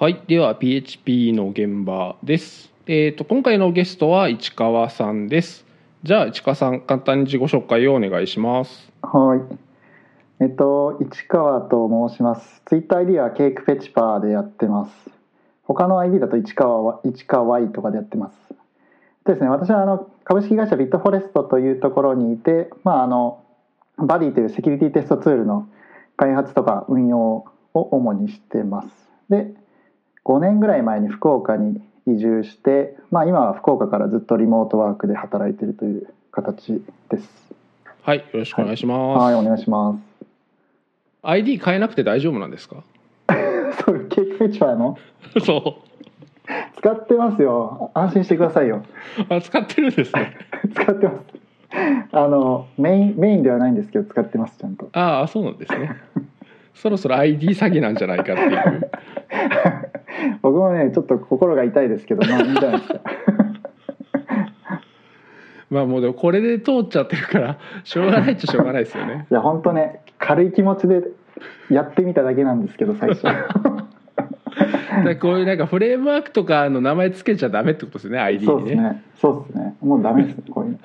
はい、では PHP の現場です。えっ、と今回のゲストは市川さんです。じゃあ市川さん簡単に自己紹介をお願いします。はい。えっと、市川と申します。ツイッター ID はケークフェチパーでやってます。他の ID だと市川は、市川 Y とかでやってます。でですね、私はあの株式会社ビットフォレストというところにいて、まああの、バディというセキュリティテストツールの開発とか運用を主にしてます。で、5年ぐらい前に福岡に移住して、まあ今は福岡からずっとリモートワークで働いているという形です。はい、よろしくお願いします。はい、お願いします。ID 変えなくて大丈夫なんですか？そうケーキフェチパーの？そ使ってますよ安心してくださいよう。あ使ってるんですね。使ってますあのメインメインではないんですけど使ってますちゃんとああそうなんですね。そろそろ ID 詐欺なんじゃないかっていう。僕もねちょっと心が痛いですけどまあいいんじゃないですか まあもうでもこれで通っちゃってるからしょうがないっちゃしょうがないですよね。いや本当ね軽い気持ちでやってみただけなんですけど最初だこういうなんかフレームワークとかの名前つけちゃダメってことですね ID にね。そうですねそうですねもうダメですねこういうの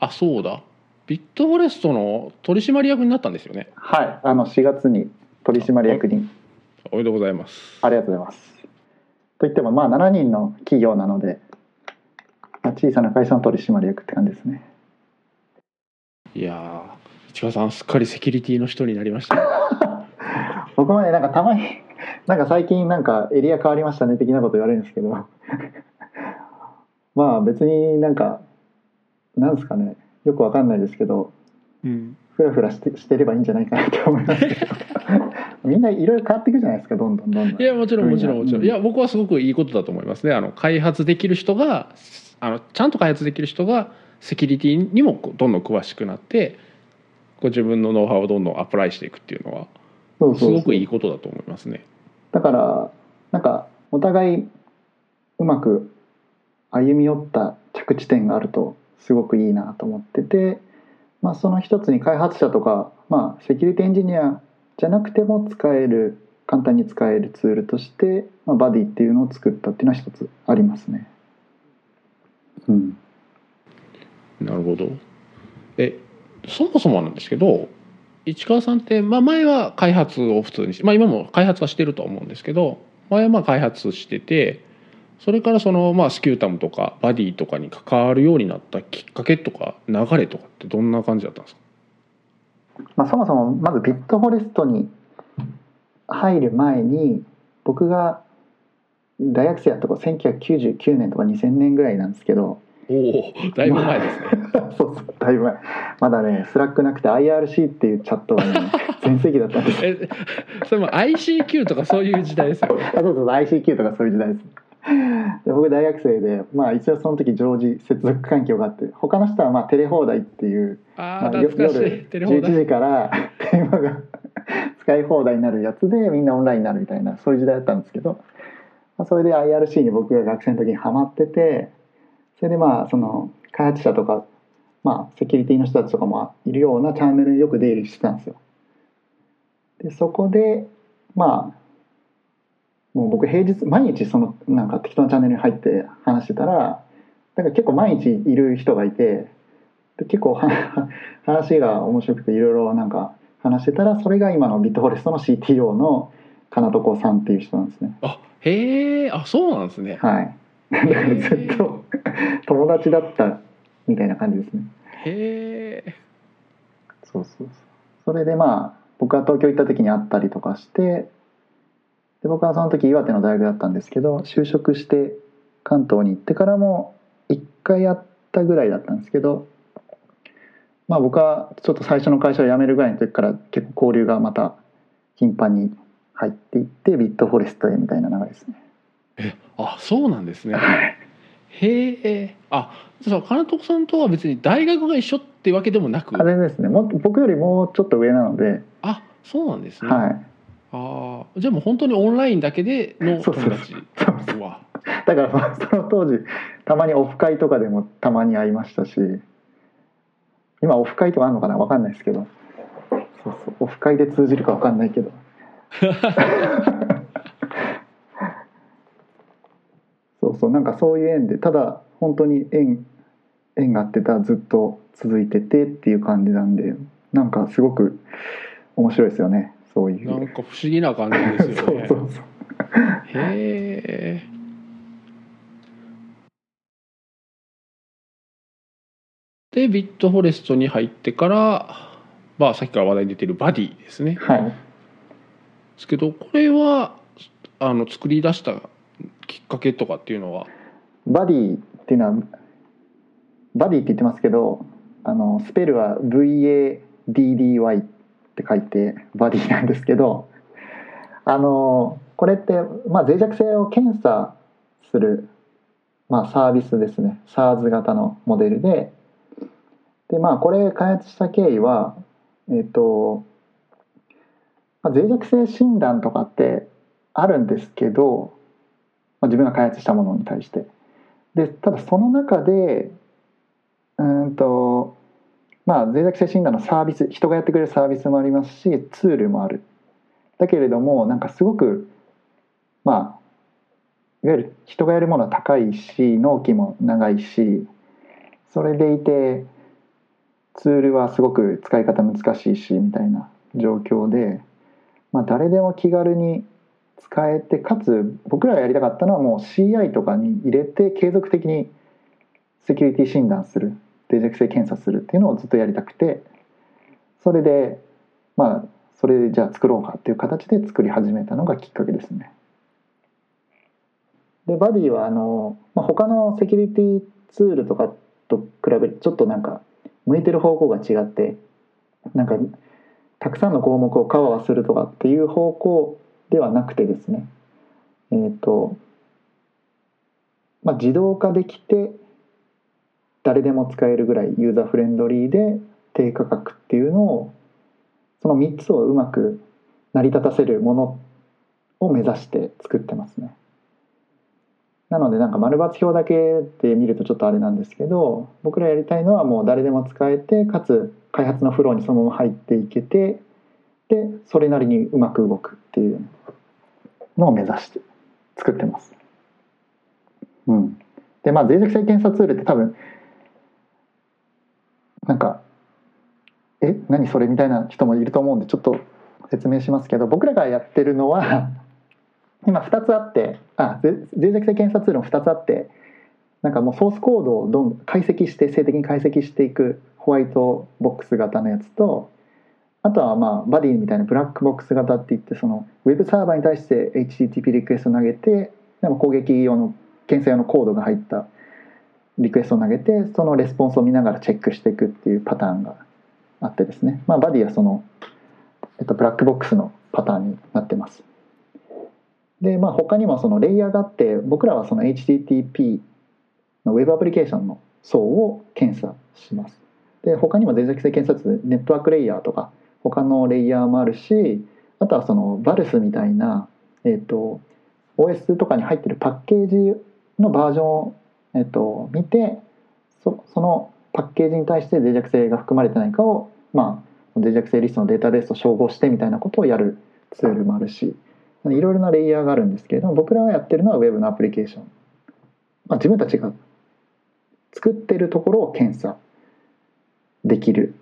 あそうだ。ビットフォレストの取締役になったんですよね。はいあの4月に取締役におめでとうございます。ありがとうございますといってもまあ7人の企業なので、まあ、小さな会社の取締役って感じですねいやー市川さんすっかりセキュリティの人になりましたね。僕もねなんかたまになんか最近なんかエリア変わりましたね的なこと言われるんですけど まあ別になんかなんですかねよくわかんないですけどうん。フラフラしてしてればいいんじゃないかなと思いますけどみんないろいろ変わっていくじゃないですかどんどんどんどんいやもちろんもちろんもちろん。うんいや僕はすごくいいことだと思いますね。あの開発できる人があのちゃんと開発できる人がセキュリティにもどんどん詳しくなってこう自分のノウハウをどんどんアプライしていくっていうのはすごくいいことだと思いますね。だからなんかお互いうまく歩み寄った着地点があるとすごくいいなと思ってて、まあ、その一つに開発者とか、まあ、セキュリティエンジニアじゃなくても使える簡単に使えるツールとして、まあ、バディっていうのを作ったっていうのは一つありますね。うん、なるほど。えそもそもなんですけど市川さんって、まあ、前は開発を普通にしまあ今も開発はしてると思うんですけど前はまあ開発しててそれからその、まあ、スキュータムとかバディとかに関わるようになったきっかけとか流れとかってどんな感じだったんですか？まあ、そもそもまずビットフォレストに入る前に僕が大学生やった頃1999年とか2000年ぐらいなんですけどおおだいぶ前ですね。そうそうだいぶ前まだね Slack なくて IRC っていうチャットがね 全盛期だったんですえそれも ICQ とかそういう時代ですよね。あそうそう ICQ とかそういう時代ですで僕大学生でまあ一応その時常時接続環境があって他の人はまあテレホーダイっていうああまあ夜テレホーダイ11時から電話が 使い放題になるやつでみんなオンラインになるみたいなそういう時代だったんですけど、まあ、それで IRC に僕が学生の時にハマっててそれでまあその開発者とか、まあ、セキュリティの人たちとかもいるようなチャンネルによく出入りしてたんですよ。でそこでまあもう僕平日毎日そのなんか適当なチャンネルに入って話してたらなんか結構毎日いる人がいてで結構は 話が面白くていろいろなんか話してたらそれが今のビットフォレストの CTO の金床さんっていう人なんですね。あへえあそうなんですね。はい。だからずっと 友達だったみたいな感じですね。へえそうそうそう。それでまあ僕は東京行った時に会ったりとかしてで僕はその時岩手の大学だったんですけど就職して関東に行ってからも1回会ったぐらいだったんですけどまあ僕はちょっと最初の会社を辞めるぐらいの時から結構交流がまた頻繁に入っていってビットフォレストへみたいな流れですね。えあそうなんですね。へえ。あそう金徳さんとは別に大学が一緒ってわけでもなく？あれですね。も僕よりもうちょっと上なので、あそうなんですね。はいああじゃあもう本当にオンラインだけでのそうそう。友達。そうわだからまあその当時たまにオフ会とかでもたまに会いましたし。今オフ会とかあるのかな分かんないですけど。そうそうオフ会で通じるか分かんないけど。そうそうなんかそういう縁でただ本当に縁縁があってたらずっと続いててっていう感じなんでなんかすごく面白いですよねそういう。なんか不思議な感じですよね。そうそうそう。へえでビットフォレストに入ってからまあさっきから話題に出てるバディですね。はい。ですけどこれはあの作り出したきっかけとかっていうのは？バディっていうのはバディって言ってますけどあのスペルは VADDY っって書いてバディなんですけどあのこれって、まあ、脆弱性を検査する、まあ、サービスですね。SARS 型のモデルで。でまあこれ開発した経緯はえっ、と、まあ、脆弱性診断とかってあるんですけど、まあ、自分が開発したものに対して。でただその中でうんとまあ脆弱性診断のサービス人がやってくれるサービスもありますしツールもある。だけれどもなんかすごくまあいわゆる人がやるものは高いし納期も長いしそれでいてツールはすごく使い方難しいしみたいな状況で、まあ、誰でも気軽に使えてかつ僕らがやりたかったのはもう CI とかに入れて継続的にセキュリティ診断する。脆弱性検査するっていうのをずっとやりたくてそれでまあそれでじゃあ作ろうかっていう形で作り始めたのがきっかけですね。でバディはあの、まあ、他のセキュリティツールとかと比べるちょっとなんか向いてる方向が違ってなんかたくさんの項目をカバーするとかっていう方向ではなくてですねえっ、ー、とまあ自動化できて誰でも使えるぐらいユーザーフレンドリーで低価格っていうのをその3つをうまく成り立たせるものを目指して作ってますね。なのでなんか丸抜表だけで見るとちょっとあれなんですけど僕らやりたいのはもう誰でも使えてかつ開発のフローにそのまま入っていけてでそれなりにうまく動くっていうのを目指して作ってます。うん、でまあ脆弱性検査ツールって多分なんか「え何それ?」みたいな人もいると思うんでちょっと説明しますけど僕らがやってるのは 今2つあってあ脆弱性検査ツールも2つあってなんかもうソースコードをどんどん解析して性的に解析していくホワイトボックス型のやつとあとはまあバディみたいなブラックボックス型って言ってそのウェブサーバーに対して HTTP リクエストを投げてでも攻撃用の検査用のコードが入ったリクエストを投げてそのレスポンスを見ながらチェックしていくっていうパターンがあってですね、まあ、バディはその、えっと、ブラックボックスのパターンになってます。でまあ他にもそのレイヤーがあって僕らはその HTTP のウェブアプリケーションの層を検査します。で他にも脆弱性検査ツネットワークレイヤーとか他のレイヤーもあるしあとはそのバルスみたいな、えーと、OS とかに入ってるパッケージのバージョン、えーと、見てそそのパッケージに対して脆弱性が含まれてないかを、まあ、脆弱性リストのデータベースと照合してみたいなことをやるツールもあるしいろいろなレイヤーがあるんですけれども僕らがやってるのは Web のアプリケーション、まあ、自分たちが作ってるところを検査できる、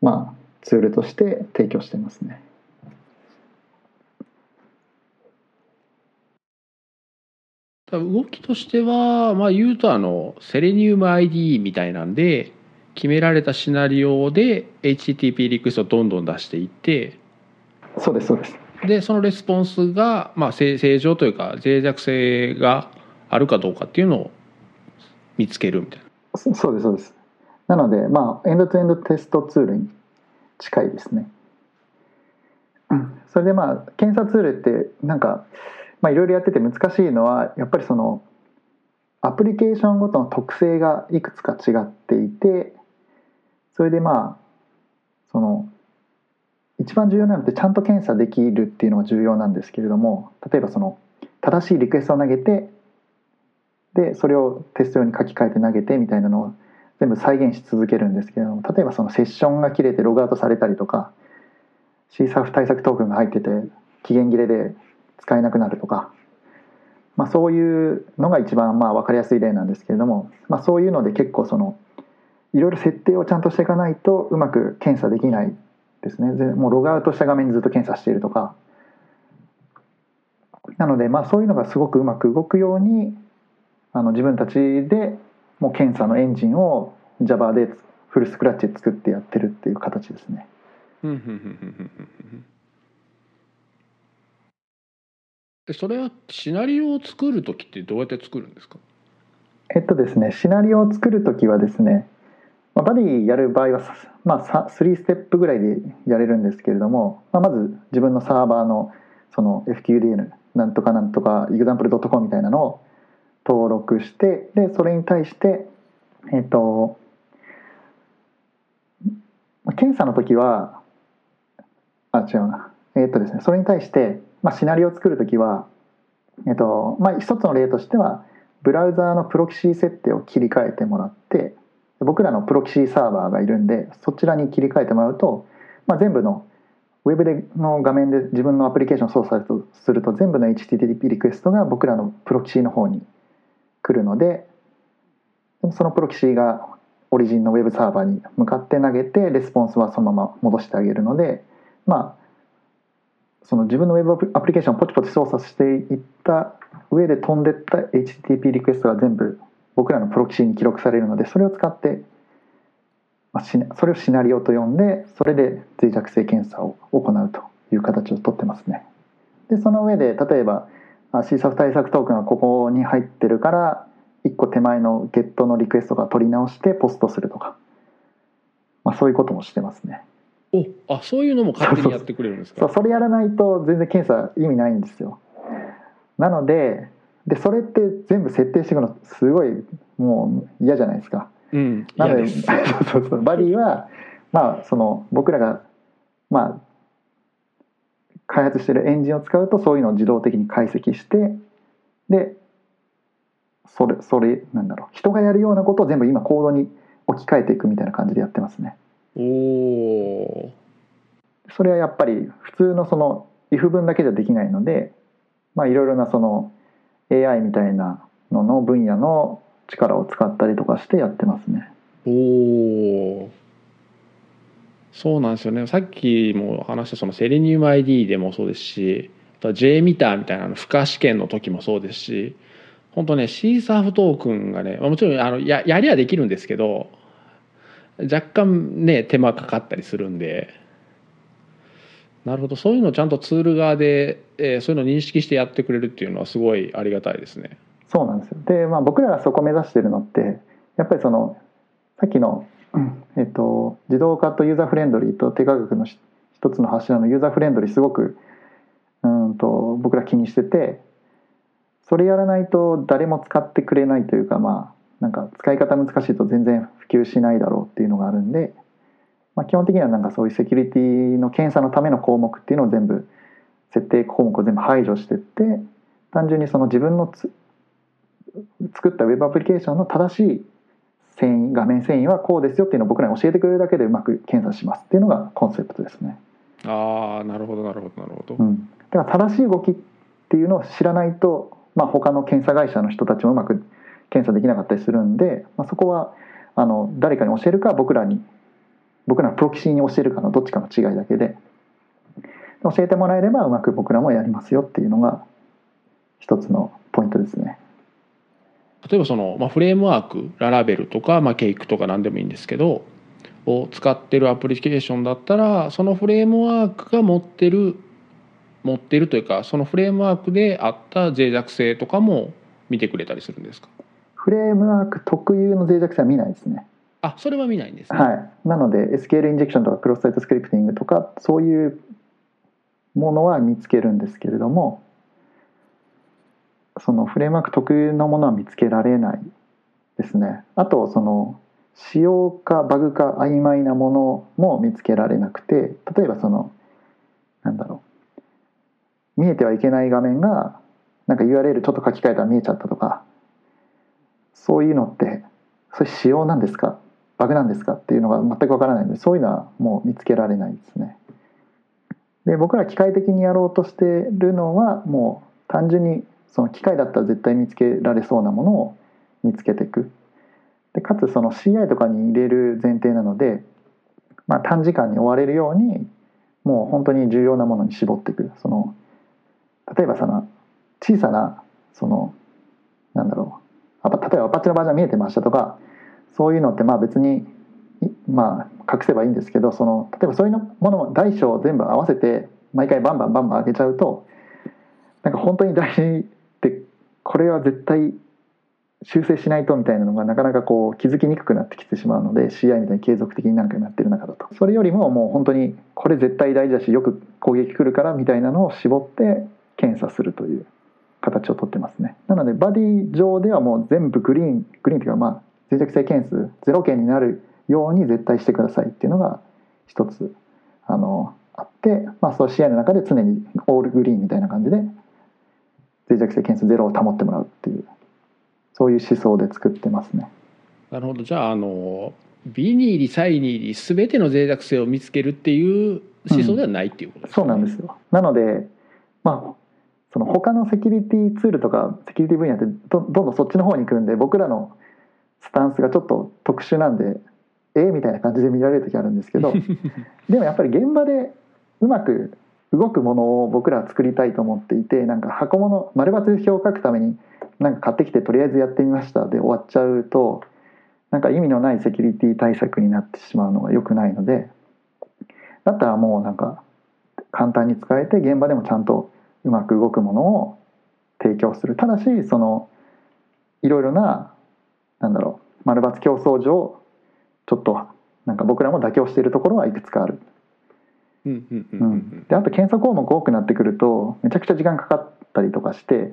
まあ、ツールとして提供してますね。動きとしては、まあ、言うとあのセレニウム ID みたいなんで決められたシナリオで HTTP リクエストをどんどん出していってそうですそうです。でそのレスポンスが、まあ、正常というか脆弱性があるかどうかっていうのを見つけるみたいな。そうですそうです。なのでまあエンドトゥエンドテストツールに近いですね。それでまあ検査ツールってなんかまあいろいろやってて難しいのはやっぱりそのアプリケーションごとの特性がいくつか違っていてそれでまあその一番重要なのってちゃんと検査できるっていうのが重要なんですけれども例えばその正しいリクエストを投げてでそれをテスト用に書き換えて投げてみたいなのを全部再現し続けるんですけれども例えばそのセッションが切れてログアウトされたりとか CSAF 対策トークンが入ってて期限切れで使えなくなるとか、まあ、そういうのが一番まあ分かりやすい例なんですけれども、まあ、そういうので結構そのいろいろ設定をちゃんとしていかないとうまく検査できないですね。もうログアウトした画面にずっと検査しているとか。なのでまあそういうのがすごくうまく動くようにあの自分たちでもう検査のエンジンを Java でフルスクラッチで作ってやってるっていう形ですね。でそれはシナリオを作る時ってどうやって作るんですか？えっとですねシナリオを作る時はですね、まあ、バディやる場合は、まあ、3ステップぐらいでやれるんですけれども、まあ、まず自分のサーバーのその FQDN なんとかなんとか example.com みたいなのを登録してでそれに対してえっと検査の時はあ違うな。えっとですねそれに対して、まあ、シナリオを作る時はえっとまあ一つの例としてはブラウザーのプロキシー設定を切り替えてもらって僕らのプロキシーサーバーがいるんでそちらに切り替えてもらうと、まあ、全部のウェブでの画面で自分のアプリケーションを操作すると全部の HTTP リクエストが僕らのプロキシーの方に来るのでそのプロキシーがオリジンのウェブサーバーに向かって投げてレスポンスはそのまま戻してあげるのでまあその自分のウェブアプリケーションをポチポチ操作していった上で飛んでった HTTP リクエストが全部僕らのプロキシーに記録されるのでそれを使ってま、それをシナリオと呼んでそれで脆弱性検査を行うという形をとってますね。でその上で例えば CSAF 対策トークンがここに入ってるから1個手前のゲットのリクエストが取り直してポストするとか、まあ、そういうこともしてますね。おあそういうのも勝手にやってくれるんですか？そうそれやらないと全然検査意味ないんですよ。なのででそれって全部設定していくのすごいもう嫌じゃないですか。うん、なので そうそうそうバディはまあその僕らがまあ開発してるエンジンを使うとそういうのを自動的に解析してでそれそれなんだろう人がやるようなことを全部今コードに置き換えていくみたいな感じでやってますね。お。それはやっぱり普通のその if 文だけじゃできないのでまあいろいろなその AI みたいなのの分野の力を使ったりとかしてやってますね。おお。そうなんですよね。さっきも話したそのセレニウム ID でもそうですし、あとは J ミターみたいなの負荷試験の時もそうですし、本当ねシーサーフトークンがね、もちろんあのややりはできるんですけど、若干ね手間かかったりするんで。なるほどそういうのをちゃんとツール側で、えー、そういうのを認識してやってくれるっていうのはすごいありがたいですね。そうなんですよで、まあ、僕らがそこ目指してるのってやっぱりそのさっきの、えっと、自動化とユーザーフレンドリーと低価格の一つの柱のユーザーフレンドリーすごくうんと僕ら気にしててそれやらないと誰も使ってくれないというかまあなんか使い方難しいと全然普及しないだろうっていうのがあるんで、まあ、基本的にはなんかそういうセキュリティの検査のための項目っていうのを全部設定項目を全部排除してって単純にその自分の作ったウェブアプリケーションの正しい繊維画面繊維はこうですよっていうのを僕らに教えてくれるだけでうまく検査しますっていうのがコンセプトですね。ああなるほどなるほどなるほど。うん、だから正しい動きっていうのを知らないと、まあ、他の検査会社の人たちもうまく検査できなかったりするんで、まあ、そこはあの誰かに教えるか僕らに僕らのプロキシーに教えるかのどっちかの違いだけで教えてもらえればうまく僕らもやりますよっていうのが一つのポイントですね。例えばその、まあ、フレームワークララベルとか、まあ、ケイクとか何でもいいんですけどを使ってるアプリケーションだったらそのフレームワークが持ってる持ってるというかそのフレームワークであった脆弱性とかも見てくれたりするんですか？フレームワーク特有の脆弱性は見ないですね。あそれは見ないんですね。はい。なので SQL インジェクションとかクロスサイトスクリプティングとかそういうものは見つけるんですけれどもそのフレームワーク特有のものは見つけられないですね。あとその使用かバグか曖昧なものも見つけられなくて例えばそのなんだろう。見えてはいけない画面がなんか URL ちょっと書き換えたら見えちゃったとかそういうのってそれ仕様なんですか？バグなんですか？っていうのが全くわからないのでそういうのはもう見つけられないですね。で僕ら機械的にやろうとしてるのはもう単純にその機械だったら絶対見つけられそうなものを見つけていく。でかつその CI とかに入れる前提なので、まあ、短時間に終われるようにもう本当に重要なものに絞っていく。その例えばその小さなそのなんだろうえばアパッチのバージョン見えてましたとかそういうのってまあ別にまあ隠せばいいんですけどその例えばそういうものも大小全部合わせて毎回バンバンバンバン上げちゃうとなんか本当に大事ってこれは絶対修正しないとみたいなのがなかなかこう気づきにくくなってきてしまうので CI みたいに継続的に何回もやってる中だと。それよりももう本当にこれ絶対大事だしよく攻撃来るからみたいなのを絞って検査するという。形をとってますね。なのでバディ上ではもう全部グリーングリーンというかまあ脆弱性件数0件になるように絶対してくださいっていうのが一つあのあって、まあ、その試合の中で常にオールグリーンみたいな感じで脆弱性件数ゼロを保ってもらうっていうそういう思想で作ってますね。なるほど。じゃああのビニーリサイニーリ全ての脆弱性を見つけるっていう思想ではないっていうことですね、うん、そうなんですよ。なのでまあその他のセキュリティツールとかセキュリティ分野ってどどんどんそっちの方に行くんで僕らのスタンスがちょっと特殊なんでえみたいな感じで見られる時あるんですけど でもやっぱり現場でうまく動くものを僕らは作りたいと思っていてなんか箱物丸抜表を書くためになんか買ってきてとりあえずやってみました。で終わっちゃうとなんか意味のないセキュリティ対策になってしまうのが良くないのでだったらもうなんか簡単に使えて現場でもちゃんとうまく動くものを提供するただしそのいろいろななんだろう丸抜競争上ちょっとなんか僕らも妥協しているところはいくつかある。であと検査項目多くなってくるとめちゃくちゃ時間かかったりとかして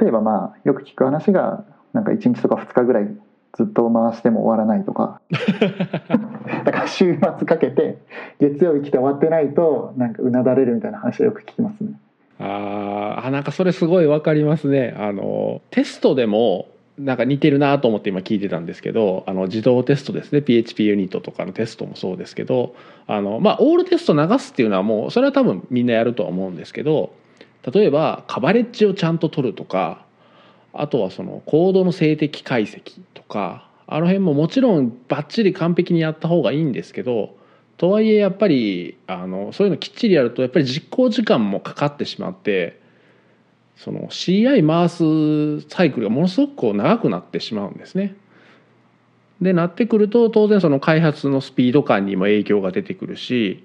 例えばまあよく聞く話がなんか1日とか2日ぐらいずっと回しても終わらないとか だから週末かけて月曜日来て終わってないとなんかうなだれるみたいな話はよく聞きますね。ああなんかそれすごい分かりますね。あのテストでもなんか似てるなと思って今聞いてたんですけどあの自動テストですね PHP ユニットとかのテストもそうですけどあの、まあ、オールテスト流すっていうのはもうそれは多分みんなやるとは思うんですけど例えばカバレッジをちゃんと取るとかあとはそのコードの静的解析とかあの辺ももちろんバッチリ完璧にやった方がいいんですけどとはいえやっぱりあのそういうのきっちりやるとやっぱり実行時間もかかってしまってその CI 回すサイクルがものすごくこう長くなってしまうんですね。でなってくると当然その開発のスピード感にも影響が出てくるし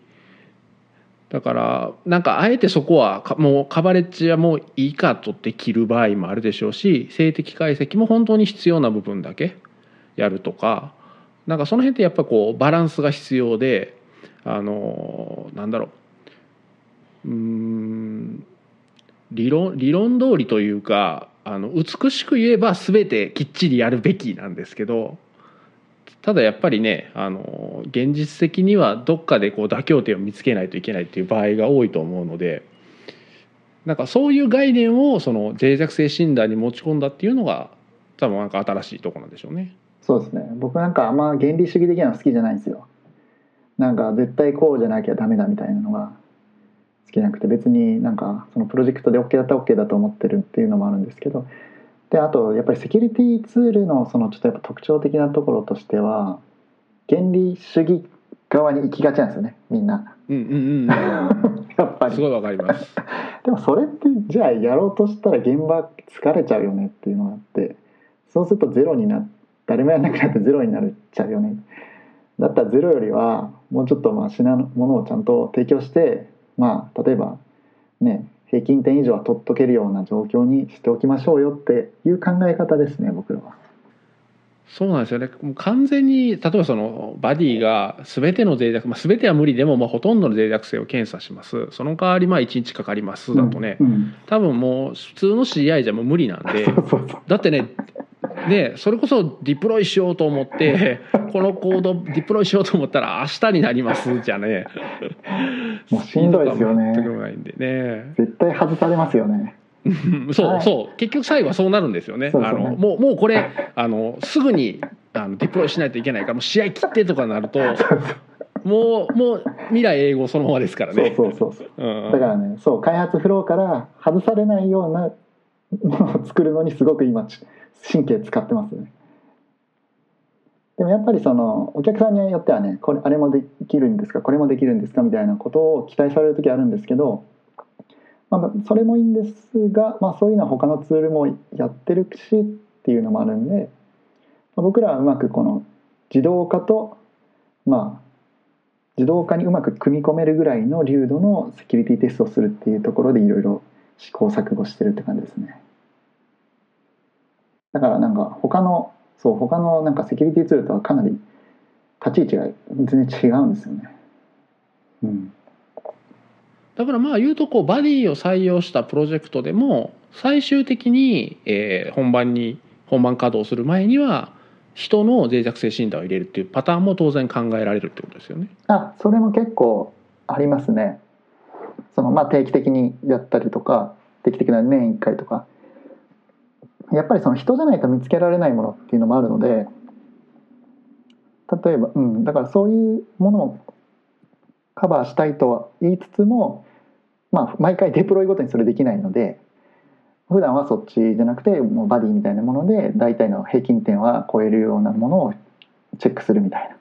だからなんかあえてそこはもうカバレッジはもういいかとって切る場合もあるでしょうし静的解析も本当に必要な部分だけやるとかなんかその辺ってやっぱこうバランスが必要であのなんだろううん理論理論通りというかあの美しく言えば全てきっちりやるべきなんですけどただやっぱりねあの現実的にはどっかでこう妥協点を見つけないといけないっていう場合が多いと思うのでなんかそういう概念をその脆弱性診断に持ち込んだっていうのが多分なんか新しいとこなんでしょうね。そうですね僕なんかあんま原理主義的なの好きじゃないんですよ。なんか絶対こうじゃなきゃダメだみたいなのが好きなくて別になんかそのプロジェクトで OK だったら OK だと思ってるっていうのもあるんですけどであとやっぱりセキュリティツールのそのちょっとやっぱ特徴的なところとしては原理主義側に行きがちなんですよねみんな。うんうんうん、やっぱり。すごいわかります。でもそれってじゃあやろうとしたら現場疲れちゃうよねっていうのがあってそうするとゼロにな誰もやらなくなってゼロになっちゃうよねだったらゼロよりはもうちょっとマシなものをちゃんと提供してまあ例えばね平均点以上は取っとけるような状況にしておきましょうよっていう考え方ですね僕らは。そうなんですよね。もう完全に例えばそのバディが全ての脆弱、まあ、全ては無理でもまあほとんどの脆弱性を検査します。その代わりまあ1日かかりますだとね、うんうん、多分もう普通の CI じゃもう無理なんで。だってねでそれこそディプロイしようと思って このコードディプロイしようと思ったら明日になりますじゃね。もうしんどいですよね。ね。絶対外されますよね。そう、はい、そう。結局最後はそうなるんですよね。あのもうもうこれあのすぐにあのディプロイしないといけないからもう試合切ってとかなると もうもう未来英語そのままですからそうねそうそうそう。うん。だからねそう開発フローから外されないようなものを作るのにすごく今ち神経使ってますね。でもやっぱりそのお客さんによってはねこれあれもできるんですかこれもできるんですかみたいなことを期待される時あるんですけど、まあ、それもいいんですが、まあ、そういうのは他のツールもやってるしっていうのもあるんで、まあ僕らはうまくこの自動化とまあ自動化にうまく組み込めるぐらいの流度のセキュリティテストをするっていうところでいろいろ試行錯誤してるって感じですね。だからなんか他のそう他のなんかセキュリティツールとはかなり立ち位置が全然違うんですよね。うん。だからまあ言うとこうバディを採用したプロジェクトでも最終的に、えー本番に本番稼働する前には人の脆弱性診断を入れるっていうパターンも当然考えられるってことですよね。あそれも結構ありますね。そのまあ定期的にやったりとか定期的な年1回とかやっぱりその人じゃないと見つけられないものっていうのもあるので例えば、うん、だからそういうものをカバーしたいとは言いつつも、まあ、毎回デプロイごとにそれできないので普段はそっちじゃなくてもう VAddy みたいなもので大体の平均点は超えるようなものをチェックするみたいな。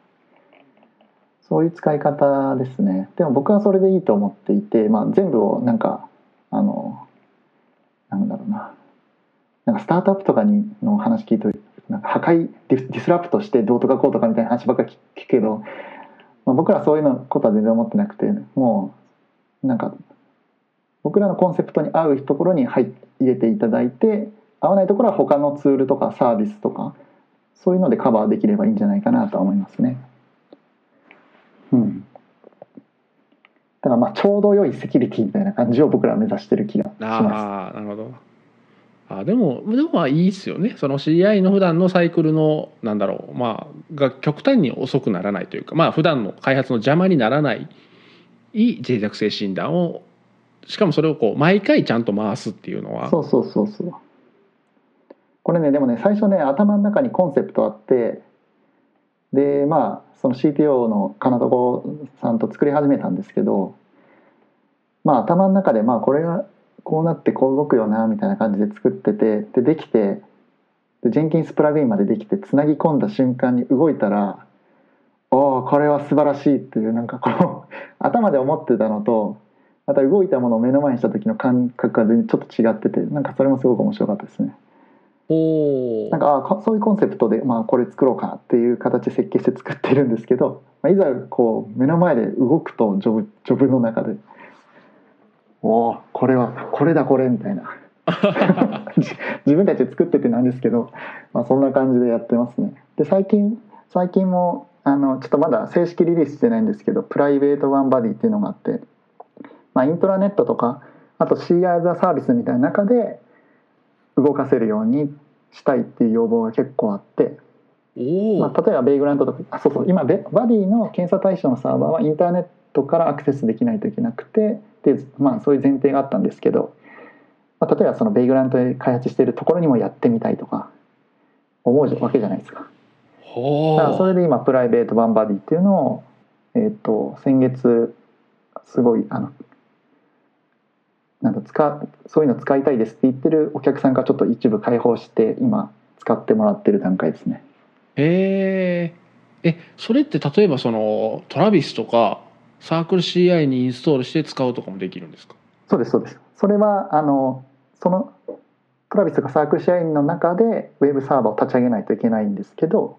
そういう使い方ですね。でも僕はそれでいいと思っていて、まあ、全部をなんかあのなんだろうな。なんかスタートアップとかにの話聞いてなんか破壊 dis disrupt してどうとかこうとかみたいな話ばっかり聞くけど、まあ、僕らそういうのことは全然思ってなくてもうなんか僕らのコンセプトに合うところに入れていただいて合わないところは他のツールとかサービスとかそういうのでカバーできればいいんじゃないかなとは思いますね。うん。だからまあちょうど良いセキュリティみたいな感じを僕らは目指してる気がします。あなるほど。あでもでもまあいいですよねその CI の普段のサイクルのなんだろうまあが極端に遅くならないというかまあ普段の開発の邪魔にならない脆弱性診断をしかもそれをこう毎回ちゃんと回すっていうのはそうそうそうそう。これねでもね最初ね頭の中にコンセプトあってでまあその CTO の金子さんと作り始めたんですけどまあ頭の中でまあこれがこうなってこう動くよなみたいな感じで作っててでできてでジェンキンスプラグインまでできてつなぎ込んだ瞬間に動いたらおおこれは素晴らしいっていうなんかこの 頭で思ってたのとまた動いたものを目の前にした時の感覚が全然ちょっと違っててなんかそれもすごく面白かったですね。おおなんかあこそういうコンセプトで、まあ、これ作ろうかなっていう形で設計して作ってるんですけど、まあ、いざこう目の前で動くとジョブジョブの中で「おおこれはこれだこれ」みたいな。自 自分たちで作っててなんですけど、まあ、そんな感じでやってますね。で最近最近もあのちょっとまだ正式リリースしてないんですけどプライベートワンバディっていうのがあって、まあ、イントラネットとかあと C アーザサービスみたいな中で動かせるようにしたいっていう要望が結構あって、まあ、例えばベイグラントとかあそうそう今ベバディの検査対象のサーバーはインターネットからアクセスできないといけなくてで、まあ、そういう前提があったんですけど、まあ、例えばそのベイグラントで開発しているところにもやってみたいとか思うわけじゃないですか。ほだからそれで今プライベートバンバディっていうのを、えっと先月すごいあのなんだ使そういうの使いたいですって言ってるお客さんがちょっと一部開放して今使ってもらってる段階ですね。へええそれって例えばそのトラビスとかサークル CI にインストールして使うとかもできるんですか？そうですそうです。それはあのそのトラビスとかサークル社員の中でウェブサーバーを立ち上げないといけないんですけど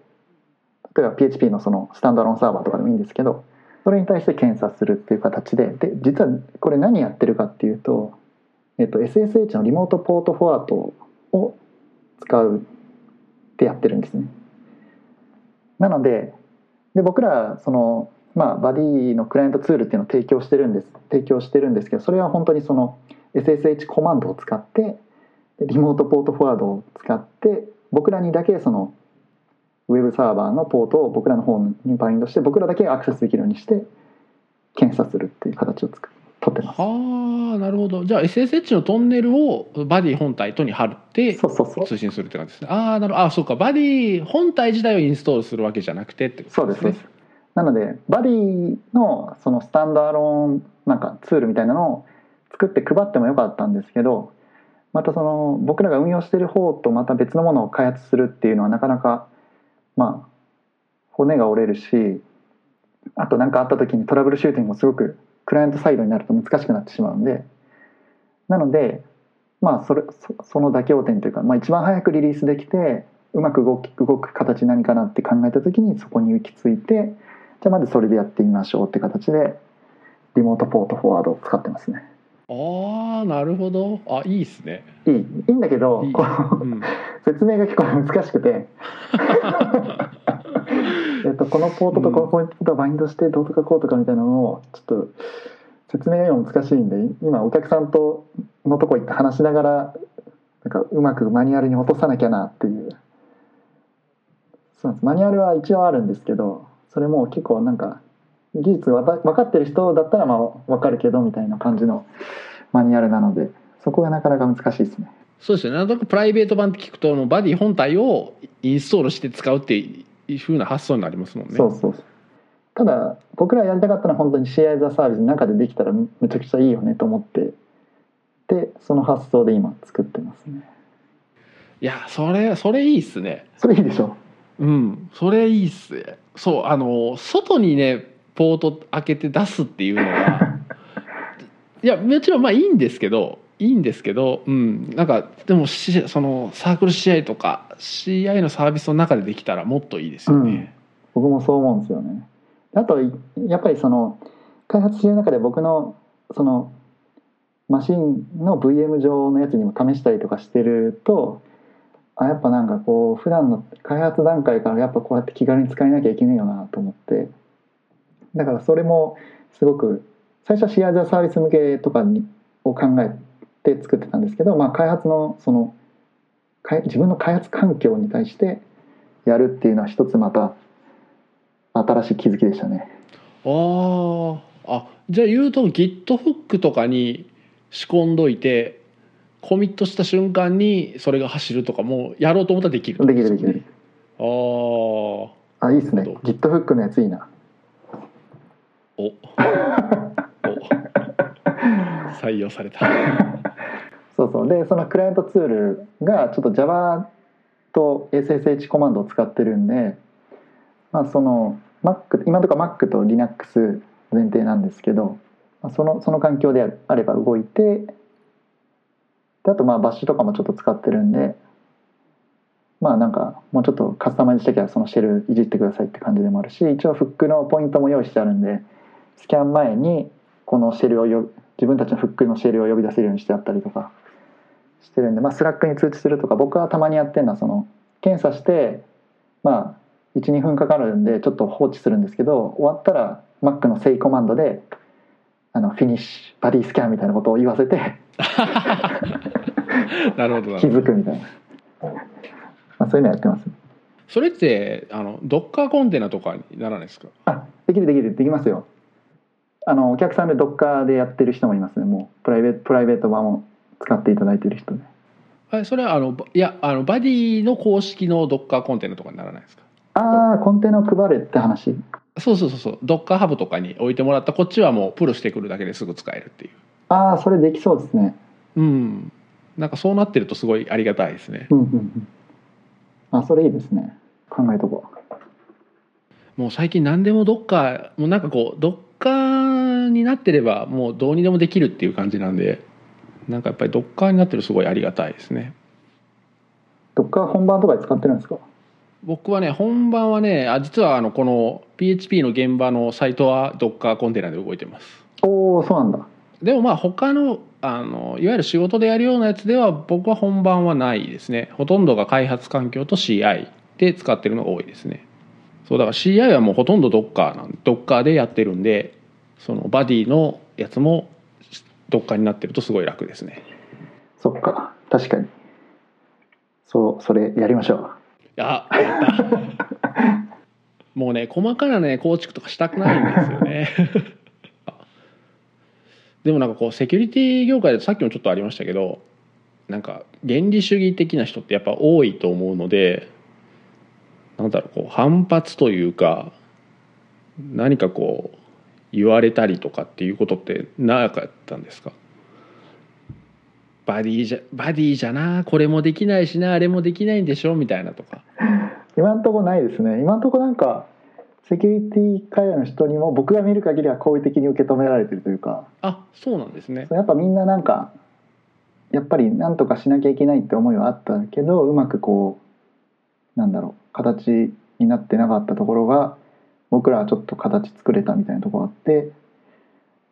例えば PHP のそのスタンドアロンサーバーとかでもいいんですけどそれに対して検査するっていう形でで実はこれ何やってるかっていうと、えっと、SSH のリモートポートフォワードを使うってやってるんですね。なのでで僕らそのまあ、バディのクライアントツールっていうのを提供してるんです提供してるんですけどそれは本当にその SSH コマンドを使ってでリモートポートフォワードを使って僕らにだけそのウェブサーバーのポートを僕らの方にバインドして僕らだけがアクセスできるようにして検査するっていう形をつく取ってます。はあなるほど。じゃあ SSH のトンネルをバディ本体とに貼って通信するって感じですね。ああなるほど。あそうか。バディ本体自体をインストールするわけじゃなくてってことそうですそうですなのでバディのそのスタンドアローンなんかツールみたいなのを作って配ってもよかったんですけどまたその僕らが運用してる方とまた別のものを開発するっていうのはなかなかまあ骨が折れるしあと何かあった時にトラブルシューティングもすごくクライアントサイドになると難しくなってしまうんでなのでまあそれそその妥協点というか、まあ、一番早くリリースできてうまく動き動く形何かなって考えた時にそこに行き着いてじゃあまずそれでやってみましょうって形でリモートポートフォワードを使ってますね。ああなるほど。あいいっすね。いい。いいんだけどうん。説明が結構難しくて。えっとこのポートとこのポイントとバインドしてどうとかこうとかみたいなのをちょっと説明が今難しいんで今お客さんとのとこ行って話しながらなんかうまくマニュアルに落とさなきゃなっていう。そうなんです。マニュアルは一応あるんですけどそれも結構なんか技術わた分かってる人だったらまあ分かるけどみたいな感じのマニュアルなのでそこがなかなか難しいですね。そうですよね。なんとなくプライベート版って聞くとあのバディ本体をインストールして使うっていうふうな発想になりますもんね。そうそうそう。ただ僕らやりたかったのは本当に CI ザサービスの中でできたらめちゃくちゃいいよねと思ってでその発想で今作ってますね。いやそれそれいいっすね。それいいでしょうん。それいいっすね。そうあの外にねポート開けて出すっていうのは いやもちろんまあいいんですけどいいんですけど、うん、なんかでもしそのサークル試合とか CI のサービスの中でできたらもっといいですよね。僕もそう思うんですよね。あといやっぱりその開発してる中で僕のそのマシンの VM 上のやつにも試したりとかしてるとあやっぱなんかこう普段の開発段階からやっぱこうやって気軽に使えなきゃいけないよなと思ってだからそれもすごく最初はシェアザーサービス向けとかにを考えて作ってたんですけど、まあ、開発のその自分の開発環境に対してやるっていうのは一つまた新しい気づきでしたね。ああじゃあ言うと GitHook とかに仕込んどいてコミットした瞬間にそれが走るとかもやろうと思ったらできるできるできる。あー。あいいですね。なるほ。GitHook のやついいな。お。お。採用された。そうそう。でそのクライアントツールがちょっと Java と SSH コマンドを使ってるんで、まあ、その Mac 今とか Mac と Linux 前提なんですけど、まあ、そのその環境であれば動いてであとまあバッシュとかもちょっと使ってるんでまあなんかもうちょっとカスタマイズしたきゃそのシェルいじってくださいって感じでもあるし一応フックのポイントも用意してあるんでスキャン前にこのシェルをよ自分たちのフックのシェルを呼び出せるようにしてあったりとかしてるんで、まあ、 Slack に通知するとか僕はたまにやってるのはその検査してまあ12分かかるんでちょっと放置するんですけど終わったら Mac の say コマンドであの finish VAddy scan みたいなことを言わせて なるほどな気るほど。づくみたいな、まあ、そういうのやってます。それってあのドッカーコンテナとかにならないですか？あできるできる。できますよ。あのお客さんで Docker でやってる人もいますね。もうプライベートプライベート版を使っていただいてる人ねあそれはあのいやあのバディの公式のドッカーコンテナとかにならないですか？ああコンテナを配るって話。そうそうそうそう。ドッカーハブとかに置いてもらったこっちはもうプルしてくるだけですぐ使えるっていうああそれできそうですね。うん。なんかそうなってるとすごいありがたいですね。うんうんうん。あそれいいですね。考えとこう。もう最近何でもドッカーもうなんかこうドッカーになってればもうどうにでもできるっていう感じなんでなんかやっぱりドッカーになってるすごいありがたいですね。どっか本番とかで使ってるんですか？僕はね本番はねあ実はあのこの PHP の現場のサイトはドッカーコンテナで動いてます。おおそうなんだでもまあ他のあのいわゆる仕事でやるようなやつでは僕は本番はないですね。ほとんどが開発環境と CI で使ってるのが多いですね。そうだから CI はもうほとんど Docker なん Docker でやってるんでそのバディのやつも Docker になってるとすごい楽ですね。そっか。確かに。そうそれやりましょう。あやった もうね細かなね構築とかしたくないんですよねでもなんかこうセキュリティ業界でさっきもちょっとありましたけどなんか原理主義的な人ってやっぱ多いと思うのでなんだろうこう反発というか何かこう言われたりとかっていうことってなかったんですか？バディじゃバディじゃなこれもできないしなあれもできないんでしょ？みたいなとか。今んとこないですね。今んとこなんかセキュリティ界隈の人にも僕が見る限りは好意的に受け止められてるというか。あそうなんですね。やっぱみんななんかやっぱり何とかしなきゃいけないって思いはあったけどうまくこうなんだろう形になってなかったところが僕らはちょっと形作れたみたいなところあって、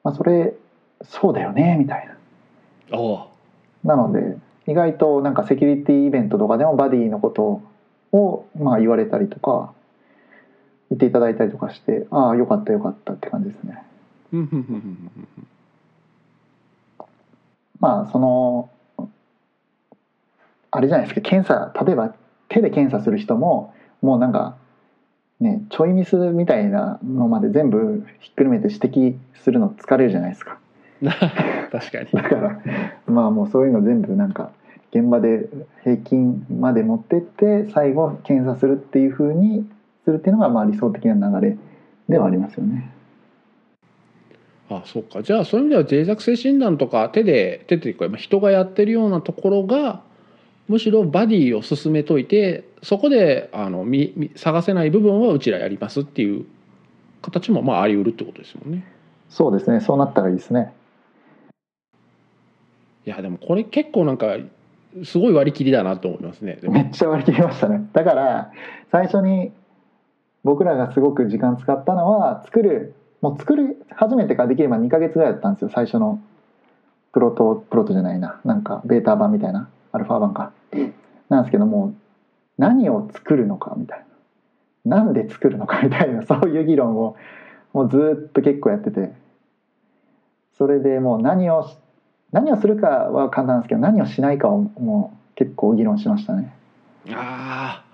まあ、それそうだよねみたいな。なので意外となんかセキュリティイベントとかでもバディのことをまあ言われたりとか言っていただいたりとかしてああよかったよかったって感じですね。まあそのあれじゃないですか検査例えば手で検査する人ももうなんかねちょいミスみたいなのまで全部ひっくるめて指摘するの疲れるじゃないですか。確かにだからまあもうそういうの全部なんか現場で平均まで持ってって最後検査するっていう風にするっていうのがまあ理想的な流れではありますよね。あそうかじゃあそういう意味では脆弱性診断とか手で手というかまあ人がやってるようなところがむしろバディを進めといてそこであのみみ探せない部分はうちらやりますっていう形もまああり得るってことですもんね。そうですねそうなったらいいですね。いやでもこれ結構なんかすごい割り切りだなと思いますね。めっちゃ割り切りましたね。だから最初に僕らがすごく時間使ったのは作るもう作る初めてからできれば2ヶ月ぐらいだったんですよ。最初のプロトプロトじゃないな。なんかベータ版みたいな。アルファ版か。なんですけども何を作るのかみたいな。なんで作るのかみたいなそういう議論をもうずっと結構やってて。それでもう何を何をするかは簡単なんですけど何をしないかをもう結構議論しましたね。ああ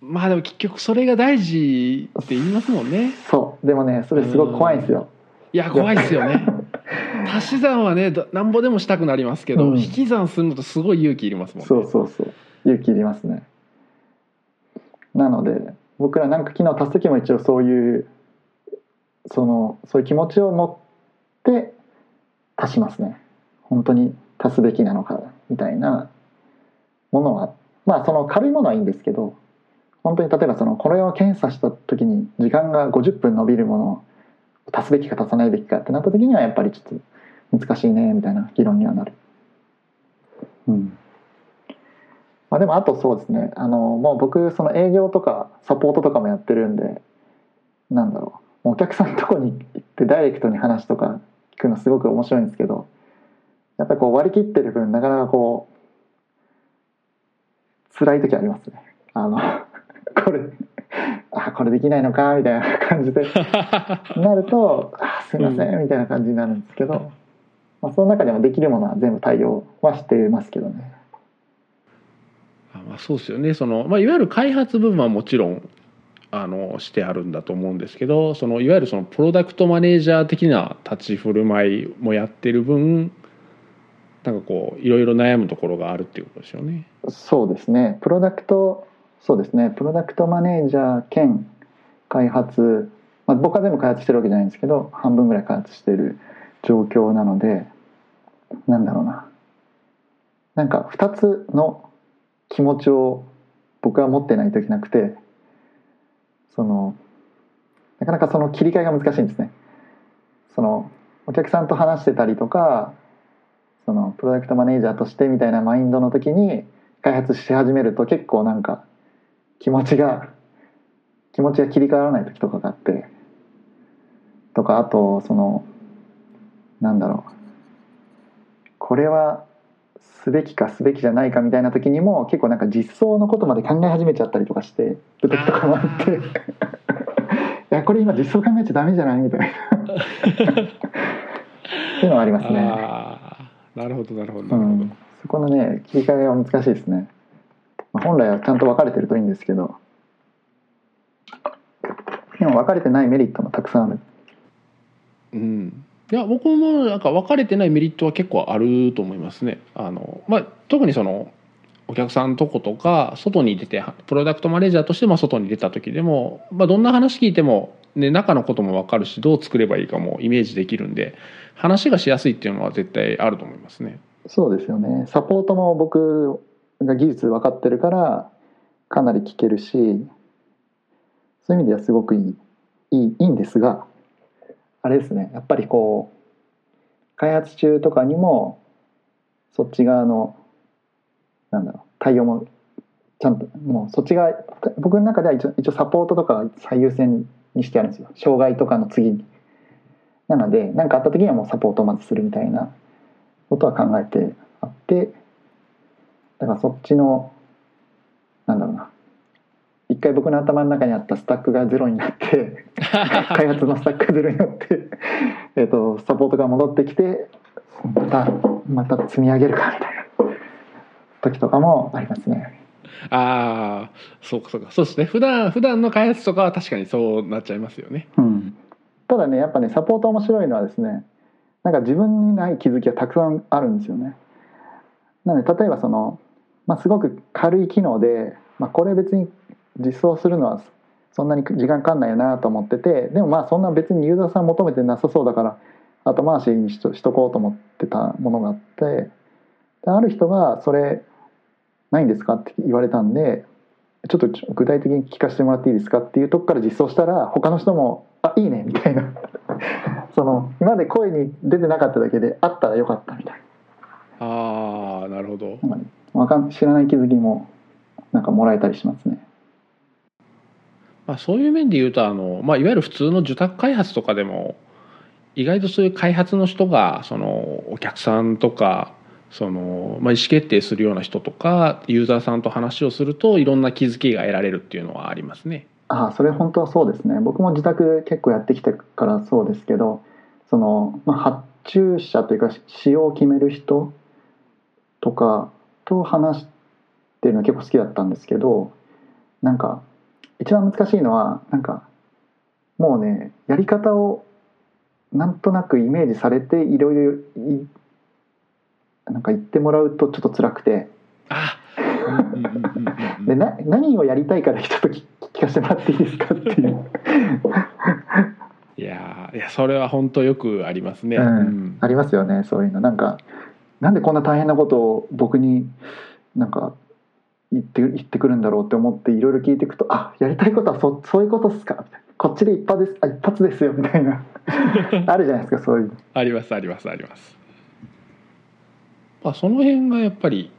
まあでも結局それが大事って言いますもんね。そう。でもねそれすごく怖いんですよ。いや怖いですよね。足し算はねどなんぼでもしたくなりますけど、うん。引き算するのとすごい勇気いりますもんね。そうそうそう。勇気いりますね。なので僕らなんか昨日足す時も一応そういうそのそういう気持ちを持って足しますね。本当に足すべきなのかみたいなものはまあその軽いものはいいんですけど本当に例えばそのこれを検査した時に時間が50分伸びるものを足すべきか足さないべきかってなった時にはやっぱりちょっと難しいねみたいな議論にはなる。うん。まあ、でもあとそうですね。あのもう僕その営業とかサポートとかもやってるんでなんだろう。お客さんのとこに行ってダイレクトに話とか聞くのすごく面白いんですけどやっぱこう割り切ってる分なかなかこう辛い時ありますね。あのこれあこれできないのかみたいな感じで。なると「あすいません」みたいな感じになるんですけど、まあ、その中でもできるものは全部対応はしてますけどね。あまあそうですよね。その、まあ、いわゆる開発部分はもちろんあのしてあるんだと思うんですけどそのいわゆるそのプロダクトマネージャー的な立ち振る舞いもやってる分なんかこういろいろ悩むところがあるっていうことですよね。そうですね。プロダクトそうですね。プロダクトマネージャー兼開発、まあ、僕は全部開発してるわけじゃないんですけど半分ぐらい開発してる状況なのでなんだろうな。なんか2つの気持ちを僕は持ってないといけなくてそのなかなかその切り替えが難しいんですね。そのお客さんと話してたりとかそのプロダクトマネージャーとしてみたいなマインドの時に開発し始めると結構なんか気持ちが気持ちが切り替わらない時とかがあってとかあとそのなんだろう。これはすべきかすべきじゃないかみたいな時にも結構なんか実装のことまで考え始めちゃったりとかしてる時とかもあって いやこれ今実装考えちゃダメじゃないみたいな。っていうのはありますね。なるほどなるほどなるほど。うん、そこのね切り替えは難しいですね、まあ、本来はちゃんと分かれてるといいんですけどでも分かれてないメリットもたくさんあるうん、いや僕もなんか分かれてないメリットは結構あると思いますね。あのまあ、特にそのお客さんのとことか外に出てプロダクトマネージャーとしても外に出た時でも、まあ、どんな話聞いても、ね、中のことも分かるしどう作ればいいかもイメージできるんで話がしやすいっていうのは絶対あると思いますね。そうですよねサポートも僕が技術分かってるからかなり聞けるしそういう意味ではすごくいいいいいいんですがあれですねやっぱりこう開発中とかにもそっち側のなんだろう対応もちゃんともうそっち側僕の中では一応一応サポートとかが最優先にしてあるんですよ障害とかの次に。なので何かあった時にはもうサポートをまずするみたいなことは考えてあってだからそっちのなんだろうな一回僕の頭の中にあったスタックがゼロになって 開発のスタックがゼロになってえとサポートが戻ってきてまたまた積み上げるかみたいな時とかもありますね。ああそうかそうかそうですね普段普段の開発とかは確かにそうなっちゃいますよね。うん、ただねやっぱねサポート面白いのはですねなんか自分にない気づきがたくさんあるんですよね。なので例えばその、まあ、すごく軽い機能で、まあ、これ別に実装するのはそんなに時間かかんないよなと思っててでもまあそんな別にユーザーさん求めてなさそうだから後回しにしとしとこうと思ってたものがあってである人が「それないんですか?」って言われたんでちょっと具体的に聞かせてもらっていいですかっていうとこから実装したら他の人も「あいいね」みたいな その今まで声に出てなかっただけであったらよかったみたいああなるほど。なわかん知らない気づきもなんかもらえたりしますね。まあ、そういう面で言うとあの、まあ、いわゆる普通の受託開発とかでも意外とそういう開発の人がそのお客さんとかその、まあ、意思決定するような人とかユーザーさんと話をするといろんな気づきが得られるっていうのはありますね。ああそれ本当はそうですね僕も自宅結構やってきてからそうですけどその、まあ、発注者というか仕様を決める人とかと話してるの結構好きだったんですけどなんか一番難しいのはなんかもうねやり方をなんとなくイメージされていろいろいなんか言ってもらうとちょっと辛くて。あでな何をやりたいからちょっと聞聞かせてもらっていいですかっていう、いやーいやそれは本当よくありますね。ううんん、ありますよねそういうの。なんかなんでこんな大変なことを僕になんか言って言ってくるんだろうって思っていろいろ聞いていくとあやりたいことはそそういうことっすか？みたいなこっちで一発ですあ一発ですよみたいな あるじゃないですかそういうのありますありますあります。まあその辺がやっぱり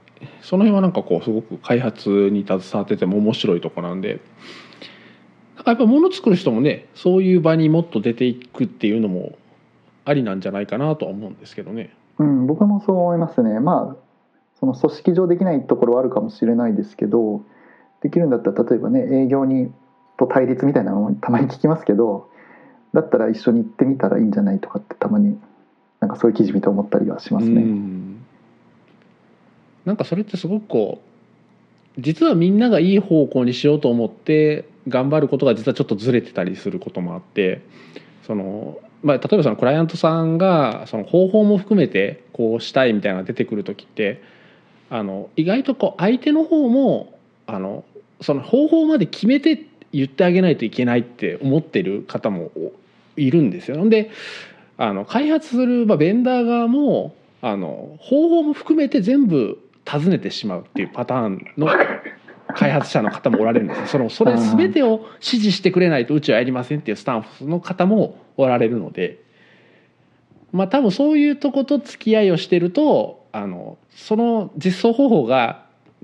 その辺はなんかこうすごく開発に携わってても面白いとこなんでなんかやっぱ物作る人もねそういう場にもっと出ていくっていうのもありなんじゃないかなとは思うんですけどね。うん、僕もそう思いますねまあその組織上できないところはあるかもしれないですけどできるんだったら例えばね営業にと対立みたいなのもたまに聞きますけどだったら一緒に行ってみたらいいんじゃないとかってたまになんかそういう記事見て思ったりはしますね。んなんかそれってすごくこう実はみんながいい方向にしようと思って頑張ることが実はちょっとずれてたりすることもあってその、まあ、例えばそのクライアントさんがその方法も含めてこうしたいみたいなのが出てくる時ってあの意外とこう相手の方もあのその方法まで決めて言ってあげないといけないって思ってる方もいるんですよ。であの開発する、まあ、ベンダー側もあの方法も含めて全部尋ねてしまうっていうパターンの開発者の方もおられるんですよ。そのそれ全てを指示してくれないとうちはやりませんっていうスタンスの方もおられるので。まあ多分そういうとこと付き合いをしてるとあのその実装方法が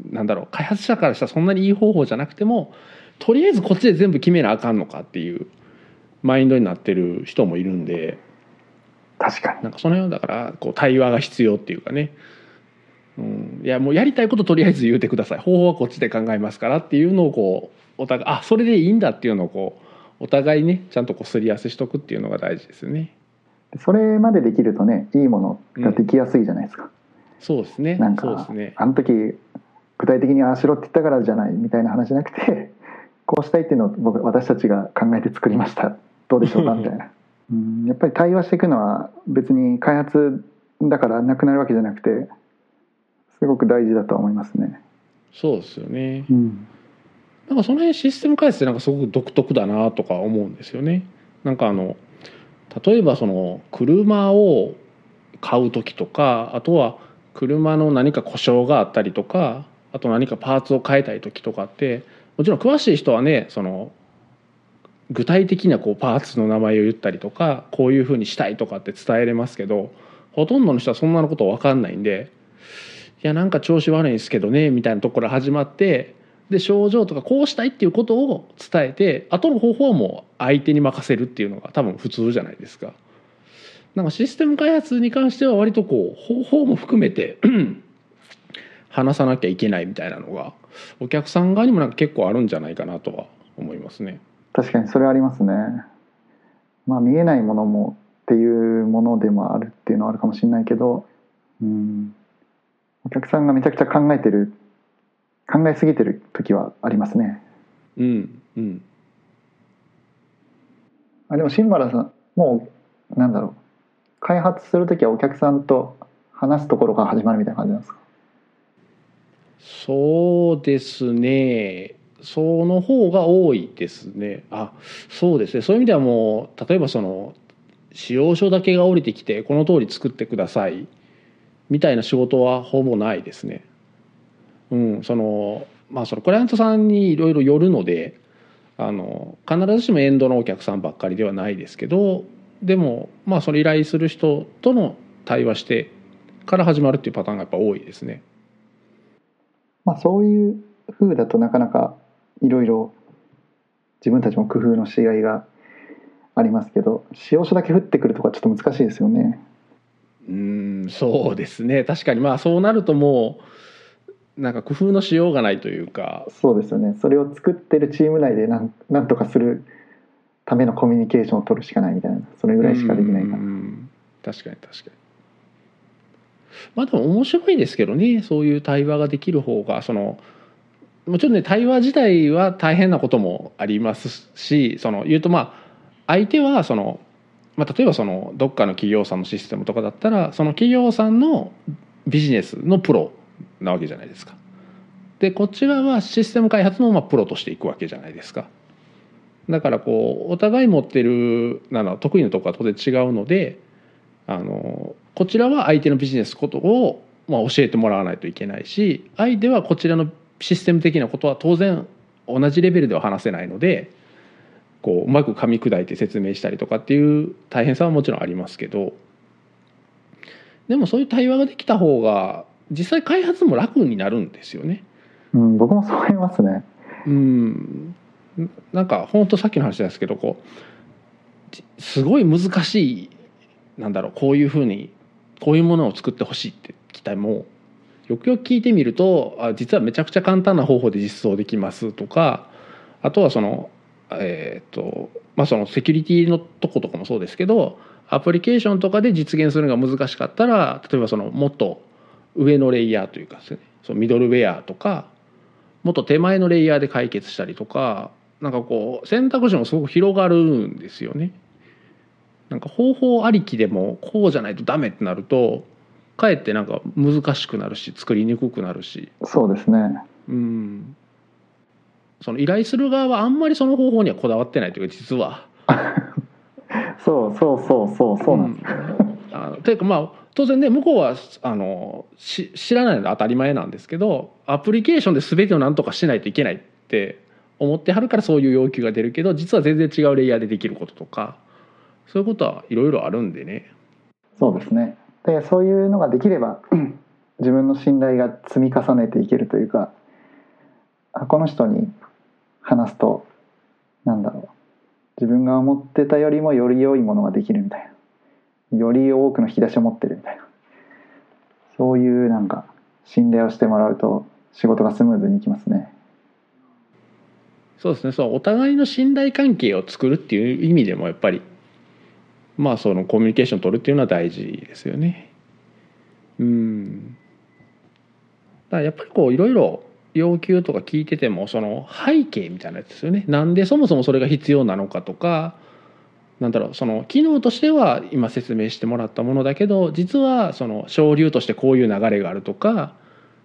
なんだろう開発者からしたらそんなにいい方法じゃなくてもとりあえずこっちで全部決めなあかんのかっていうマインドになってる人もいるんで。確かに。なんかその辺はだからこう対話が必要っていうかね、うん、いやもうやりたいこととりあえず言うてください。方法はこっちで考えますからっていうのをこうお互いあそれでいいんだっていうのをこうお互いねちゃんとこうすり合わせしとくっていうのが大事ですよね。それまでできるとねいいものができやすいじゃないですか、そうですね。なんかそうですね。あの時具体的にああしろって言ったからじゃないみたいな話じゃなくて こうしたいっていうのを僕私たちが考えて作りました。どうでしょうかみたいな。うん。やっぱり対話していくのは別に開発だからなくなるわけじゃなくてすごく大事だとは思いますね。そうですよね。うん。なんかその辺システム開発ってなんかすごく独特だなとか思うんですよね。なんかあの例えばその車を買う時とかあとは車の何か故障があったりとかあと何かパーツを変えたい時とかってもちろん詳しい人はねその具体的なこうパーツの名前を言ったりとかこういうふうにしたいとかって伝えれますけどほとんどの人はそんなのこと分かんないんで「いやなんか調子悪いんですけどね」みたいなところから始まってで症状とかこうしたいっていうことを伝えて後の方法はもう相手に任せるっていうのが多分普通じゃないですか。なんかシステム開発に関しては割とこう方法も含めて話さなきゃいけないみたいなのがお客さん側にもなんか結構あるんじゃないかなとは思いますね。確かにそれありますねまあ見えないものもっていうものでもあるっていうのはあるかもしれないけどうんお客さんがめちゃくちゃ考えてる考えすぎてる時はありますね。うんうん。あでも新原さんもうなんだろう。開発する時はお客さんと話すところから始まるみたいな感じなんですか？そうですね。その方が多いですね。あそうですね。そういう意味ではもう例えばその使用書だけが降りてきてこの通り作ってくださいみたいな仕事はほぼないですね。うん、そのまあそのクライアントさんにいろいろよるのであの必ずしもエンドのお客さんばっかりではないですけどでもまあその依頼する人との対話してから始まるっていうパターンがやっぱ多いですね。まあそういう風だとなかなかいろいろ自分たちも工夫のしがいがありますけど使用書だけ降ってくるとかちょっと難しいですよね。うんそうですね。確かにまあそうなるともうなんか工夫のしようがないというか。そうですよね。それを作ってるチーム内でなんなんとかするためのコミュニケーションを取るしかないみたいな。それぐらいしかできないかな。うん。確かに確かに。まあでも面白いですけどね。そういう対話ができる方がそのもちろんね対話自体は大変なこともありますしその言うとまあ相手はその、まあ、例えばそのどっかの企業さんのシステムとかだったらその企業さんのビジネスのプロなわけじゃないですか。でこっち側はシステム開発のまあプロとしていくわけじゃないですか。だからこうお互い持ってるなの得意なとこは当然違うのであのこちらは相手のビジネスことを、まあ、教えてもらわないといけないし相手はこちらのシステム的なことは当然同じレベルでは話せないのでこううまく噛み砕いて説明したりとかっていう大変さはもちろんありますけどでもそういう対話ができた方が実際開発も楽になるんですよね。うん、僕もそう思いますね。うんなんか本当さっきの話ですけどこうすごい難しいなんだろうこういうふうにこういうものを作ってほしいって期待もよくよく聞いてみるとあ実はめちゃくちゃ簡単な方法で実装できますとかあとはそのえっ、とまあそのセキュリティのとことかもそうですけどアプリケーションとかで実現するのが難しかったら例えばそのもっと上のレイヤーというかですねそのミドルウェアとかもっと手前のレイヤーで解決したりとかなんかこう選択肢もすごく広がるんですよね。なんか方法ありきでもこうじゃないとダメってなるとかえってなんか難しくなるし作りにくくなるしそうですね。うんその依頼する側はあんまりその方法にはこだわってないというか実は。そうそうそうそうそうなんです。うんあのというかまあ当然ね向こうはあのし知らないので当たり前なんですけどアプリケーションで全てを何とかしないといけないって思ってはるからそういう要求が出るけど実は全然違うレイヤーでできることとかそういうことはいろいろあるんでね。そうですね。でそういうのができれば 自分の信頼が積み重ねていけるというかあこの人に話すとなんだろう。自分が思ってたよりもより良いものができるみたいな。より多くの引き出しを持ってるみたいな。そういうなんか信頼をしてもらうと仕事がスムーズにいきますね。そうですね。そうお互いの信頼関係を作るっていう意味でもやっぱりまあそのコミュニケーション取るっていうのは大事ですよね。うん。だやっぱりこういろいろ要求とか聞いててもその背景みたいなやつですよね。なんでそもそもそれが必要なのかとかなんだろうその機能としては今説明してもらったものだけど実はその省流としてこういう流れがあるとか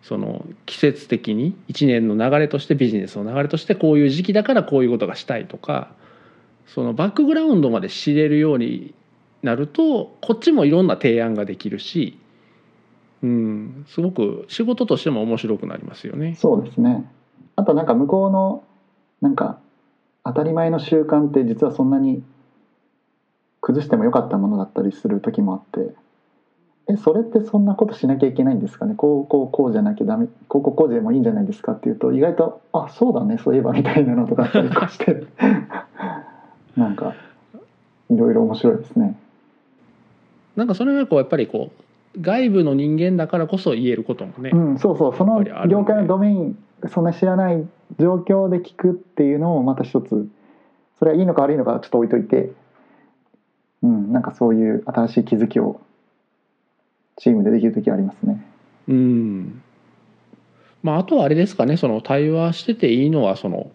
その季節的に1年の流れとしてビジネスの流れとしてこういう時期だからこういうことがしたいとかそのバックグラウンドまで知れるようになるとこっちもいろんな提案ができるし、うん、すごく仕事としても面白くなりますよね。そうですねあとなんか向こうのなんか当たり前の習慣って実はそんなに崩してもよかったものだったりする時もあってえそれってそんなことしなきゃいけないんですかね？こうこうこうじゃなきゃダメこうこうこうでもいいんじゃないですかっていうと意外とあそうだねそういえばみたいなのとかあったりとかして なんかいろいろ面白いですね。なんかそれはこうやっぱりこう外部の人間だからこそ言えることもね、うん、そうそう。その業界のドメインそんな知らない状況で聞くっていうのもまた一つそれはいいのか悪いのかはちょっと置いといて、うん、なんかそういう新しい気づきをチームでできる時ありますね。うん。まあ、あとはあれですかねその対話してていいのはその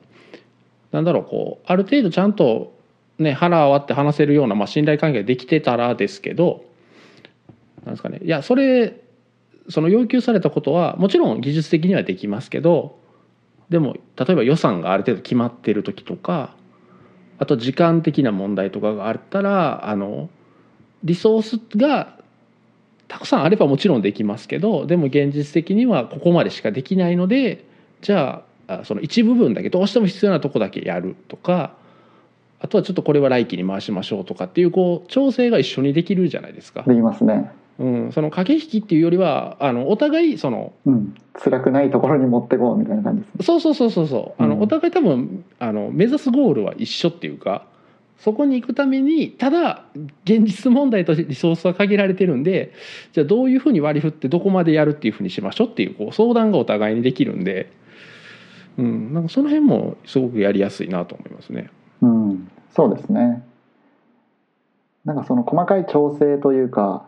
なんだろうこうある程度ちゃんと、ね、腹割って話せるような、まあ、信頼関係ができてたらですけどなんですかねいやそれその要求されたことはもちろん技術的にはできますけどでも例えば予算がある程度決まってる時とかあと時間的な問題とかがあったらあのリソースがたくさんあればもちろんできますけどでも現実的にはここまでしかできないのでじゃあその一部分だけどうしても必要なとこだけやるとかあとはちょっとこれは来期に回しましょうとかっていうこう調整が一緒にできるじゃないですか。できますね。うん、その駆け引きっていうよりはあのお互いそのうん、辛くないところに持ってこうみたいな感じですね。そうそうそうそうそうあの、うんお互い多分あの目指すゴールは一緒っていうかそこに行くためにただ現実問題とリソースは限られてるんでじゃあどういうふうに割り振ってどこまでやるっていうふうにしましょうっていうこう相談がお互いにできるんで、うん、なんかその辺もすごくやりやすいなと思いますね。うん、そうですね。なんかその細かい調整というか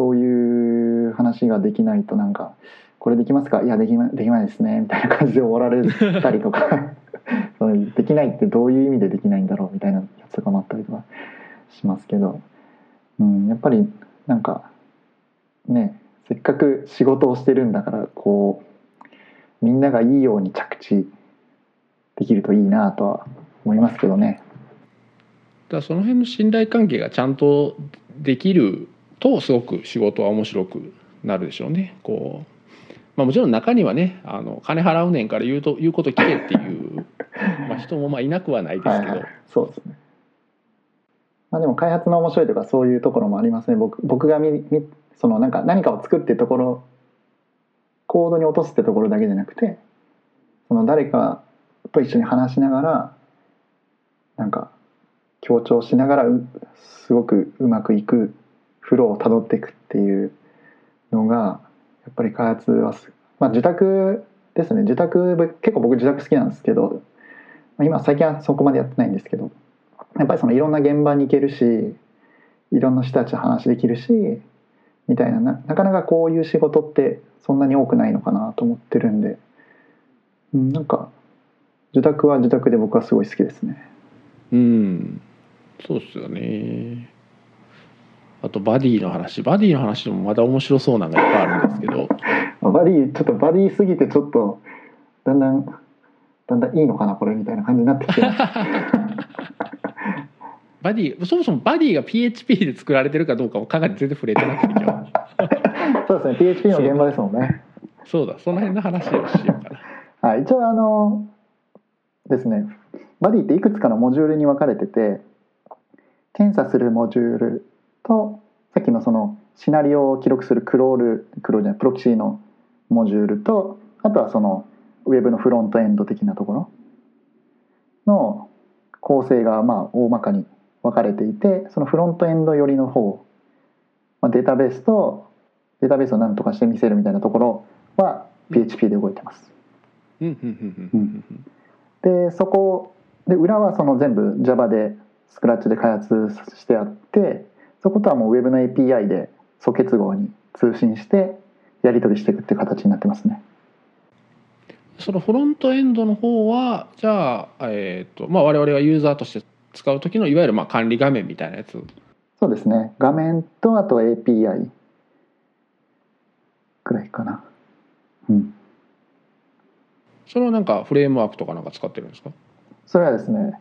そういう話ができないとなんか「これできますか?」「いやできまできないですね」みたいな感じで終わられたりとか できないってどういう意味でできないんだろうみたいなやつとかもあったりとかしますけど、うん、やっぱりなんかねせっかく仕事をしてるんだからこうみんながいいように着地できるといいなとは思いますけどね。だその辺の信頼関係がちゃんとできるとすごく仕事は面白くなるでしょうね。こうまあ、もちろん中にはねあの金払うねんから言うと言うこと聞けっていう、まあ、人もまあいなくはないですけど、はいはい、そうですね。まあでも開発の面白いとかそういうところもありますね。僕僕が見見そのなんか何かを作ってるところコードに落とすってところだけじゃなくて、その誰かと一緒に話しながらなんか強調しながらうすごくうまくいくフローをたどっていくっていうのがやっぱり開発は、まあ、受託ですね。受託結構僕受託好きなんですけど今最近はそこまでやってないんですけどやっぱりそのいろんな現場に行けるしいろんな人たちと話できるしみたいなななかなかこういう仕事ってそんなに多くないのかなと思ってるんで、うん、なんか受託は受託で僕はすごい好きですね。うん。そうっすよね。あとバディの話。バディの話でもまだ面白そうなのがいっぱいあるんですけど。バディちょっとバディすぎてちょっとだんだんだんだんいいのかなこれみたいな感じになってきて。バディそもそもバディが PHP で作られてるかどうかもかなり全然触れてなくて そうですね PHP の現場ですもんね。そうだその辺の話をしようかな。はい、一応あのですねバディっていくつかのモジュールに分かれてて検査するモジュールとさっきのそのシナリオを記録するクロールクロールじゃないプロキシーのモジュールとあとはそのウェブのフロントエンド的なところの構成がまあ大まかに分かれていてそのフロントエンド寄りの方、まあ、データベースとデータベースを何とかして見せるみたいなところは PHP で動いてます。うんでそこで裏はその全部 Java でスクラッチで開発してあってそことはもう Web の API で素結合に通信してやり取りしていくっていう形になってますね。そのフロントエンドの方はじゃあ、えーとまあ、我々がユーザーとして使う時のいわゆるまあ管理画面みたいなやつ。そうですね。画面とあと API くらいかな。うん、それはなんかフレームワークとかなんか使ってるんですか？それはですね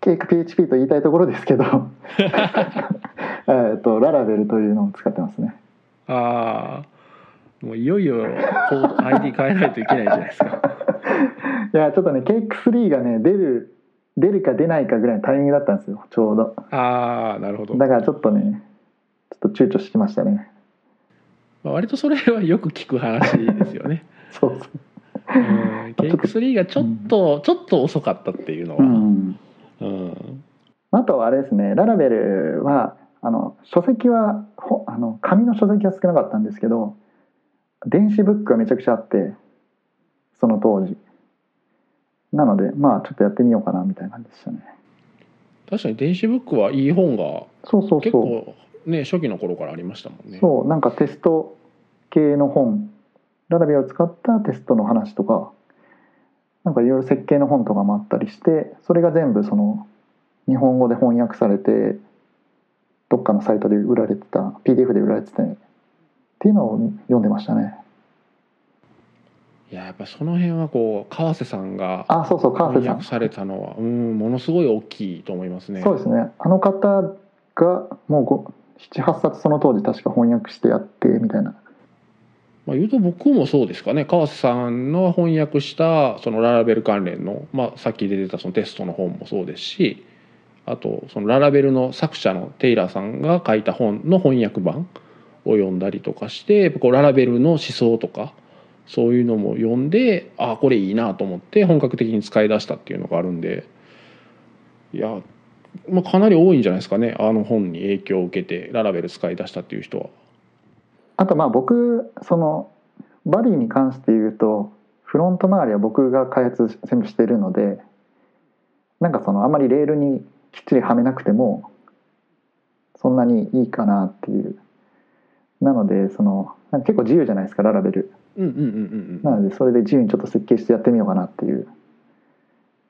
ケーク PHP と言いたいところですけど えっとララベルというのを使ってますね。ああもういよいよ ID 変えないといけないじゃないですか。いやちょっとねケーク3がね出る出るか出ないかぐらいのタイミングだったんですよちょうど。ああなるほど。だからちょっとねちょっと躊躇してましたね。まあ割とそれはよく聞く話ですよね。そうそう。うんケーク3がちょっと、ちょっと遅かったっていうのは、うん。うん。あとあれですねララベルはあの書籍はほあの紙の書籍は少なかったんですけど電子ブックがめちゃくちゃあってその当時。なのでまあちょっとやってみようかなみたいな感じでしたね。確かに電子ブックはいい本がそうそうそう。結構ね初期の頃からありましたもんね。そうなんかテスト系の本ララベルを使ったテストの話とかなんかいろいろ設計の本とかもあったりしてそれが全部その日本語で翻訳されてどっかのサイトで売られてた PDF で売られててっていうのを読んでましたね。いややっぱその辺はこう川瀬さんがあそうそう川瀬さん。翻訳されたのはうんものすごい大きいと思いますね。そうですね。あの方がもう78冊その当時確か翻訳してやってみたいな。まあ、言うと僕もそうですかね。川瀬さんの翻訳したそのララベル関連の、まあ、さっき出てたそのテストの本もそうですしあとそのララベルの作者のテイラーさんが書いた本の翻訳版を読んだりとかしてこうララベルの思想とかそういうのも読んでああこれいいなと思って本格的に使い出したっていうのがあるんでいや、まあ、かなり多いんじゃないですかねあの本に影響を受けてララベル使い出したっていう人は。あとまあ僕そのバディに関して言うとフロント周りは僕が開発全部してるのでなんかそのあんまりレールにきっちりはめなくてもそんなにいいかなっていう。なのでその結構自由じゃないですかララベル。うんうんうんうんうん。なのでそれで自由にちょっと設計してやってみようかなっていう。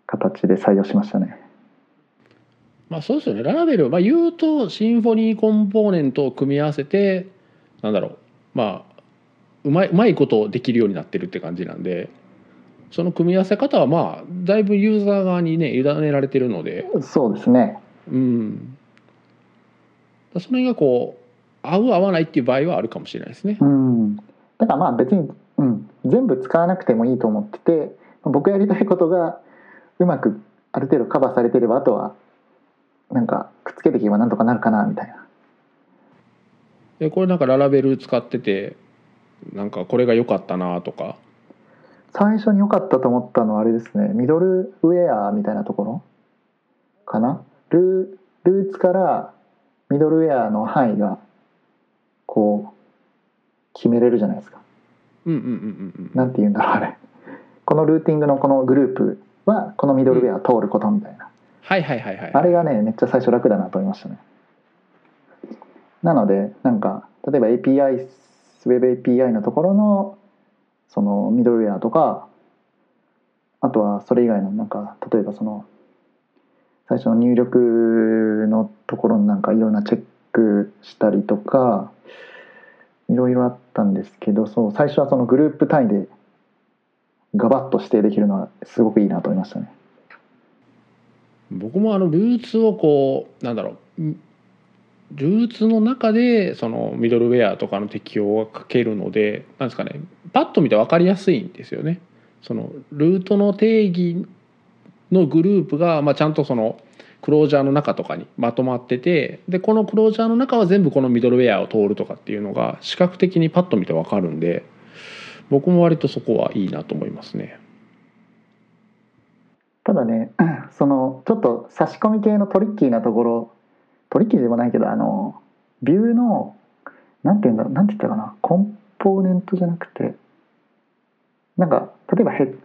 形で採用しましたね。まあそうですよね。ララベル、まあ、言うとシンフォニーコンポーネントを組み合わせてなんだろう。まあうまいうまいことできるようになってるって感じなんでその組み合わせ方はまあだいぶユーザー側にね委ねられてるので。そうですね。うん。その辺がこう合う合わないっていう場合はあるかもしれないですね。う。ん。だからまあ別に、うん、全部使わなくてもいいと思ってて僕やりたいことがうまくある程度カバーされてればあとはなんかくっつけていけばなんとかなるかなみたいな。でこれなんかララベル使っててなんかこれが良かったなとか最初に良かったと思ったのはあれですね。ミドルウェアみたいなところ？かな？ルールーツからミドルウェアの範囲がこう決めれるじゃないですか。うんうんうんうんうん。なんて言うんだろうあれ。このルーティングのこのグループはこのミドルウェア通ることみたいな、はいはいはいはい。あれがねめっちゃ最初楽だなと思いましたね。なのでなんか例えば API ウェブ API のところのそのミドルウェアとかあとはそれ以外のなんか例えばその最初の入力のところになんかいろんなチェックしたりとかいろいろあったんですけどそう最初はそのグループ単位でガバッと指定できるのはすごくいいなと思いましたね。僕もあのルーツをこうなんだろうルーツの中でそのミドルウェアとかの適用が書けるのでなんですかねパッと見て分かりやすいんですよね。そのルートの定義のグループが、まあ、ちゃんとそのクロージャーの中とかにまとまっててでこのクロージャーの中は全部このミドルウェアを通るとかっていうのが視覚的にパッと見て分かるんで僕も割とそこはいいなと思いますね。ただねそのちょっと差し込み系のトリッキーなところトリッキーでもないけどあのビューのなんていうんだろうなんて言ったかなコンポーネントじゃなくてなんか例えばヘッ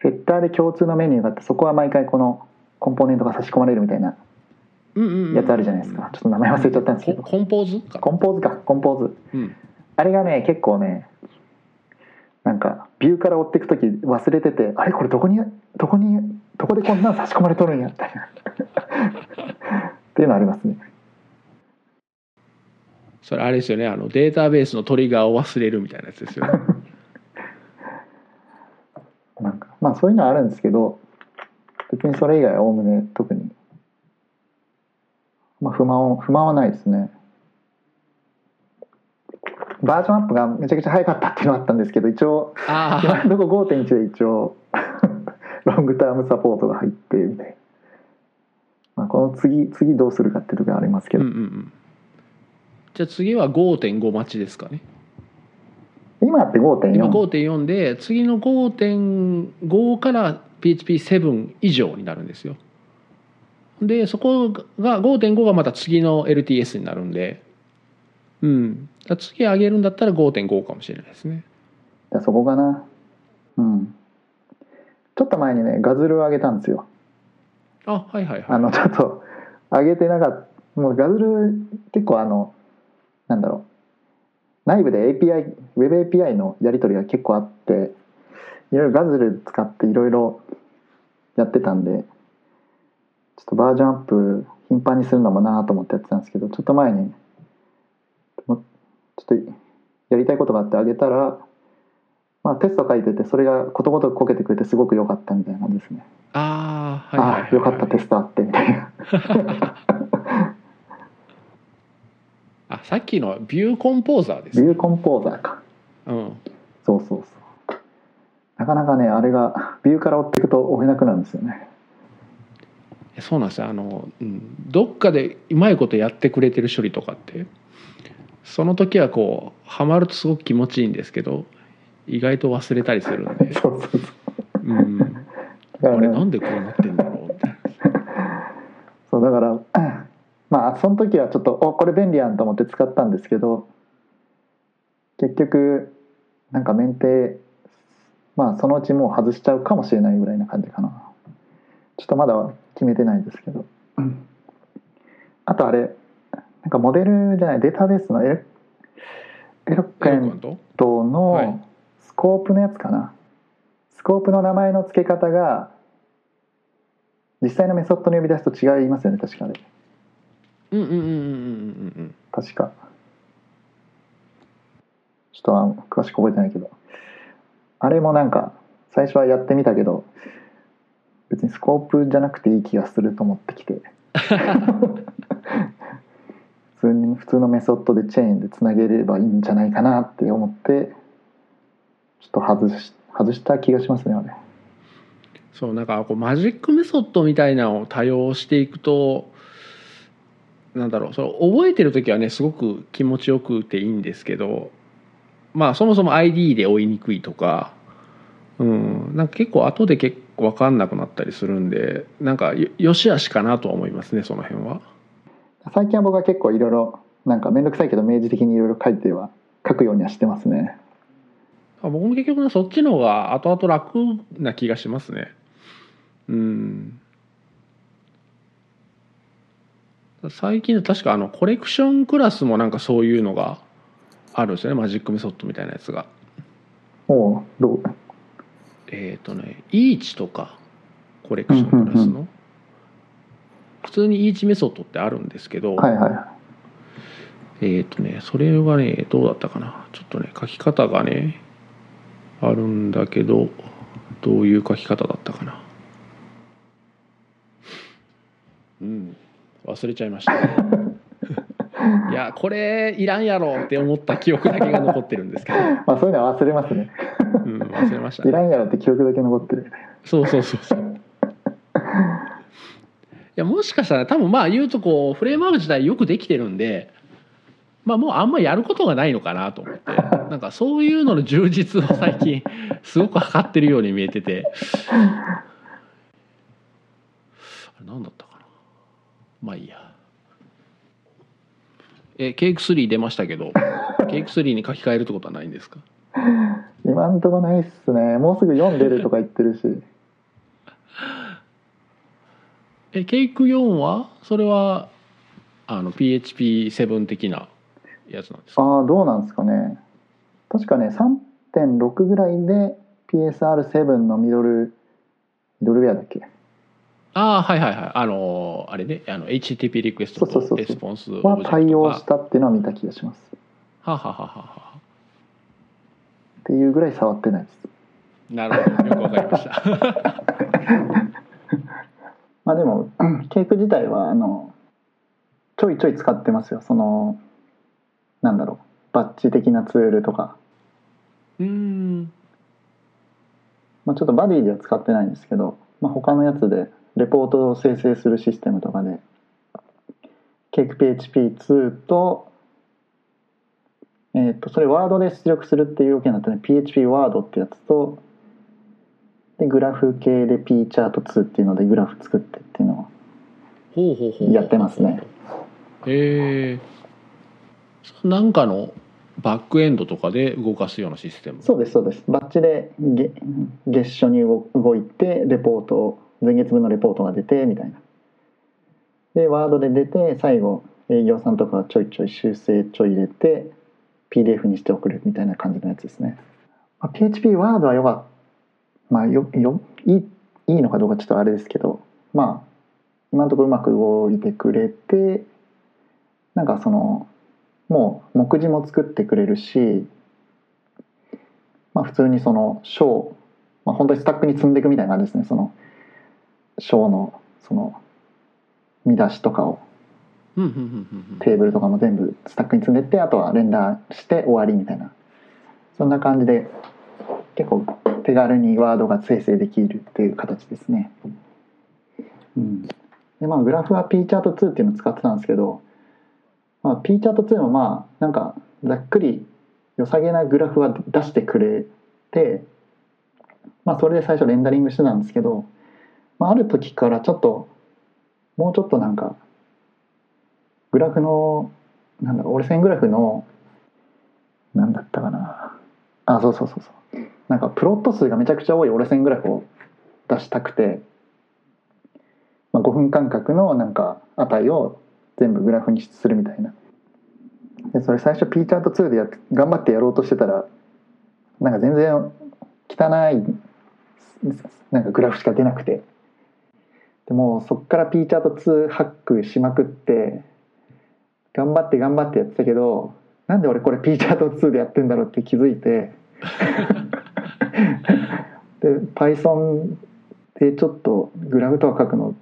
ヘッダーで共通のメニューがあってそこは毎回このコンポーネントが差し込まれるみたいなやつあるじゃないですか。ちょっと名前忘れちゃったんですけど。ココンポーズ？かコンポーズかコンポーズ。うん。あれがね結構ねなんかビューから追っていく時忘れててあれ？これどこにどこにどこでこんなの差し込まれとるんや？みたいなっていうのありますね。それあれですよね。あのデータベースのトリガーを忘れるみたいなやつですよね。まあそういうのはあるんですけど別にそれ以外はおおむね特に、まあ、不満不満はないですね。バージョンアップがめちゃくちゃ早かったっていうのはあったんですけど一応あ今のところ5.1で一応 ロングタームサポートが入ってみたいな、まあ、この次次どうするかっていうところがありますけうんど、うんうん。じゃあ次は5.5待ちですかね。今って今5.4 5.4で次の5.5から PHP7 以上になるんですよ。でそこが5.5がまた次の LTS になるんで。うん。次上げるんだったら5.5かもしれないですね。じゃあそこかな。うん。ちょっと前にねガズルを上げたんですよあはいはいはい。あのちょっと上げてなかったもうガズル結構あのなんだろう。内部で API ウェブ API のやり取りが結構あっていろいろガズル使っていろいろやってたんでちょっとバージョンアップ頻繁にするのもなと思ってやってたんですけどちょっと前にちょっとやりたいことがあってあげたら、まあ、テスト書いててそれがことごとくこけてくれてすごく良かったみたいな感じですね。ああはいはいはい、ああよかったテストあってみたいな。あさっきのビューコンポーザーですビューコンポーザーか。うんそうそうそう。なかなかね、あれがビューから追っていくと追えなくなるんですよね。そうなんですよあの、うん、どっかでうまいことやってくれてる処理とかってその時はこうハマるとすごく気持ちいいんですけど意外と忘れたりするんで、そうそうそう。うん、だからあれなね、んでこうなってんだろうみたいなそうだから、まあその時はちょっとおこれ便利やんと思って使ったんですけど、結局なんかメンテまあそのうちもう外しちゃうかもしれないぐらいな感じかな。ちょっとまだ決めてないですけど。あとあれなんかモデルじゃないデータベースのエレエロケンと？トはいコープのやつかな、スコープの名前の付け方が実際のメソッドに呼び出すと違いますよね確かあれうんうんうんうんうんうん確か。ちょっとは詳しく覚えてないけど。あれもなんか最初はやってみたけど別にスコープじゃなくていい気がすると思ってきて。普通に普通のメソッドでチェーンでつなげればいいんじゃないかなって思ってちょっと外し外した気がしますねあれそうなんかこうマジックメソッドみたいなのを多用していくとなんだろうその覚えてる時はねすごく気持ちよくていいんですけどまあそもそも ID で追いにくいとか、うん、なんか結構後で結構分かんなくなったりするんでなんかよよしあしかなとは思いますねその辺は。最近は僕は結構いろいろなんか面倒くさいけど明示的にいろいろ書いては書くようにはしてますね僕も結局ねそっちの方が後々楽な気がしますね。うん。最近確かあのコレクションクラスもなんかそういうのがあるんですよね。マジックメソッドみたいなやつが。おうどう？えっ、とねイーチとかコレクションクラスうんうんの普通にイーチメソッドってあるんですけど、はいはいはい。えっ、とねそれがねどうだったかな。ちょっとね書き方がねあるんだけどどういう書き方だったかな。うん忘れちゃいました。いやこれいらんやろって思った記憶だけが残ってるんですけど、まあそういうのは忘れますね。うん、忘れましたね。いらんやろって記憶だけ残ってる。そうそうそうそう。いやもしかしたら多分まあ言うとこうフレームワーク自体よくできてるんでまあもうあんまやることがないのかなと思って。なんかそういうのの充実を最近 すごく測ってるように見えてて。あれ何だったかな。まあいいや。えケイク3出ましたけど ケイク3に書き換えるってことはないんですか？今んとこないっすね。もうすぐ4出るとか言ってるし。えケイク4は？それはあの PHP7 的なやつなんですか？ああどうなんですかね。確かね3.6ぐらいで PSR7 のミドルミドルウェアだっけ？ああはいはいはい。あのあれねあの HTTP リクエストそうそうそうそう。とレスポンスは対応がしたっていうのは見た気がします。ははははは。っていうぐらい触ってないです。なるほど。よくわかりました。まあでもケーク自体はあのちょいちょい使ってますよ。そのなんだろう。バッチ的なツールとか、うん。まあ、ちょっとバディでは使ってないんですけど、まあ、他のやつでレポートを生成するシステムとかでケーク PHP2 とえっ、とそれワードで出力するっていう要件だったね PHP ワードってやつとでグラフ系で P チャート2っていうのでグラフ作ってっていうのをやってますね。へえなんかのバックエンドとかで動かすようなシステム？そうですそうです。バッチで月月初に動いてレポート前月分のレポートが出てみたいな。でワードで出て最後営業さんとかちょいちょい修正ちょい入れて PDF にして送るみたいな感じのやつですね、まあ、PHP ワードはよかまあよよいいいいのかどうかちょっとあれですけど。まあ今のところうまく動いてくれてなんかそのもう目次も作ってくれるしまあ普通にその章、まあ、本当にスタックに積んでいくみたいな感じですね。その章のその見出しとかを。テーブルとかも全部スタックに積んでってあとはレンダーして終わりみたいな。そんな感じで結構手軽にワードが生成できるっていう形ですね。うん、でまあグラフは P チャート2っていうのを使ってたんですけど、まあ、P チャート2もまあなんかざっくり良さげなグラフは出してくれて、まあ、それで最初レンダリングしてたんですけど、まあ、ある時からちょっともうちょっとなんかグラフのなんだろう折れ線グラフのなんだったかな。あそうそうそうそう。なんかプロット数がめちゃくちゃ多い折れ線グラフを出したくて、まあ、5分間隔のなんか値を全部グラフにするみたいな。でそれ最初 P チャート2でやって頑張ってやろうとしてたらなんか全然汚いなんかグラフしか出なくて。でもうそっから P チャート2ハックしまくって頑張って頑張ってやってたけどなんで俺これ P チャート2でやってんだろうって気づいて で Python でちょっとグラフとか書くの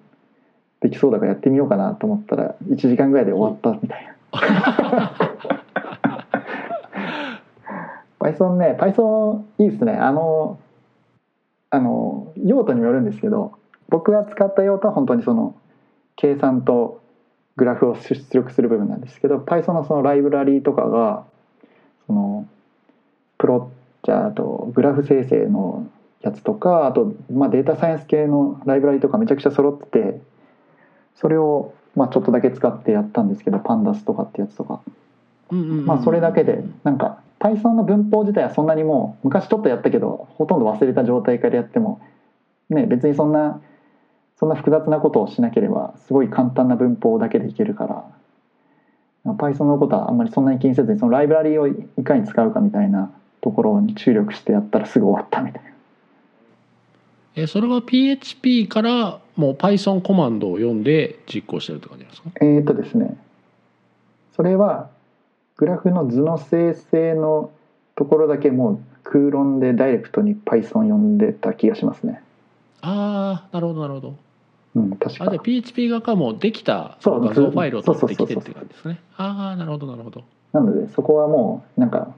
できそうだからやってみようかなと思ったら1時間ぐらいで終わったみたいな。Python ね Python いいですね。あのあの用途にもよるんですけど僕が使った用途は本当にその計算とグラフを出力する部分なんですけど Python のそのライブラリーとかがそのプロじゃあとグラフ生成のやつとかあと、まあ、データサイエンス系のライブラリとかめちゃくちゃ揃っててそれを、まあ、ちょっとだけ使ってやったんですけどパンダスとかってやつとか、まあ、それだけでなんか Python の文法自体はそんなにもう昔ちょっとやったけどほとんど忘れた状態からやっても、ね、別にそんなそんな複雑なことをしなければすごい簡単な文法だけでいけるから Python のことはあんまりそんなに気にせずにそのライブラリをいかに使うかみたいなところに注力してやったらすぐ終わったみたいな。えそれは PHP からもう Python コマンドを読んで実行してるって感じですか？えー、とですね。それはグラフの図の生成のところだけもう空論でダイレクトに Python 読んでた気がしますね。ああなるほどなるほど。うん確か。あじゃあ PHP 側からもうできた画像ファイルを取ってきてって感じですね。ああなるほどなるほど。なのでそこはもうなんか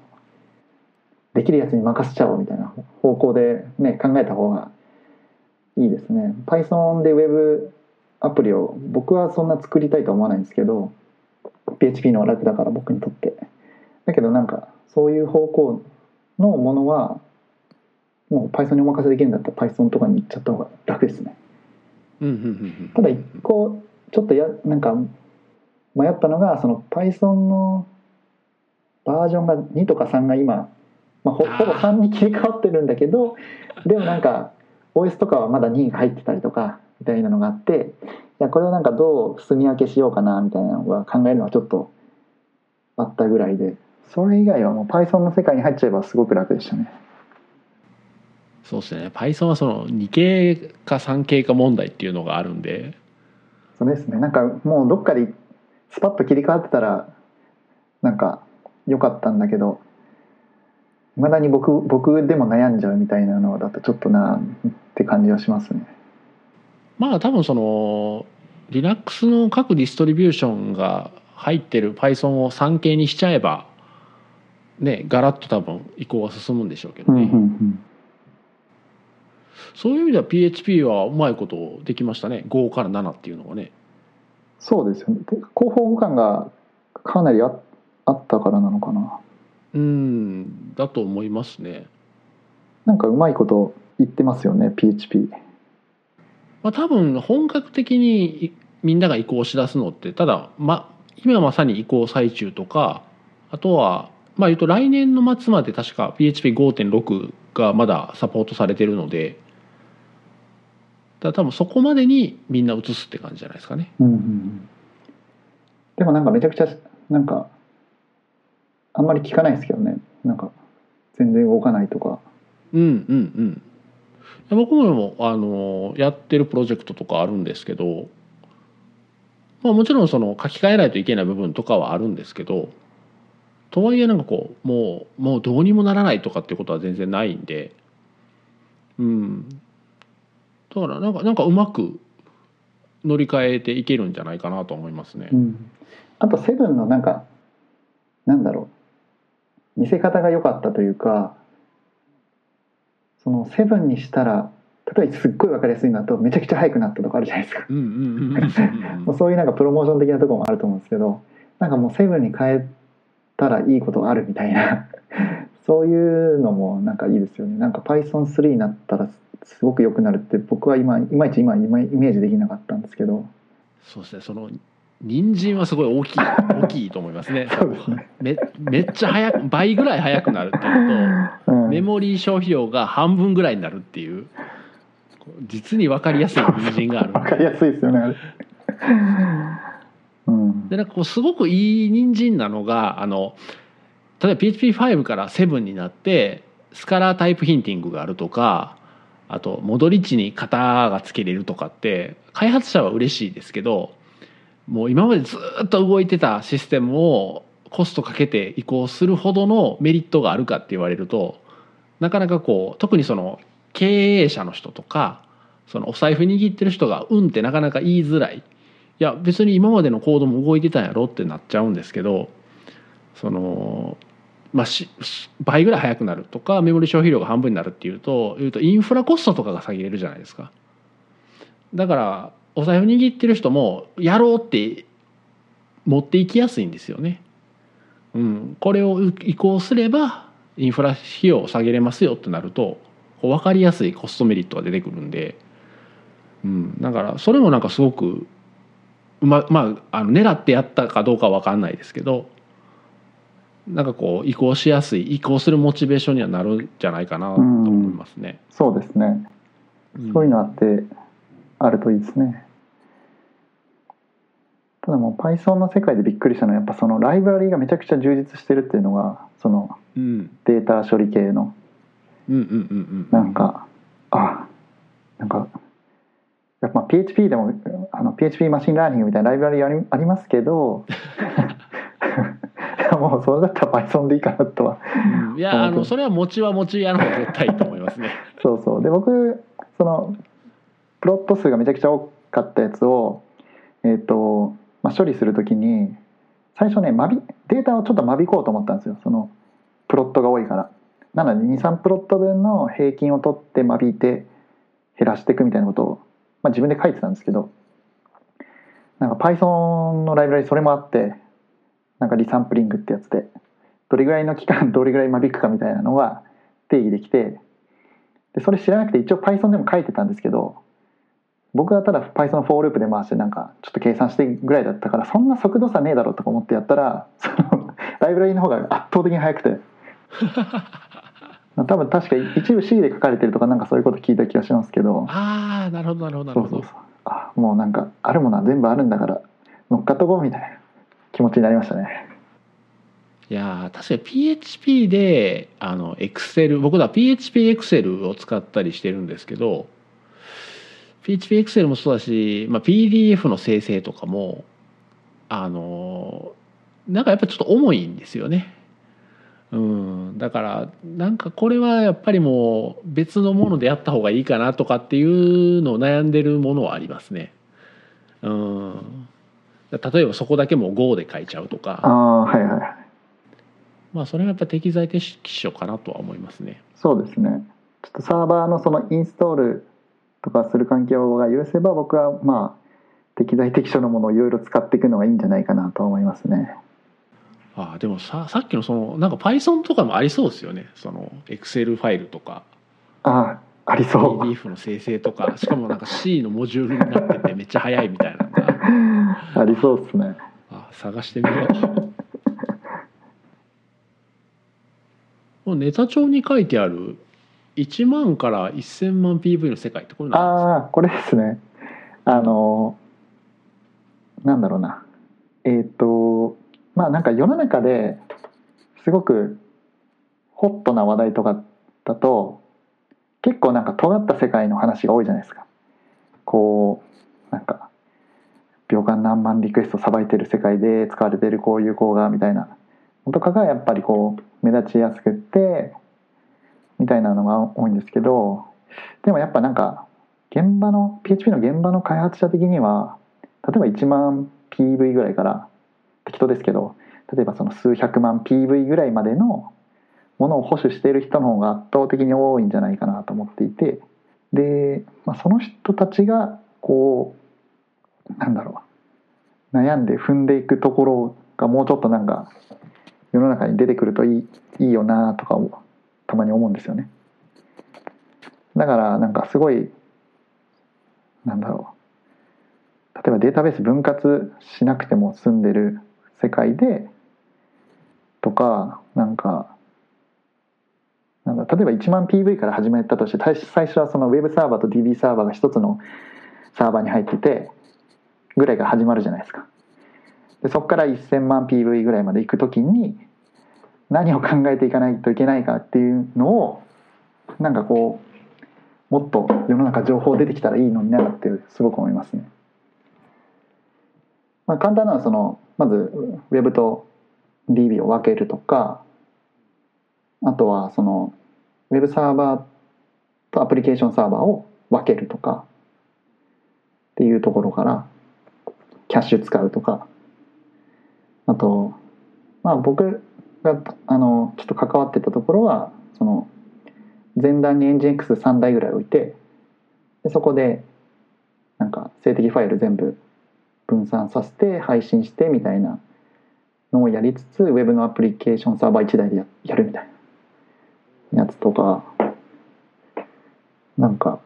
できるやつに任せちゃおうみたいな方向でね考えた方がいいですね。Python で Web アプリを僕はそんな作りたいとは思わないんですけど PHP の楽だから僕にとって。だけどなんかそういう方向のものはもう Python にお任せできるんだったら Python とかに行っちゃった方が楽ですね。ただ一個ちょっとやなんか迷ったのがその Python のバージョンが2とか3が今、まあ、ほほぼ3に切り替わってるんだけどでもなんか OS とかはまだ2が入ってたりとかみたいなのがあっていやこれをなんかどう住み分けしようかなみたいなのが考えるのはちょっとあったぐらいでそれ以外はもう Python の世界に入っちゃえばすごく楽でしたね。そうですね。Python はその2系か3系か問題っていうのがあるんで。そうですね。なんかもうどっかでスパッと切り替わってたらなんか良かったんだけどいまだに僕僕でも悩んじゃうみたいなのだとちょっとなって感じはしますね。まあ多分その Linux の各ディストリビューションが入ってる Python を3系にしちゃえばねガラッと多分移行は進むんでしょうけどね、うんうんうんそういう意味では PHP はうまいことできましたね5から7っていうのはねそうですよね。で広報互換がかなりああったからなのかな。うんだと思いますねなんかうまいこと言ってますよね PHP。まあ多分本格的にいみんなが移行しだすのってただま今まさに移行最中とかあとはまあ言うと来年の末まで確か PHP5.6 がまだサポートされてるのでだ多分そこまでにみんな移すって感じじゃないですかね。うんうんうんでもなんかめちゃくちゃなんかあんまり聞かないですけどねなんか全然動かないとか。うんうんうん。僕もあのやってるプロジェクトとかあるんですけど、まあ、もちろんその書き換えないといけない部分とかはあるんですけどとはいえなんかこうもうもうどうにもならないとかっていうことは全然ないんでうん。だからなんかなんかうまく乗り換えていけるんじゃないかなと思いますね。うん。あとセブンのなんかなんだろう見せ方が良かったというかそのセブンにしたら例えばすっごい分かりやすいのだとめちゃくちゃ速くなったとかあるじゃないですか。そういうなんかプロモーション的なところもあると思うんですけどなんかもうセブンに変えたらいいことがあるみたいな。そういうのもなんかいいですよね。なんか Python3 になったらすごく良くなるって僕は今いまいち今今イメージできなかったんですけど。そうですね。その人参はすごい大きい 大きいと思いますね。ね、めめっちゃ早く倍ぐらい早くなるっていううん。とメモリー消費量が半分ぐらいになるっていう。実に分かりやすい人参がある。わかりやすいですよねあれ。うん。でなんかこうすごくいい人参なのがあの例えば PHP5 から7になってスカラータイプヒンティングがあるとかあと戻り値に型がつけれるとかって開発者は嬉しいですけどもう今までずっと動いてたシステムをコストかけて移行するほどのメリットがあるかって言われるとなかなかこう特にその経営者の人とかそのお財布握ってる人が「うん」ってなかなか言いづらい。いや別に今までのコードも動いてたんやろってなっちゃうんですけどそのまあしし倍ぐらい速くなるとかメモリ消費量が半分になるっていうというとインフラコストとかが下げれるじゃないですかだからお財布握ってる人もやろうって持っていきやすいんですよね、うん、これを移行すればインフラ費用を下げれますよってなるとこう分かりやすいコストメリットが出てくるんで、うん、だからそれもなんかすごくうままああの狙ってやったかどうかは分かんないですけどなんかこう移行しやすい移行するモチベーションにはなるんじゃないかなと思いますね。そうですね。そういうのあってあるといいですね。ただもう Python の世界でびっくりしたのはやっぱそのライブラリがめちゃくちゃ充実してるっていうのがそのうん。データ処理系の。なんかあなんかやっぱ PHP でもあの PHP マシンラーニングみたいなライブラリありありますけど もうそれだったら Python でいいかなとはうん。いやあのそれは餅は餅屋の方が絶対いいと思いますね。そうそう。で僕そのプロット数がめちゃくちゃ多かったやつを、えーとまあ、処理するときに最初ね間引データをちょっと間引こうと思ったんですよ。そのプロットが多いから。なので23プロット分の平均を取って間引いて減らしていくみたいなことを、まあ、自分で書いてたんですけど。なんか Python のライブラリそれもあってなんかリサンプリングってやつでどれぐらいの期間 どれぐらい間引くかみたいなのが定義できてでそれ知らなくて一応 Python でも書いてたんですけど僕はただ Python の for ループで回してなんかちょっと計算してぐらいだったからそんな速度差ねえだろうとか思ってやったら そのライブラリの方が圧倒的に速くて。多分確か一部 C で書かれてるとかなんかそういうこと聞いた気がしますけど。ああなるほどなるほどなるほどそう。そうそうあもうなんかあるものは全部あるんだから乗っかっとこうみたいな気持ちになりましたね。いやー確かに PHP であの Excel 僕ら PHP Excel を使ったりしてるんですけど PHP Excel もそうだし、まあ、PDF の生成とかもあのなんかやっぱちょっと重いんですよね。うん、だからなんかこれはやっぱりもう別のものでやった方がいいかなとかっていうのを悩んでるものはありますね。うん例えばそこだけもう Go で書いちゃうとあかあはいはいまあそれはやっぱ適材適所かなとは思いますね。そうですねちょっとサーバーのそのインストールとかする環境が許せば僕はまあ適材適所のものをいろいろ使っていくのがいいんじゃないかなと思いますね。ああでもささっきのそのなんか Python とかもありそうですよね。その Excel ファイルとか。ああありそう。PDF の生成とか。しかもなんか C のモジュールになっててめっちゃ早いみたいなのが。ありそうですね。あ探してみよう。ネタ帳に書いてある1万から1000万 PV の世界ってこれなんですか？ああこれですね。あのなんだろうな。えっ、とまあなんか世の中ですごくホットな話題とかだと結構なんか尖った世界の話が多いじゃないですか。こうなんか秒間何万リクエストさばいてる世界で使われてるこういう子がみたいな。のとかがやっぱりこう目立ちやすくってみたいなのが多いんですけどでもやっぱなんか現場の PHP の現場の開発者的には例えば1万 PV ぐらいから適当ですけど例えばその数百万 PV ぐらいまでのものを保守している人の方が圧倒的に多いんじゃないかなと思っていてで、まあ、その人たちがこうなんだろう悩んで踏んでいくところがもうちょっとなんか世の中に出てくるといいいいよなとかをたまに思うんですよね。だからなんかすごいなんだろう例えばデータベース分割しなくても済んでる世界でとかなんかなんだ例えば1万 PV から始めたとして最最初はそのウェブサーバーと DB サーバーが一つのサーバーに入っててぐらいから始まるじゃないですか。でそこから1000万 PV ぐらいまで行く時に何を考えていかないといけないかっていうのをなんかこうもっと世の中情報出てきたらいいのになってすごく思いますね。まあ、簡単なのはそのまずウェブと DB を分けるとかあとはそのウェブサーバーとアプリケーションサーバーを分けるとかっていうところからキャッシュ使うとかあとまあ僕があのちょっと関わってたところはその前段にエンジン X3 台ぐらい置いてでそこでなんか静的ファイル全部分散させて配信してみたいなのをやりつつウェブのアプリケーションサーバー1台でややるみたいなやつとかなんか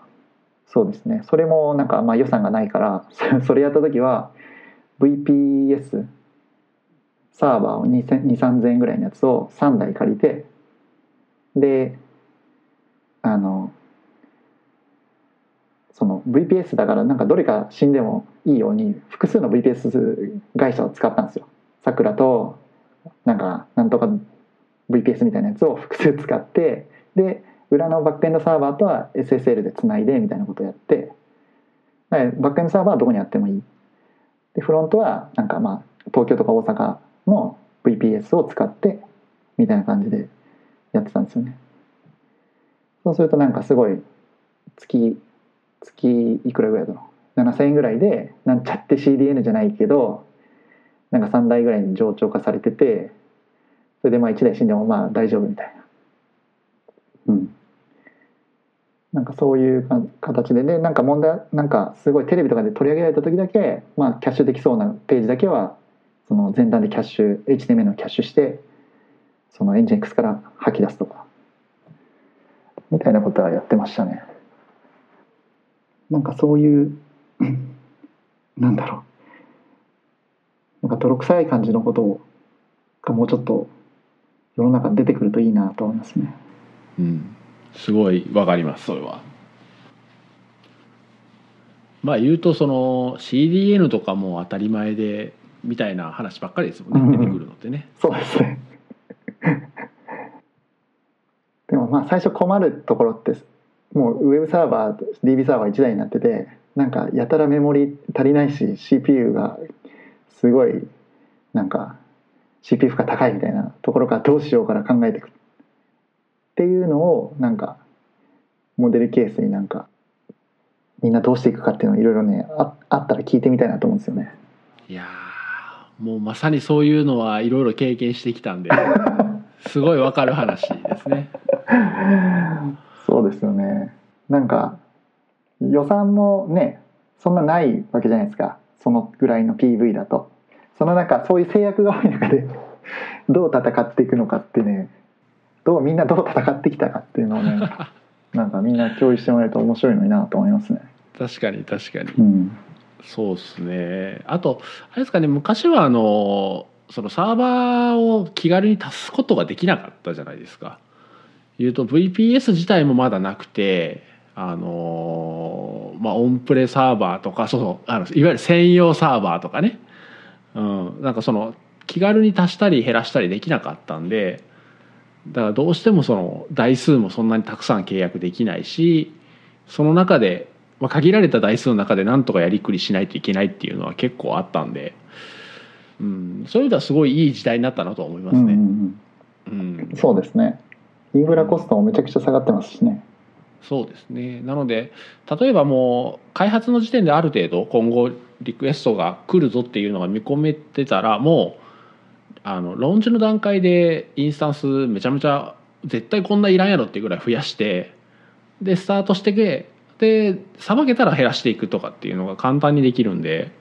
そうですね。それもなんかまあ予算がないからそれやった時は VPS サーバーを23000円ぐらいのやつを3台借りてであのその VPS だからなんかどれか死んでもいいように複数の VPS 会社を使ったんですよ。さくらとなんかなんとか VPS みたいなやつを複数使ってで裏のバックエンドサーバーとは SSL でつないでみたいなことをやってバックエンドサーバーはどこにあってもいいでフロントはなんかまあ東京とか大阪の VPS を使ってみたいな感じでやってたんですよね。そうするとなんかすごい月月いくらぐらいだろう。7000円ぐらいでなんちゃって CDN じゃないけどなんか3台ぐらいに冗長化されててそれでまあ1台死んでもまあ大丈夫みたいな。うん。なんかそういう形ででなんか問題なんかすごいテレビとかで取り上げられた時だけ、まあ、キャッシュできそうなページだけはその前段でキャッシュ HTML のキャッシュしてそのエンジン X から吐き出すとかみたいなことはやってましたね。なんかそういう なんだろう。なんか泥臭い感じのことがもうちょっと世の中に出てくるといいなと思いますね。うん。すごいわかりますそれは。まあ言うとその CDN とかも当たり前でみたいな話ばっかりですもんね出てくるのってね。そうですねでもまあ最初困るところってもうウェブサーバー DB サーバー1台になっててなんかやたらメモリ足りないし CPU がすごいなんか CPU 負荷高いみたいなところからどうしようから考えていくっていうのをなんかモデルケースになんかみんなどうしていくかっていうのをいろいろねああったら聞いてみたいなと思うんですよね。いやーもうまさにそういうのはいろいろ経験してきたんで すごいわかる話ですね。そうですよね。なんか予算もねそんなないわけじゃないですかそのぐらいの PV だと。その中そういう制約が多い中で どう戦っていくのかってねどうみんなどう戦ってきたかっていうのをね なんかみんな共有してもらえると面白いのになと思いますね。確かに確かに。うん、そうですね。あとあれですかね昔はあのそのサーバーを気軽に足すことができなかったじゃないですか。言うと VPS 自体もまだなくてあのまあオンプレサーバーとかそうそうあのいわゆる専用サーバーとかね、うん、なんかその気軽に足したり減らしたりできなかったんでだからどうしてもその台数もそんなにたくさん契約できないしその中で、まあ、限られた台数の中でなんとかやりくりしないといけないっていうのは結構あったんで、うん、そういう意味ではすごいいい時代になったなと思いますね。うんうんうんうん、そうですねインフラコストもめちゃくちゃ下がってますしね。そうですねなので例えばもう開発の時点である程度今後リクエストが来るぞっていうのが見込めてたらもうあのローンチの段階でインスタンスめちゃめちゃ絶対こんないらんやろっていうぐらい増やしてでスタートしてけでさばけたら減らしていくとかっていうのが簡単にできるんで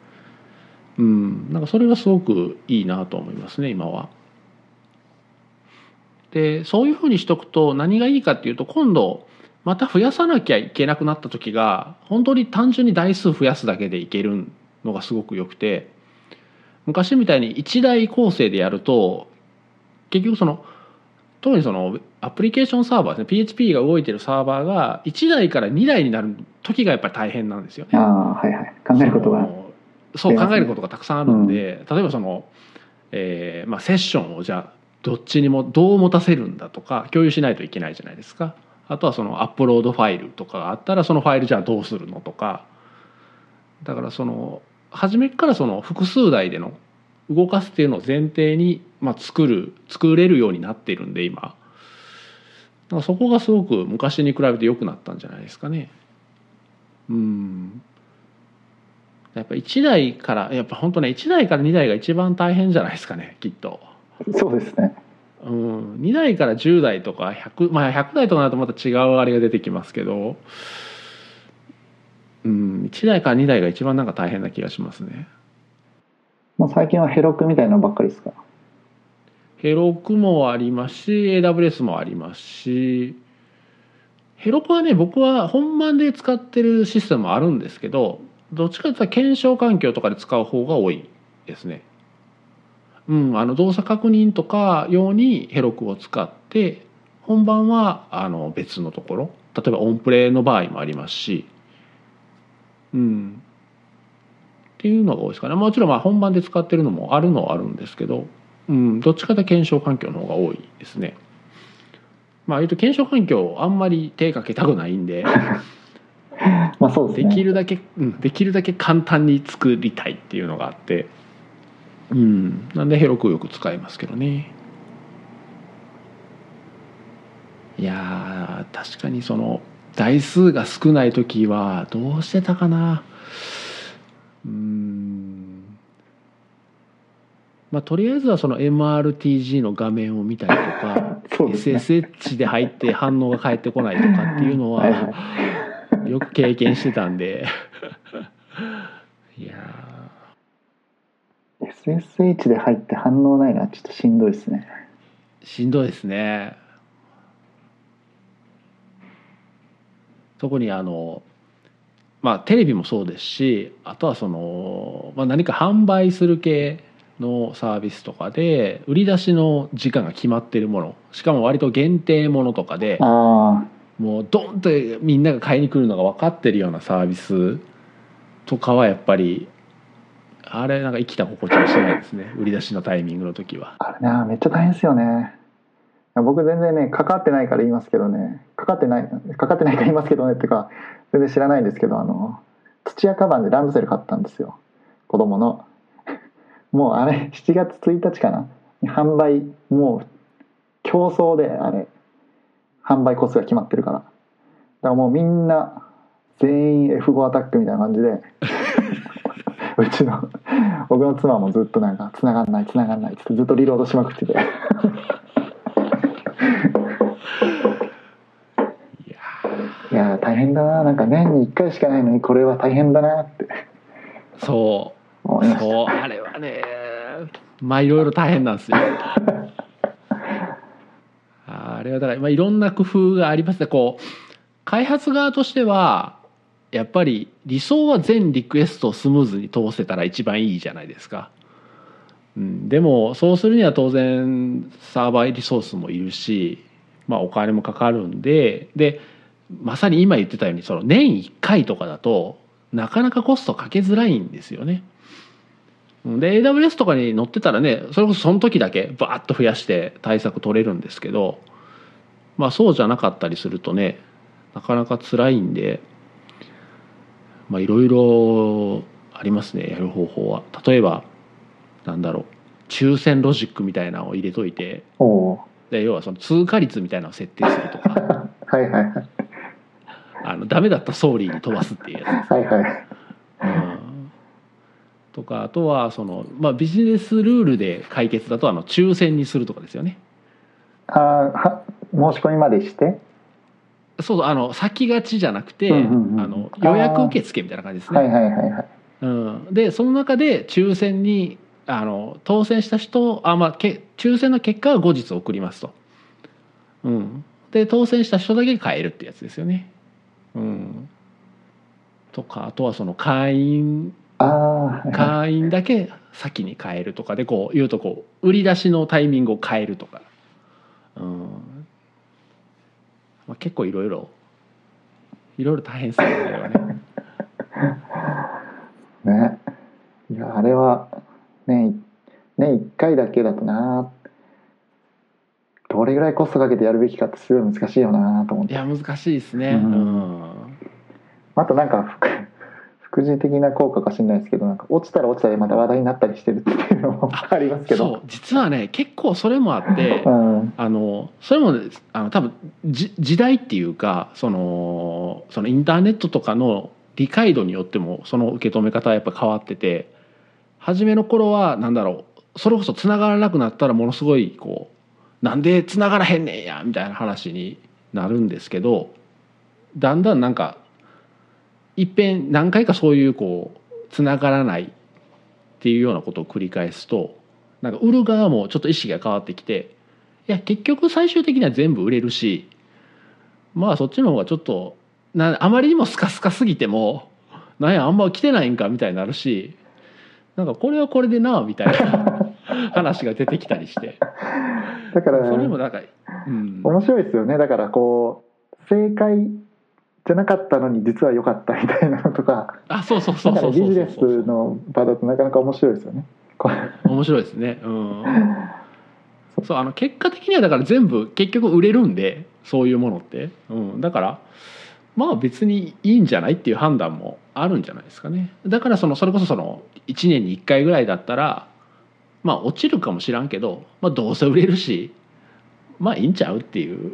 うんなんかそれがすごくいいなと思いますね今は。でそういうふうにしとくと何がいいかっていうと今度また増やさなきゃいけなくなった時が本当に単純に台数増やすだけでいけるのがすごく良くて昔みたいに1台構成でやると結局その特にそのアプリケーションサーバーですね。PHP が動いてるサーバーが1台から2台になる時がやっぱり大変なんですよね。ああはいはい。考えることが。そう考えることがたくさんあるんで、例えばその、えーまあ、セッションをじゃあどっちにもどう持たせるんだとか共有しないといけないじゃないですか。あとはそのアップロードファイルとかがあったらそのファイルじゃあどうするのとか。だからその初めからその複数台での動かすっていうのを前提に、まあ、作る作れるようになっているんで今だからそこがすごく昔に比べて良くなったんじゃないですかねうんやっぱ1台からやっぱ本当ね1台から2台が一番大変じゃないですかねきっと。そうですね。うん、2台から10台とか100、まあ、100台とかなるとまた違うあれが出てきますけど、うん、1台から2台が一番なんか大変な気がしますね。もう最近はヘロクみたいなのばっかりですか？ヘロクもありますし AWS もありますしヘロクはね僕は本番で使ってるシステムもあるんですけどどっちかというと検証環境とかで使う方が多いですね。うん、あの動作確認とか用にヘロクを使って本番はあの別のところ例えばオンプレの場合もありますし、うん、っていうのが多いですかねもちろんまあ本番で使ってるのもあるのはあるんですけど、うん、どっちかと検証環境の方が多いですね。まあ言うと検証環境あんまり手かけたくないんで まあそうですでね。きるだけ、うん、できるだけ簡単に作りたいっていうのがあって、うん、なんでヘロクよく使いますけどね。いやー確かにその台数が少ない時はどうしてたかなうん。まあとりあえずはその MRTG の画面を見たりとか ね。SSH で入って反応が返ってこないとかっていうのはよく経験してたんで。いや SSH で入って反応ないのはちょっとしんどいですね。ーしんどいですね。特にあのまあテレビもそうですしあとはその、まあ、何か販売する系のサービスとかで売り出しの時間が決まってるものしかも割と限定ものとかであもうドンとみんなが買いに来るのが分かってるようなサービスとかはやっぱりあれなんか生きた心地がしないですね売り出しのタイミングの時は。あ、あれな、めっちゃ大変ですよね。僕全然ね、かかってないから言いますけどね、かかってない、かかってないから言いますけどねっていうか、全然知らないんですけど、あの、土屋カバンでランドセル買ったんですよ。子供の。もうあれ、7月1日かな。販売、もう競争であれ、販売個数が決まってるからだからもうみんな全員 F5 アタックみたいな感じで うちの僕の妻もずっとなんか繋がんない繋がんないっつってずっとリロードしまくっててやー大変だな。なんか年に1回しかないのにこれは大変だなって。ーそう。そう。あれはねまあいろいろ大変なんですよ。あれはだから、まあ、いろんな工夫がありますね。こう開発側としてはやっぱり理想は全リクエストをスムーズに通せたら一番いいじゃないですか、うん、でもそうするには当然サーバーリソースもいるし、まあ、お金もかかるんででまさに今言ってたようにその年1回とかだとなかなかコストかけづらいんですよね。で AWS とかに載ってたらねそれこそその時だけバーッと増やして対策取れるんですけどまあそうじゃなかったりするとねなかなか辛いんでまあいろいろありますねやる方法は。例えばなんだろう抽選ロジックみたいなのを入れといてで要はその通過率みたいなのを設定するとかー はいはいはいあのダメだったソーリーに飛ばすっていうやつ。はいはい。うん。とかあとはその、まあ、ビジネスルールで解決だとあの抽選にするとかですよね。あーは申し込みまでして？そうそうあの先勝ちじゃなくて、うんうんうんあの予約受付みたいな感じですね。はいはいはいはい。うん、でその中で抽選にあの当選した人あ、まあ、け抽選の結果は後日送りますと。うん、で当選した人だけ買えるってやつですよね。うん、とかあとはその会員会員だけ先に変えるとかでこう言うとこう売り出しのタイミングを変えるとか、うん。まあ、結構いろいろいろいろ大変ですよね。あれはね。ねいやあれは年年1回だけだとなどれぐらいコストかけてやるべきかってすごい難しいよなと思って。いや難しいですね。ううん。んあとなんか副副次的な効果かしれないですけどなんか落ちたら落ちたでまた話題になったりしてるっていうのも ありますけど。そう実はね結構それもあってうん。あのそれもねあの多分じ時代っていうかそのそのインターネットとかの理解度によってもその受け止め方はやっぱ変わってて初めの頃はなんだろうそれこそ繋がらなくなったらものすごいこうなんで繋がらへんねんやみたいな話になるんですけどだんだんなんかいっぺん何回かそういうこう繋がらないっていうようなことを繰り返すとなんか売る側もちょっと意識が変わってきていや結局最終的には全部売れるしまあそっちの方がちょっとなあまりにもスカスカすぎてもなんやあんま来てないんかみたいになるしなんかこれはこれでなみたいな話が出てきたりして。だからそれもなんか、うん、面白いですよね。だからこう正解じゃなかったのに実は良かったみたいなのとか。あそうそうそだうそうビジネスの場だとなかなか面白いですよね。面白いですね。うん。そう。あの結果的にはだから全部結局売れるんでそういうものって、うん、だからまあ別にいいんじゃないっていう判断もあるんじゃないですかね。だからそのそれこそその1年に1回ぐらいだったらまあ落ちるかもしらんけど、まあ、どうせ売れるしまあいいんちゃうっていう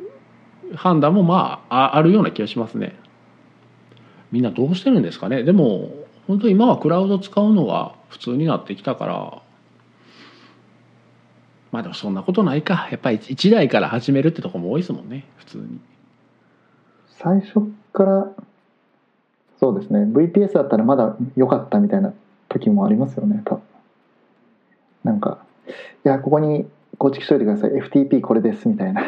判断もまああるような気がしますね。みんなどうしてるんですかね。でも本当今はクラウド使うのが普通になってきたからまあでもそんなことないか。やっぱり1台から始めるってとこも多いですもんね。普通に。最初からそうですね。VPS だったらまだ良かったみたいな時もありますよね。多分なんかいやここに構築しといてください。FTP これですみたいな。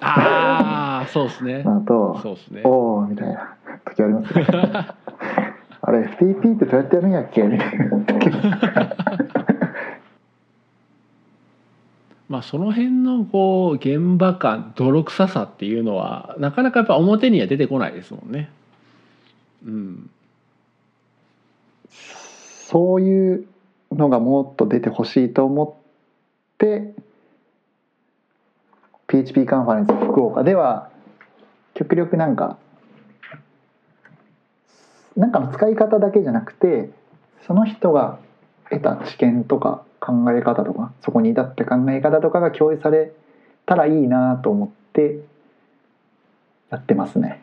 ああそうですね。のとそうですね。おおみたいな。時ありますね。あれ FTP ってどうやってやるんやっけ？みたいな。時まあその辺のこう現場感泥臭さっていうのはなかなかやっぱ表には出てこないですもんね。うん。そういうのがもっと出てほしいと思って PHP カンファレンス福岡では極力なんかなんかの使い方だけじゃなくてその人が得た知見とか考え方とかそこに至った考え方とかが共有されたらいいなと思ってやってますね。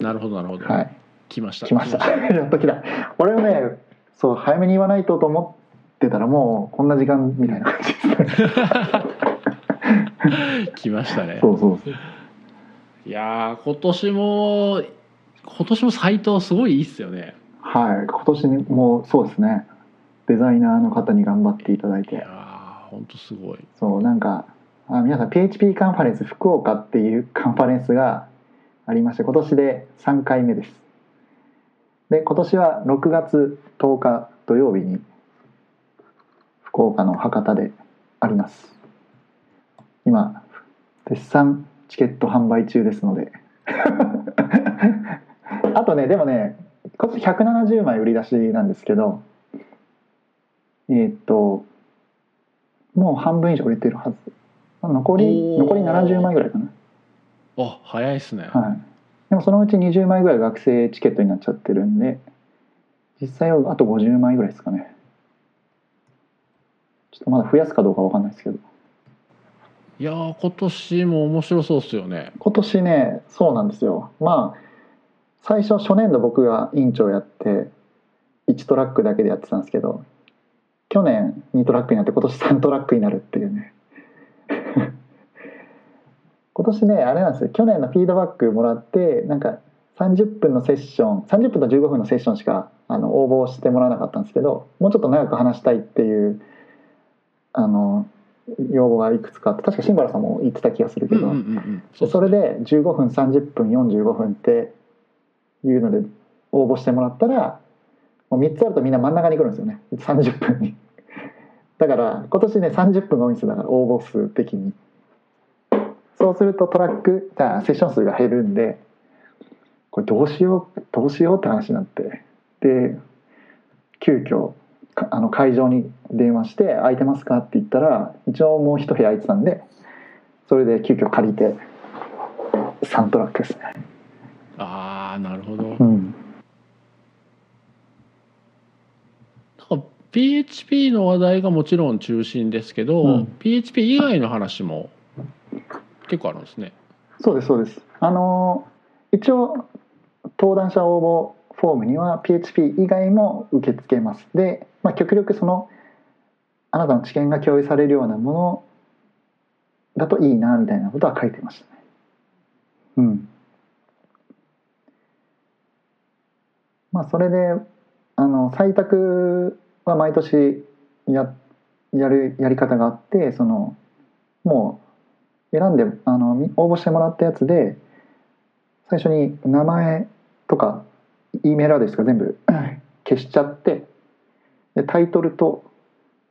なるほどなるほど、はい。来ました。来ました。やっと来た。俺もねそう早めに言わないとと思ってたらもうこんな時間みたいな。感じですね来ましたね。そうそう。そういやー今年も今年もサイトすごいいいっすよね。はい今年もそうですね。デザイナーの方に頑張っていただいて。いやー本当すごい。そうなんかあ皆さん PHP カンファレンス福岡っていうカンファレンスがありまして今年で3回目ですで今年は6月10日土曜日に福岡の博多であります。今絶賛チケット販売中ですので。あとねでもね今年170枚売り出しなんですけどえーっともう半分以上売れてるはず。残り残り70枚ぐらいかな。あ早いっすね、はいでもそのうち20枚ぐらい学生チケットになっちゃってるんで実際はあと50枚ぐらいですかね。ちょっとまだ増やすかどうかわかんないですけど。いやー今年も面白そうっすよね。今年ねそうなんですよ。まあ最初初年度僕が委員長やって1トラックだけでやってたんですけど去年2トラックになって今年3トラックになるっていうね今年ねあれなんですよ。去年のフィードバックもらってなんか30分のセッション30分と15分のセッションしかあの応募してもらわなかったんですけどもうちょっと長く話したいっていうあの要望がいくつかあって確か新原さんも言ってた気がするけど、うんうんうんうん。でそれで15分30分45分っていうので応募してもらったらもう3つあるとみんな真ん中に来るんですよね。30分に。だから今年ね30分が多いんですよ。だから応募数的にそうするとトラックじゃあセッション数が減るんでこれどうしようどうしようって話になってで急遽かあの会場に電話して「空いてますか?」って言ったら一応もう一部屋空いてたんでそれで急遽借りて3トラックですね。ああなるほど、うん。なんか PHP の話題がもちろん中心ですけど、うん。PHP 以外の話も結構あるんですね。そうですそうです。あの一応登壇者応募フォームには PHP 以外も受け付けます。で、まあ、極力そのあなたの知見が共有されるようなものだといいなみたいなことは書いてましたね。うん。まあそれであの採択は毎年ややるやり方があってそのもう選んであのみ応募してもらったやつで最初に名前とか E メールアドレスが全部消しちゃってでタイトルと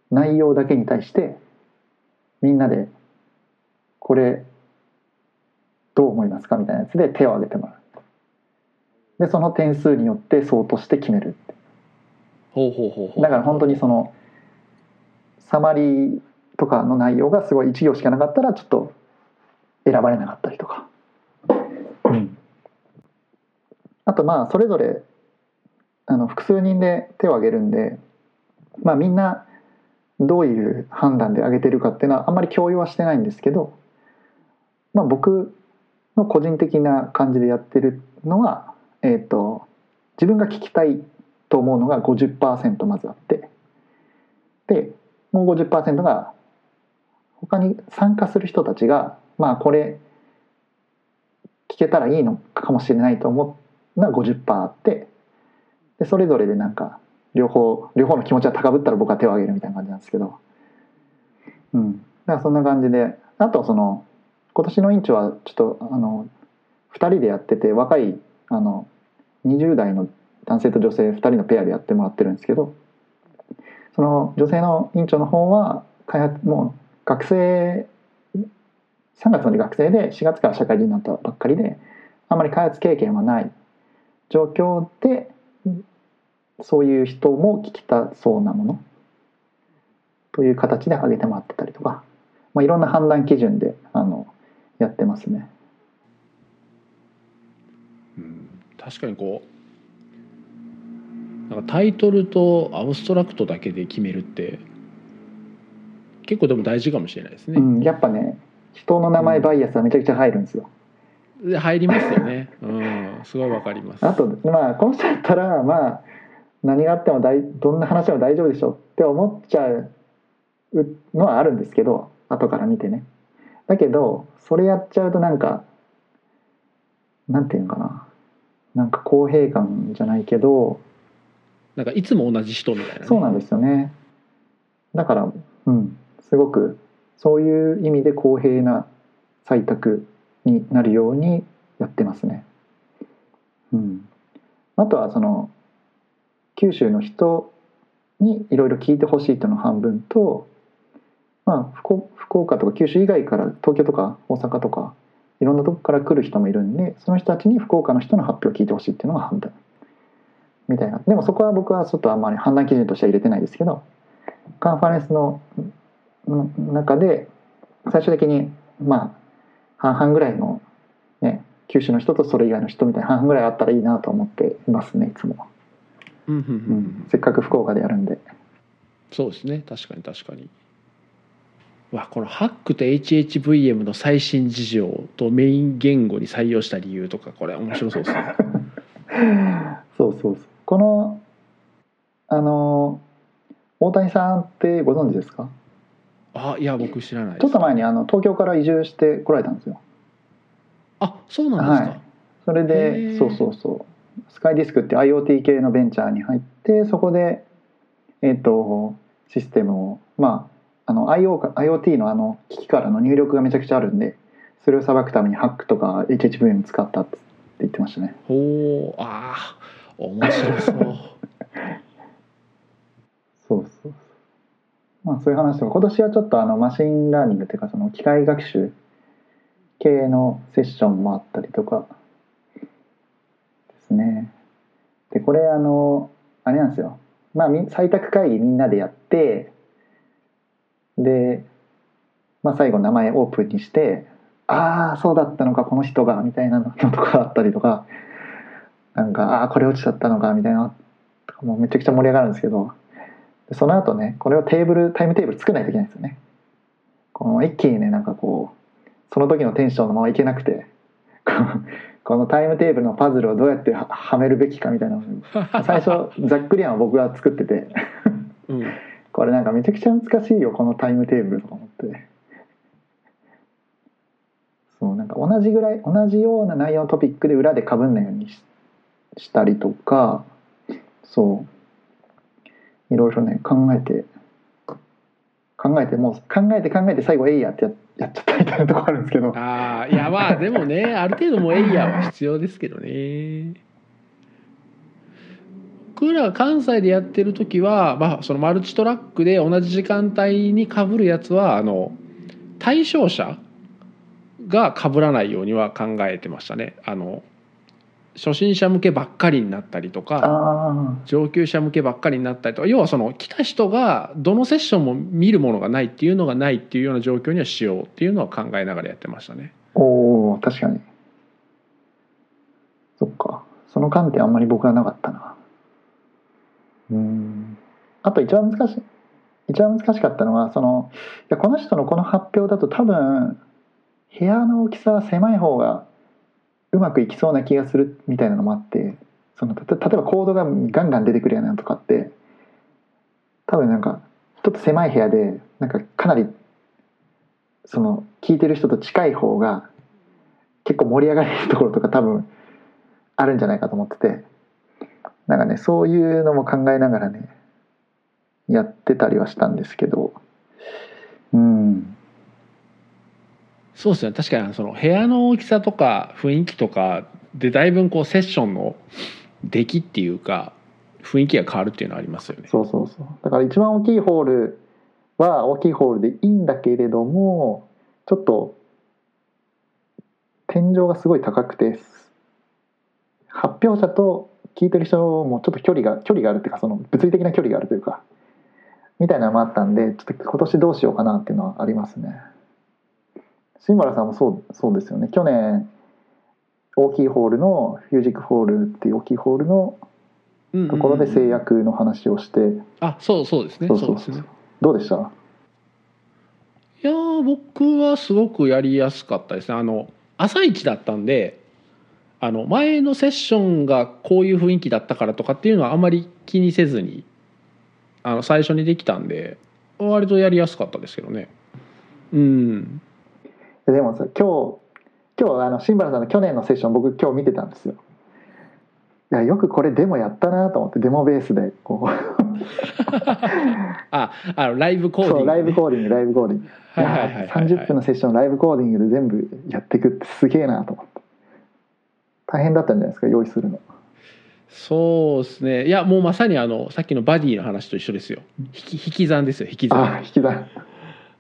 内容だけに対してみんなでこれどう思いますか？みたいなやつで手を挙げてもらう。でその点数によって相当して決めるって。ほうほうほうほう。だから本当にそのサマリーとかの内容がすごい1行しかなかったらちょっと選ばれなかったりとか、うん、あとまあそれぞれあの複数人で手を挙げるんでまあみんなどういう判断で挙げてるかっていうのはあんまり共有はしてないんですけど、まあ、僕の個人的な感じでやってるのは、えー、と自分が聞きたいと思うのが50%まずあってでもう50%が他に参加する人たちがまあこれ聞けたらいいのかもしれないと思うのが50%あってでそれぞれでなんか両方両方の気持ちが高ぶったら僕は手を挙げるみたいな感じなんですけど。うん。だからそんな感じであとその今年の委員長はちょっとあの2人でやってて若いあの20代の男性と女性2人のペアでやってもらってるんですけどその女性の委員長の方は開発もう学生3月まで学生で4月から社会人になったばっかりであんまり開発経験はない状況でそういう人も聞きたそうなものという形で挙げてもらってたりとか、まあ、いろんな判断基準であのやってますね。うん確かにこうなんかタイトルとアブストラクトだけで決めるって結構でも大事かもしれないですね。うん、やっぱね人の名前バイアスはめちゃくちゃ入るんですよ。で入りますよね。うん。すごいわかります。あとまあこの人だったらまあ何があっても大どんな話でも大丈夫でしょって思っちゃうのはあるんですけど後から見てね。だけどそれやっちゃうとなんかなんていうのかな。なんか公平感じゃないけどなんかいつも同じ人みたいなね、そうなんですよね。だからうん。すごくそういう意味で公平な採択になるようにやってますね。うん。あとはその九州の人にいろいろ聞いてほしいとの半分と、まあ、福岡とか九州以外から東京とか大阪とかいろんなとこから来る人もいるんでその人たちに福岡の人の発表を聞いてほしいっていうのが半分。みたいな。でもそこは僕はちょっとあんまり判断基準としては入れてないですけどカンファレンスの中で最終的にまあ半々ぐらいの、ね、九州の人とそれ以外の人みたいな半々ぐらいあったらいいなと思っていますねいつも。うんうんうん。うん、せっかく福岡でやるんで。そうですね。確かに確かに。わこのハックと HHVM の最新事情とメイン言語に採用した理由とかこれ面白そうですね。そうそうそう。このあの大谷さんってご存知ですか？あいや僕知らないちょっと前にあの東京から移住してこられたんですよ。あそうなんですか、はい。それへでー。そうそうそう。スカイディスクって IoT 系のベンチャーに入ってそこでえっ、とシステムをまああの IO か IoT のあの機器からの入力がめちゃくちゃあるんでそれをさばくためにハックとか HHVM 使ったって言ってましたね。ほう。あー面白そう。そうそうまあそういう話とか今年はちょっとあの machine learning っていうかその機械学習系のセッションもあったりとかですね。でこれあのあれなんですよ。まあ採択会議みんなでやってで、まあ、最後名前オープンにしてああそうだったのかこの人がみたいなのとかあったりとかなんかああこれ落ちちゃったのかみたいなもうめちゃくちゃ盛り上がるんですけどその後ねこれをテーブルタイムテーブル作らないといけないんですよね。この一気にねなんかこうその時のテンションのままいけなくてこの このタイムテーブルのパズルをどうやってははめるべきかみたいな最初ざっくり案は僕が作ってて。うん。これなんかめちゃくちゃ難しいよこのタイムテーブルとか思って。そうなんか同じぐらい同じような内容のトピックで裏でかぶんないようにししたりとかそういろいろね考えて考えてもう考えて考えて最後「えいや」ってややっちゃったみたいなとこあるんですけど。ああいやまあでもねある程度もうエイヤーは必要ですけどね。僕らが関西でやってる時は、まあ、そのマルチトラックで同じ時間帯にかぶるやつはあの対象者がかぶらないようには考えてましたね。あの初心者向けばっかりになったりとかあ上級者向けばっかりになったりとか要はその来た人がどのセッションも見るものがないっていうのがないっていうような状況にはしようっていうのは考えながらやってましたね。あおー確かに。そっか。その観点あんまり僕はなかったな。うん。あと一番難しい一番難しかったのはそのいやこの人のこの発表だと多分部屋の大きさは狭い方がうまくいきそうな気がするみたいなのもあってそのた例えばコードがガンガン出てくるようなのとかって多分なんかちょっと狭い部屋でなんかかなりその聞いてる人と近い方が結構盛り上がれるところとか多分あるんじゃないかと思っててなんかねそういうのも考えながらねやってたりはしたんですけどうん。そうですね。確かにその部屋の大きさとか雰囲気とかでだいぶこうセッションの出来っていうか雰囲気が変わるっていうのはありますよね。そうそうそう。だから一番大きいホールは大きいホールでいいんだけれどもちょっと天井がすごい高くて発表者と聞いてる人もちょっと距離が距離があるっていうかその物理的な距離があるというかみたいなのもあったんでちょっと今年どうしようかなっていうのはありますね。新原さんもそうそうですよね。去年大きいホールのフュージックホールっていう大きいホールのうんうんうん。ところで制約の話をして、あそうそうですね。そうそう。そうね。どうでした？いやー僕はすごくやりやすかったですね。あの朝一だったんであの前のセッションがこういう雰囲気だったからとかっていうのはあんまり気にせずにあの最初にできたんで割とやりやすかったですけどね。うんでもさ今日今日あの新原さんの去年のセッション僕今日見てたんですよ。いやよくこれデモやったなと思ってデモベースでこう。ああのライブコーディング、ね、そうライブコーディングライブコーディング。はいはいはいはい。はい30分のセッションライブコーディングで全部やっていくってすげえなと思って。大変だったんじゃないですか用意するの。そうですね。いやもうまさにあのさっきのバディの話と一緒ですよ。引き引き算ですよ引きあ算引き算。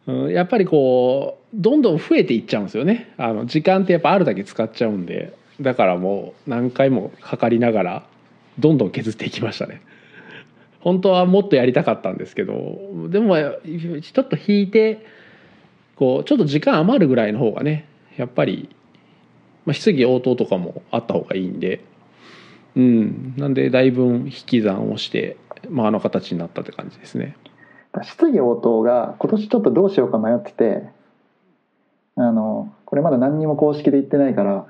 うん、やっぱりこうどんどん増えていっちゃうんですよね。あの時間ってやっぱあるだけ使っちゃうんで。だからもう何回も測りながらどんどん削っていきましたね。本当はもっとやりたかったんですけどでもちょっと引いてこうちょっと時間余るぐらいの方がねやっぱり、まあ、質疑応答とかもあった方がいいんで。うん。なんでだいぶ引き算をして、まあ、あの形になったって感じですね。質疑応答が今年ちょっとどうしようか迷っててあのこれまだ何にも公式で言ってないから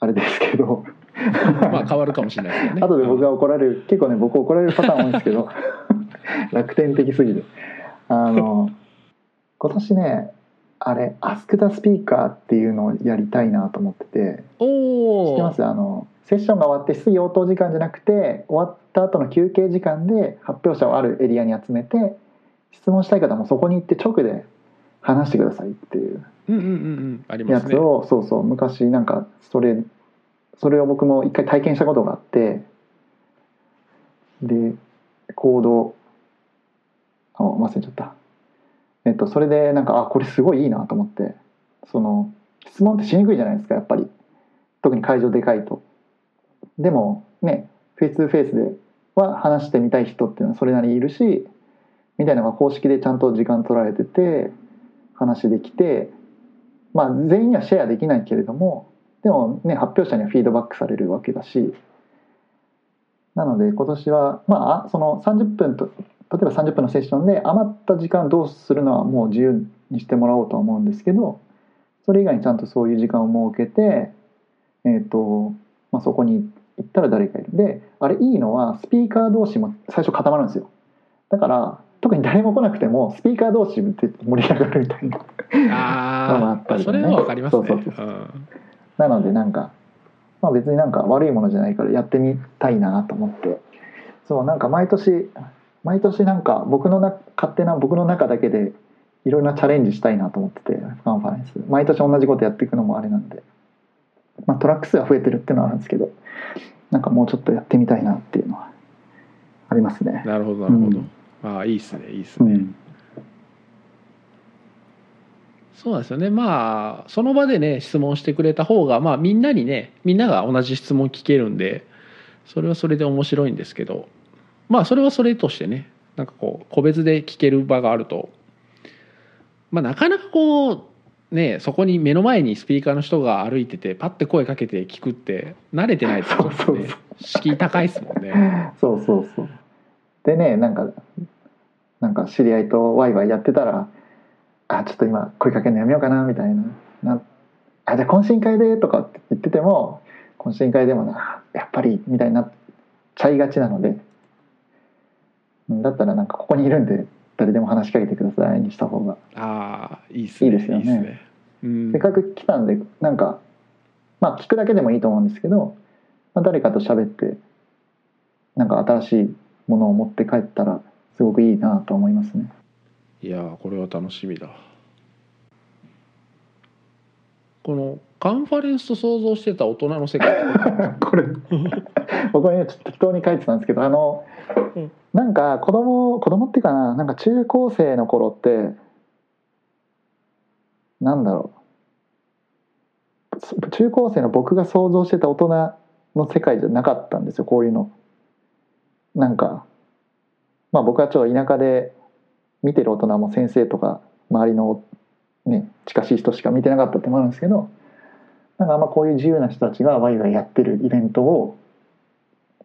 あれですけど。まあ変わるかもしれないですよね。後で僕が怒られる結構ね僕怒られるパターン多いんですけど。楽天的すぎて。あの今年ねあれ「Ask the Speaker」っていうのをやりたいなと思ってて。知ってます？あのセッションが終わって質疑応答時間じゃなくて終わった後の休憩時間で発表者をあるエリアに集めて質問したい方もそこに行って直で話してくださいっていうやつを、そうそう昔なんかそれそれを僕も一回体験したことがあってでコードあ忘れちゃった。えっとそれでなんかあこれすごいいいなと思ってその質問ってしにくいじゃないですかやっぱり。特に会場でかいと。でもねフェイス2フェイスでは話してみたい人っていうのはそれなりにいるしみたいなのが公式でちゃんと時間取られてて話できてまあ全員にはシェアできないけれどもでもね発表者にはフィードバックされるわけだしなので今年はまあその30分と例えば30分のセッションで余った時間どうするのはもう自由にしてもらおうとは思うんですけどそれ以外にちゃんとそういう時間を設けて、えーとまあ、そこに行ったら誰かいる。であれいいのはスピーカー同士も最初固まるんですよ。だから特に誰も来なくてもスピーカー同士で盛り上がるみたいなのもああったりとかね。あそれはわかりますね。そうそうそうう。ん。なのでなんか、まあ、別になんか悪いものじゃないからやってみたいなと思って。そうなんか毎年毎年なんか僕のな勝手な僕の中だけでいろいろなチャレンジしたいなと思っててカンファレンス。毎年同じことやっていくのもあれなんで、まあ、トラック数が増えてるっていうのはあるんですけどなんかもうちょっとやってみたいなっていうのはありますね。なるほどなるほど、うんああいいっすねいいっすね、うん、そうなんですよね。まあその場でね質問してくれた方がまあみんなにねみんなが同じ質問聞けるんでそれはそれで面白いんですけどまあそれはそれとしてねなんかこう個別で聞ける場があるとまあなかなかこうねそこに目の前にスピーカーの人が歩いててパッて声かけて聞くって慣れてないとね敷居高いですもんね。そうそうそう でねなんかなんか知り合いとワイワイやってたら「あちょっと今声かけるのやめようかな」みたいな「なあじゃあ懇親会で」とかって言ってても懇親会でもなやっぱりみたいになっちゃいがちなので。うんだったらなんかここにいるんで誰でも話しかけてくださいにした方が、ああいいっすねいいですよね。ね。うん。せっかく来たんでなんかまあ聞くだけでもいいと思うんですけど、まあ、誰かと喋ってなんか新しいものを持って帰ったらすごくいいなと思いますね。いやーこれは楽しみだこのカンファレンスと想像してた大人の世界 これ僕はねちょっと適当に書いてたんですけどあのうんなんか子供子供っていうかななんか中高生の頃ってなんだろうそ中高生の僕が想像してた大人の世界じゃなかったんですよこういうの。なんかまあ僕はちょっと田舎で見てる大人も先生とか周りのね近しい人しか見てなかったってもあるんですけどなんかあんまこういう自由な人たちがワイワイやってるイベントを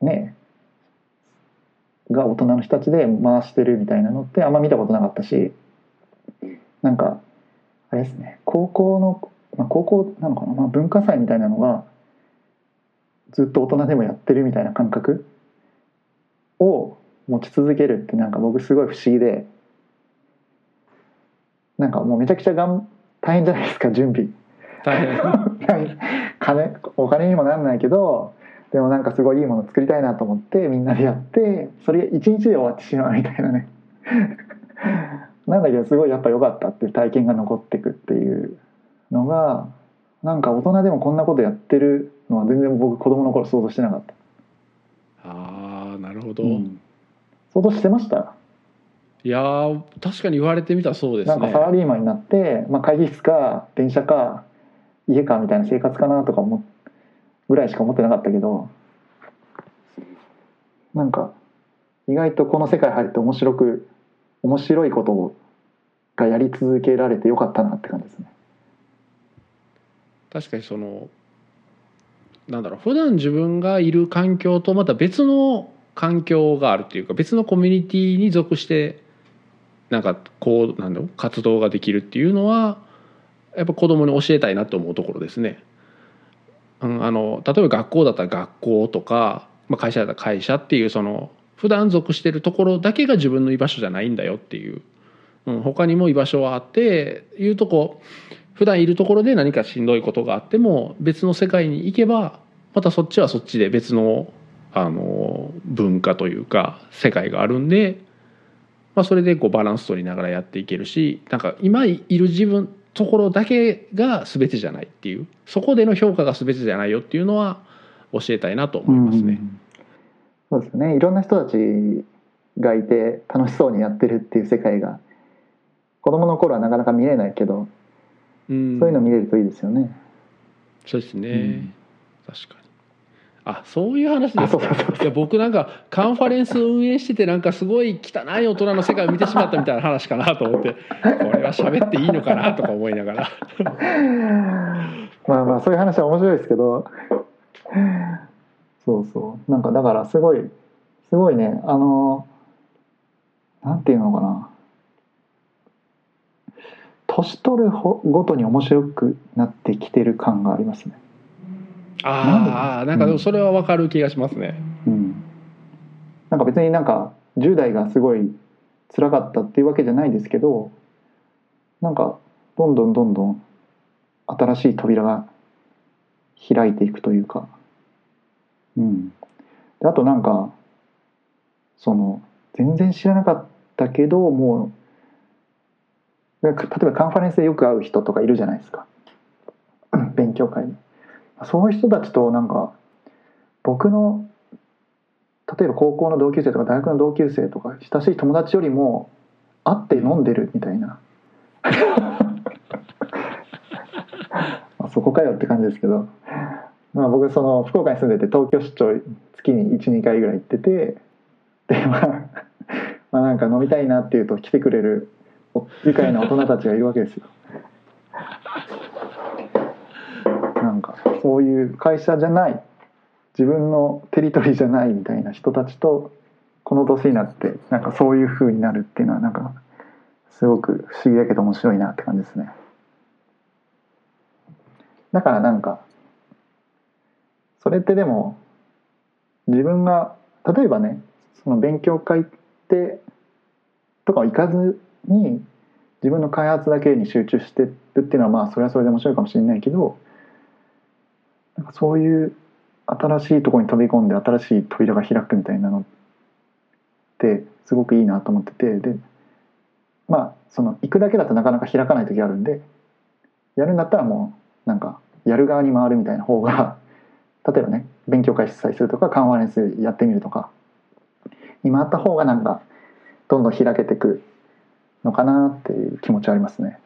ねが大人の人たちで回してるみたいなのってあんま見たことなかったしなんかあれですね高校のまあ、高校なのかな、まあ、文化祭みたいなのがずっと大人でもやってるみたいな感覚を持ち続けるってなんか僕すごい不思議でなんかもうめちゃくちゃがん大変じゃないですか準備。大変。金お金にもならないけどでもなんかすごいいいもの作りたいなと思ってみんなでやってそれが一日で終わってしまうみたいなね。なんだけどすごいやっぱ良かったっていう体験が残ってくっていうのがなんか大人でもこんなことやってるのは全然僕子供の頃想像してなかった、あるほど、うん。想像してました？いやー確かに言われてみたらそうですね。なんかサラリーマンになって、まあ、会議室か電車か家かみたいな生活かなとか思っぐらいしか思ってなかったけどなんか意外とこの世界入って面白く面白いことをがやり続けられてよかったなって感じですね。確かにそのなんだろう普段自分がいる環境とまた別の環境があるっていうか別のコミュニティに属してなんかこうなんだろう活動ができるっていうのはやっぱ子供に教えたいなと思うところですね。うん、あの例えば学校だったら学校とか、まあ、会社だったら会社っていうその普段属してるところだけが自分の居場所じゃないんだよっていう、うん、他にも居場所はあっていうとこ普段いるところで何かしんどいことがあっても別の世界に行けばまたそっちはそっちで別のあの文化というか世界があるんで、まあ、それでこうバランス取りながらやっていけるしなんか今いる自分ところだけが全てじゃないっていうそこでの評価が全てじゃないよっていうのは教えたいなと思いますね。そうですね。いろんな人たちがいて楽しそうにやってるっていう世界が子供の頃はなかなか見れないけど、うん、そういうの見れるといいですよね。そうですね、うん。確かにあそういう話であすかいや僕なんかカンファレンス運営しててなんかすごい汚い大人の世界を見てしまったみたいな話かなと思ってこれは喋っていいのかなとか思いながら。まあまあそういう話は面白いですけど。そうそう。なんかだからすごいすごいね。あのなんていうのかな。年取るほごとに面白くなってきてる感がありますね。ああなんかでもそれは分かる気がしますね。うん、なんか別になんか10代がすごい辛かったっていうわけじゃないですけどなんかどんどんどんどん新しい扉が開いていくというか、うん、であとなんかその全然知らなかったけどもう例えばカンファレンスでよく会う人とかいるじゃないですか。勉強会でそういう人たちとなんか僕の例えば高校の同級生とか大学の同級生とか親しい友達よりも会って飲んでるみたいな あそこかよって感じですけど、まあ、僕その福岡に住んでて東京出張月に12回ぐらい行っててでまあ まあなんか飲みたいなっていうと来てくれる愉快な大人たちがいるわけですよ。そういう会社じゃない自分のテリトリーじゃないみたいな人たちとこの年になってなんかそういう風になるっていうのはなんかすごく不思議だけど面白いなって感じですね。だからなんかそれってでも自分が例えばねその勉強会ってとか行かずに自分の開発だけに集中してるっていうのはまあそれはそれで面白いかもしれないけどなんかそういう新しいところに飛び込んで新しい扉が開くみたいなのってすごくいいなと思っててでまあその行くだけだとなかなか開かない時あるんでやるんだったらもうなんかやる側に回るみたいな方が 例えばね勉強会主催するとかカンファレンスやってみるとかに回った方がなんかどんどん開けていくのかなっていう気持ちはありますね。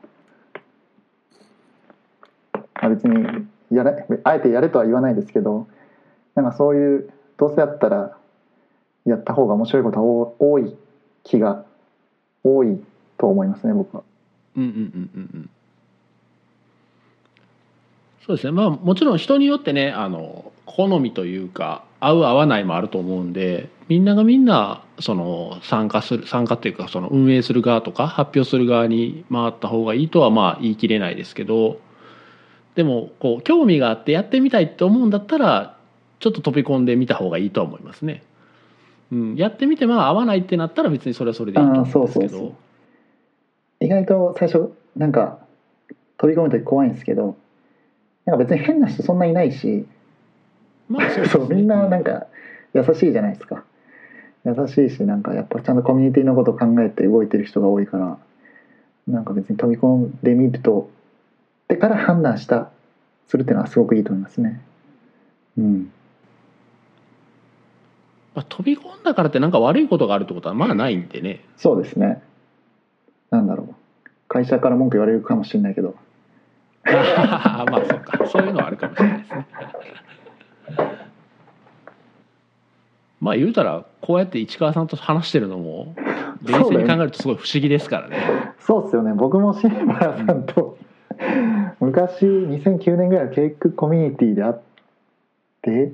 あ、別にやれあえてやれとは言わないですけどなんかそういうどうせやったらやった方が面白いことが多い気が多いと思いますね僕は。うんうんうんうんそうですねまあもちろん人によってねあの好みというか合う合わないもあると思うんでみんながみんなその参加する参加っていうかその運営する側とか発表する側に回った方がいいとはまあ言い切れないですけどでもこう興味があってやってみたいって思うんだったらちょっと飛び込んでみた方がいいとは思いますね。うん、やってみてまあ合わないってなったら別にそれはそれでいいと思うんですけあーそうそうそど意外と最初なんか飛び込む時怖いんですけどなんか別に変な人そんないないしまあそうです そうねみんななんか優しいじゃないですか。優しいしなんかやっぱちゃんとコミュニティのことを考えて動いてる人が多いからなんか別に飛び込んでみるとでから判断したするっていうのはすごくいいと思いますね。うん。まあ、飛び込んだからってなんか悪いことがあるってことはまあないんでね。そうですね。なんだろう。会社から文句言われるかもしれないけど。まあそうか。そういうのはあるかもしれないですね。まあ言うたらこうやって市川さんと話してるのも冷静に考えるとすごい不思議ですからね。そうっすよね。僕もシーバラさんと昔2009年ぐらいのケイクコミュニティで会って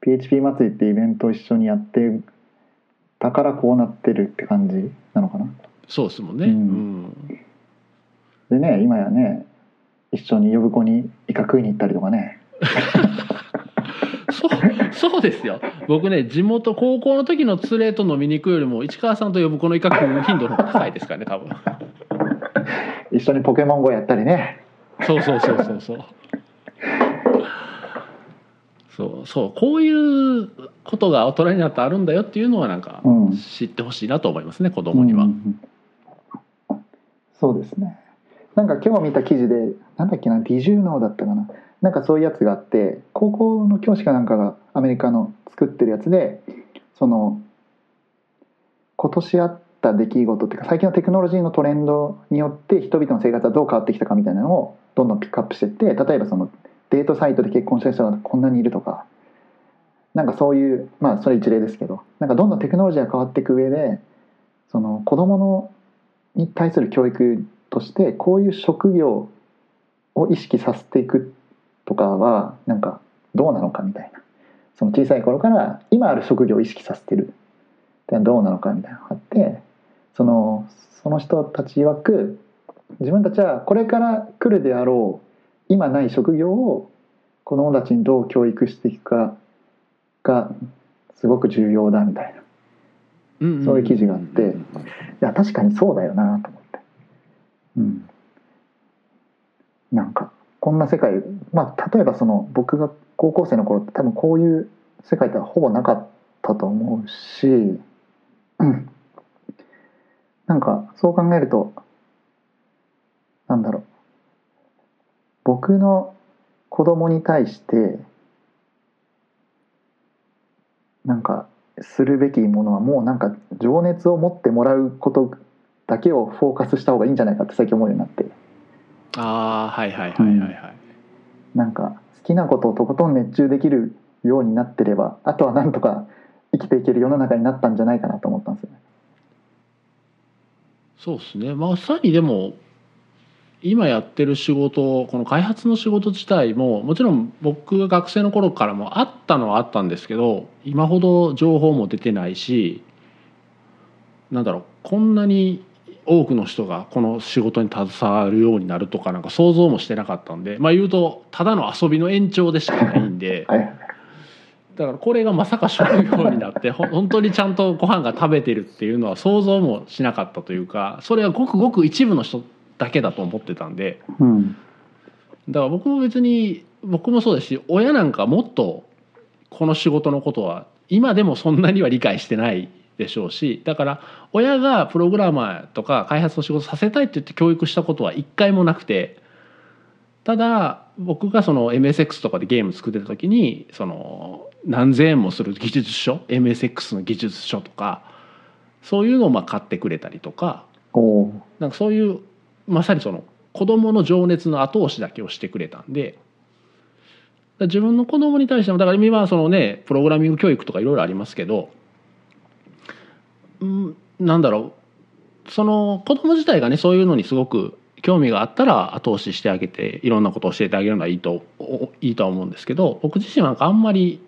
PHP 祭りってイベントを一緒にやってたからこうなってるって感じなのかな。そうですもんね、ううん。んでね今やね一緒に呼ぶ子にイカ食いに行ったりとかね。そうそうですよ。僕ね地元高校の時の連れと飲みに行くよりも市川さんと呼ぶこの威嚇頻度の方が高いですからね多分一緒にポケモン GO やったりね。そうそうそうそうそう。そうそうこういうことが大人になってあるんだよっていうのはなんかうん。知ってほしいなと思いますね子供には、うんうんそうですね。なんか今日見た記事でなんだっけなディジューノーだったかな。なんかそういうやつがあって高校の教師かなんかがアメリカの作ってるやつでその今年あった出来事っていうか最近のテクノロジーのトレンドによって人々の生活はどう変わってきたかみたいなのをどんどんピックアップしていって例えばそのデートサイトで結婚した人がこんなにいるとかなんかそういうまあそれ一例ですけどなんかどんどんテクノロジーが変わっていく上でその子供のに対する教育としてこういう職業を意識させていくとかはなんかどうなのかみたいな。その小さい頃から今ある職業を意識させてる。ってのはどうなのかみたいなのがあってそのその人たち曰く自分たちはこれから来るであろう今ない職業を子供たちにどう教育していくかがすごく重要だみたいな。うんんそういう記事があっていや確かにそうだよなと思って。うん。なんかこんな世界まあ例えばその僕が高校生の頃って多分こういう世界ってほぼなかったと思うし、うん、なんかそう考えるとなんだろう。僕の子供に対してなんかするべきものはもうなんか情熱を持ってもらうことだけをフォーカスした方がいいんじゃないかって最近思うようになって。ああはいはいはいはいはい、なんか好きなことをとことん熱中できるようになってればあとはなんとか生きていける世の中になったんじゃないかなと思ったんですよね。そうですね。まさにでも今やってる仕事この開発の仕事自体ももちろん僕が学生の頃からもあったのはあったんですけど今ほど情報も出てないしなんだろうこんなに多くの人がこの仕事に携わるようになるとかなんか想像もしてなかったんでまあ言うとただの遊びの延長でしかないんで、だからこれがまさか職業になってほ 本当にちゃんとご飯が食べてるっていうのは想像もしなかったというかそれはごくごく一部の人だけだと思ってたんで。うん。だから僕も別に僕もそうですし親なんかもっとこの仕事のことは今でもそんなには理解してないでしょうしだから親がプログラマーとか開発の仕事させたいって言って教育したことは一回もなくてただ僕がその MSX とかでゲーム作ってた時にその何千円もする技術書？MSX の技術書とか。そういうのをまあ買ってくれたりとか。なんかそういうまさにその子供の情熱の後押しだけをしてくれたんで。自分の子供に対してもだから今はそのねプログラミング教育とかいろいろありますけど。うんなんだろう。その子供自体がねそういうのにすごく興味があったら後押ししてあげていろんなことを教えてあげるのはいいとおいいとは思うんですけど僕自身はなんかあんまり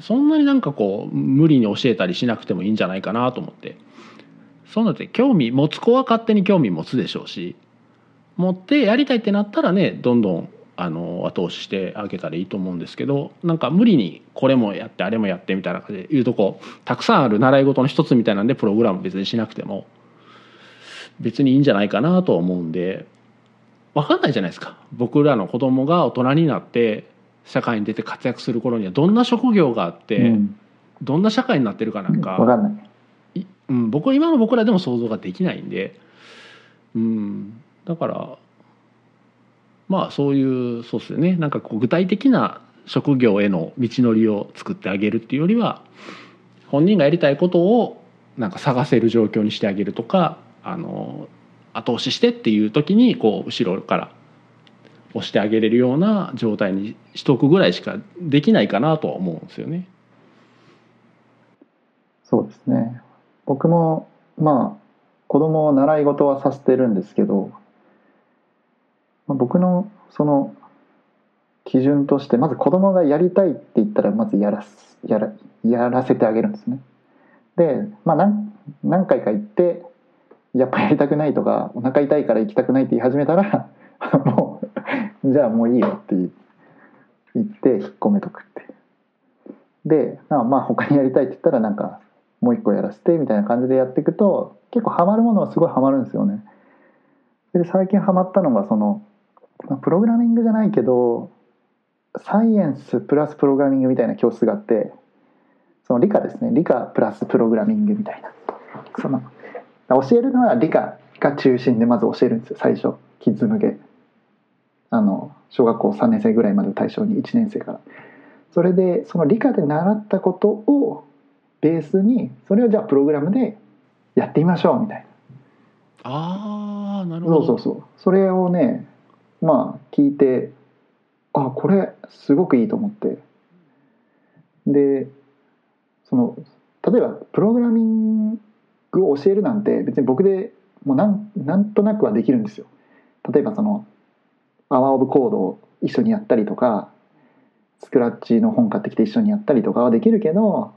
そんなになんかこう無理に教えたりしなくてもいいんじゃないかなと思って。そういうのって興味持つ子は勝手に興味持つでしょうし持ってやりたいってなったらねどんどんあの後押ししてあげたらいいと思うんですけどなんか無理にこれもやってあれもやってみたいな感じで言うとこたくさんある習い事の一つみたいなんでプログラム別にしなくても別にいいんじゃないかなと思うんで分かんないじゃないですか。僕らの子供が大人になって社会に出て活躍する頃にはどんな職業があって、うん。どんな社会になってるかなんか、わかんない。いうん、僕今の僕らでも想像ができないんで、うん、だからまあそういうそうですよね。なんかこう具体的な職業への道のりを作ってあげるっていうよりは本人がやりたいことをなんか探せる状況にしてあげるとかあの後押ししてっていう時にこう後ろから押してあげれるような状態にしておくぐらいしかできないかなとは思うんですよね。そうですね僕もまあ子供を習い事はさせてるんですけど、まあ僕のその基準としてまず子供がやりたいって言ったらまずやらすやらやらせてあげるんですねで、まあ、何何回か行ってやっぱやりたくないとかお腹痛いから行きたくないって言い始めたら もうじゃあもういいよって言って引っ込めとくって。でまあまあ他にやりたいって言ったらなんかもう一個やらせてみたいな感じでやっていくと結構ハマるものはすごいハマるんですよね。で最近ハマったのがその、まあ、プログラミングじゃないけどサイエンスプラスプログラミングみたいな教室があってその理科ですね。理科プラスプログラミングみたいな。その教えるのは理科が中心でまず教えるんですよ。最初キッズ向け。あの小学校3年生ぐらいまでを対象に1年生から。それでその理科で習ったことをベースにそれをじゃあプログラムでやってみましょうみたいああなるなほど。そうそうそう。それをねまあ聞いてあこれすごくいいと思って。でその例えばプログラミングを教えるなんて別に僕でもうなんなんとなくはできるんですよ。例えばその「アワー・オブ・コード」を一緒にやったりとかスクラッチの本買ってきて一緒にやったりとかはできるけど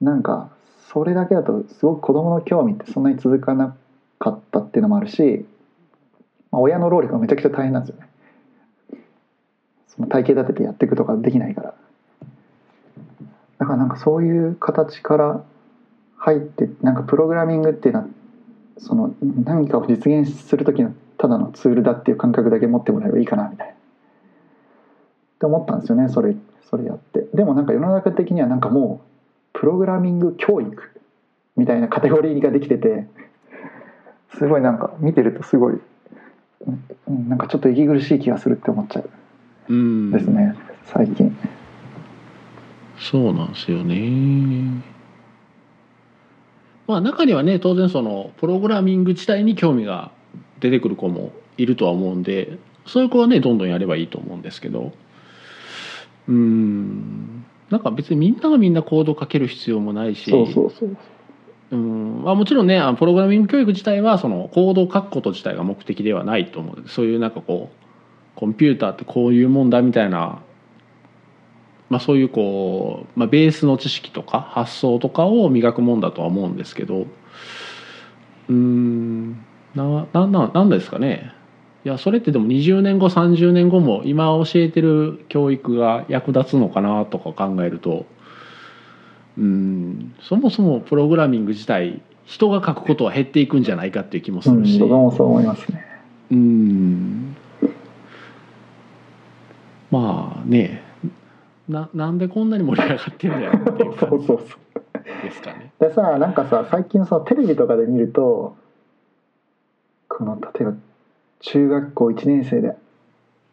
なんかそれだけだとすごく子供の興味ってそんなに続かなかったっていうのもあるし、まあ、親の労力がめちゃくちゃ大変なんですよね。その体系立ててやっていくとかできないから。だからなんかそういう形から入ってなんかプログラミングっていうのはその何かを実現する時のただのツールだっていう感覚だけ持ってもらえばいいかなみたいな。って思ったんですよねそれそれやって。でもなんか世の中的にはなんかもうプログラミング教育みたいなカテゴリーができててすごいなんか見てるとすごいうんなんかちょっと息苦しい気がするって思っちゃう。うんですね最近。そうなんですよね。まあ中にはね当然そのプログラミング自体に興味が出てくる子もいるとは思うんでそういう子はねどんどんやればいいと思うんですけど。うん。なんか別にみんながみんなコードかける必要もないし。そうそうそうう。ん。まあ、もちろんねあのプログラミング教育自体はそのコードを書くこと自体が目的ではないと思うのでそういうなんかこうコンピューターってこういうもんだみたいな、まあ、そういうこう、まあ、ベースの知識とか発想とかを磨くもんだとは思うんですけど。うんななななんですかね。いやそれってでも20年後30年後も今教えてる教育が役立つのかなとか考えると。うん。そもそもプログラミング自体人が書くことは減っていくんじゃないかっていう気もすうんるし、僕もそう思いますね。うん。まあね。ななんでこんなに盛り上がってんだよっていう感そうそうそうじですかね。でさなんかさ最近さテレビとかで見るとこの例えば中学校1年生で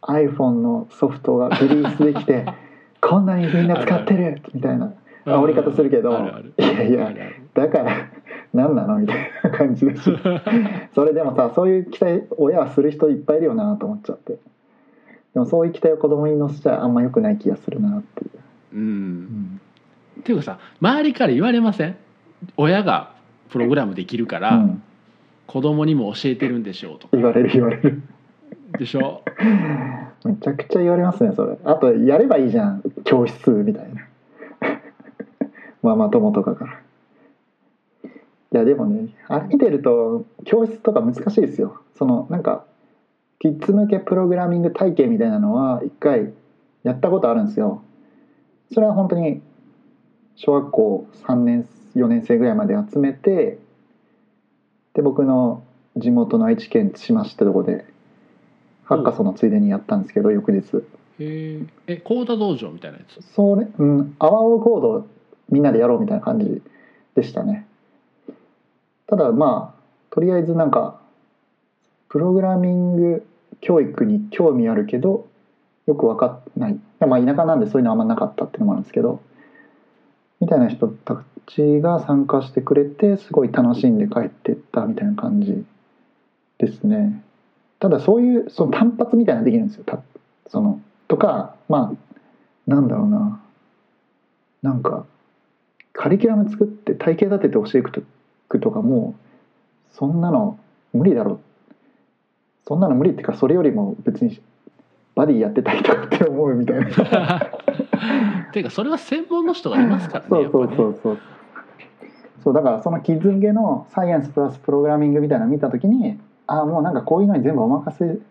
iPhone のソフトがリリースできて こんなにみんな使ってるみたいな煽り方するけどいやいやだから何なのみたいな感じだし。それでもさそういう期待親はする人いっぱいいるよなと思っちゃって。でもそういう期待を子供に乗せちゃあんま良くない気がするなっていう、うん。っていうかさ周りから言われません？親がプログラムできるから、うん、子供にも教えてるんでしょうと。か言われる言われる。でしょ？めちゃくちゃ言われますねそれ。あとやればいいじゃん。教室みたいな。ママ友とかから。いやでもねあれ見てると教室とか難しいですよ。そのなんかキッズ向けプログラミング体系みたいなのは一回やったことあるんですよ。それは本当に小学校3年4年生ぐらいまで集めてで僕の地元の愛知県津島市ってとこでハッカソンのついでにやったんですけど翌日。へええコーダ道場みたいなやつ？それ？うん。アワオコードをみんなでやろうみたいな感じでしたね。ただまあとりあえずなんかプログラミング教育に興味あるけどよく分かんない。まあ田舎なんでそういうのあんまなかったっていうのもあるんですけどみたいな人たちが参加してくれてすごい楽しんで帰ってったみたいな感じですね。ただそういうその単発みたいなのできるんですよ。たそのとかまあなんだろうな。なんかカリキュラム作って体系立てて教えていくとかもそんなの無理だろそんなの無理っていうかそれよりも別にバディやってたいとかって思うみたいな。ていうかそれは専門の人がいますからねそうそうそうそうそうだからそのキッズ向けのサイエンスプラスプログラミングみたいなの見た時にああもうなんかこういうのに全部お任せ自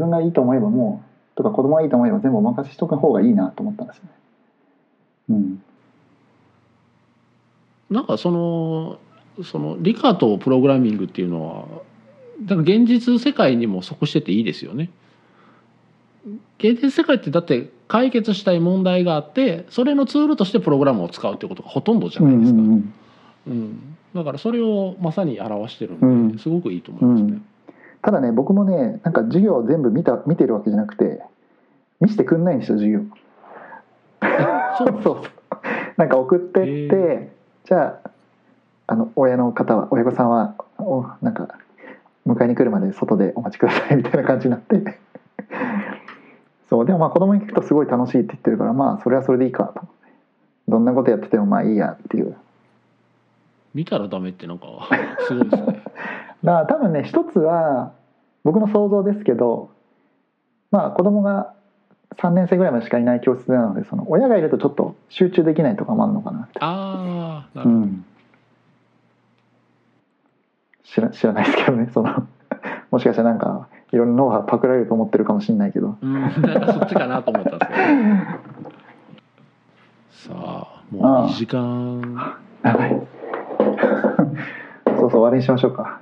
分がいいと思えばもうとか子供がいいと思えば全部お任せしとく方がいいなと思ったんですよねうんなんかそのその理科とプログラミングっていうのはだから現実世界にも即してていいですよね。現実世界ってだって解決したい問題があってそれのツールとしてプログラムを使うってことがほとんどじゃないですか。ううんんうん。だからそれをまさに表してるうんんですごくいいと思いますね。ただね僕もねなんか授業を全部見た見てるわけじゃなくて見せてくんないんですよ授業。そうそうなんか送ってって、へじゃああの親の方は親御さんはおなんか迎えに来るまで外でお待ちくださいみたいな感じになって。そう。でもまあ子供に聞くとすごい楽しいって言ってるからまあそれはそれでいいかと。どんなことやっててもまあいいやっていう見たらダメってなんか すごいですね。だから多分ね一つは僕の想像ですけどまあ子供が3年生ぐらいまでしかいない教室なのでその親がいるとちょっと集中できないとかもあるのかなってああなるほど。うん、知ら知らないですけどねそのもしかしたらなんかいろんなノウハウパクられると思ってるかもしれないけどうん、なんかそっちかなと思ったんですけど。さあもう2時間長いそ終わりにしましょうか。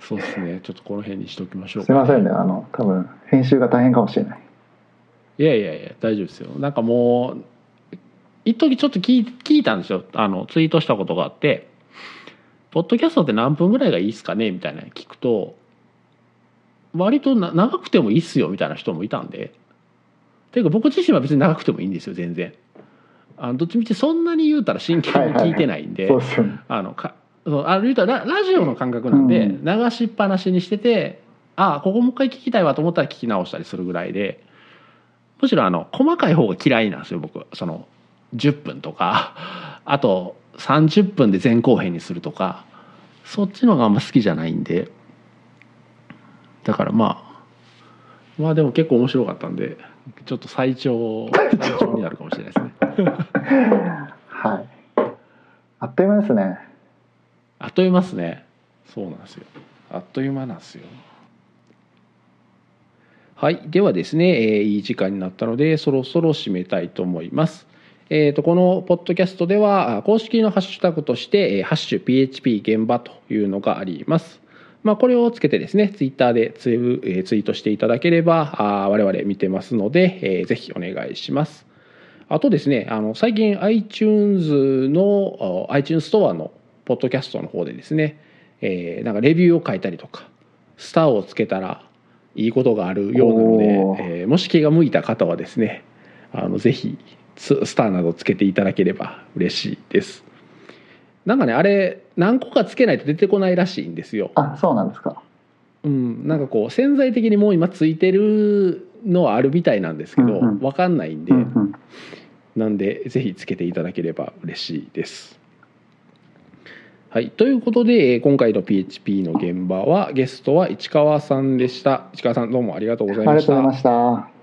そうですね。ちょっとこの辺にしておきましょうすいませんね。あの多分編集が大変かもしれない。いやいやいや大丈夫ですよ。なんかもう一時ちょっと聞い聞いたんですよ。あのツイートしたことがあって「ポッドキャストって何分ぐらいがいいですかね?」みたいなの聞くと割とな長くてもいいっすよみたいな人もいたんで。ていうか僕自身は別に長くてもいいんですよ全然あのどっちみちそんなに言うたら真剣に聞いてないんで、あのあの言うたらララジオの感覚なんで、うん。流しっぱなしにしててああここもう一回聞きたいわと思ったら聞き直したりするぐらいでむしろあの細かい方が嫌いなんですよ僕その10分とか あと30分で前後編にするとかそっちのがあんま好きじゃないんで。だからまあまあでも結構面白かったんでちょっと最長最長になるかもしれないですね。はい。あっという間ですね。あっという間ですね。そうなんですよ。あっという間なんですよ。はい。ではですね、えーいい時間になったのでそろそろ締めたいと思います。えー、とこのポッドキャストではあ公式のハッシュタグとして「えーハッシュ #PHP 現場」というのがあります。まあ、これをつけてですねツイッターでツイ,、えーツイートしていただければあー我々見てますので、えーぜひお願いします。あとですねあの最近 iTunes のあ iTunes ストアのポッドキャストの方でですね、えーなんかレビューを書いたりとかスターをつけたらいいことがあるようなので、えーもし気が向いた方はですねあのぜひススターなどつけていただければ嬉しいですなんかねあれ何個かつけないと出てこないらしいんですよ、あそうなんですか。うん、なんかこう潜在的にもう今ついてるのはあるみたいなんですけど、うんうん。わかんないんで、うんうん。なんでぜひつけていただければ嬉しいです。はい、ということでえー今回の PHP の現場はゲストは市川さんでした。市川さんどうもありがとうございました。ありがとうございました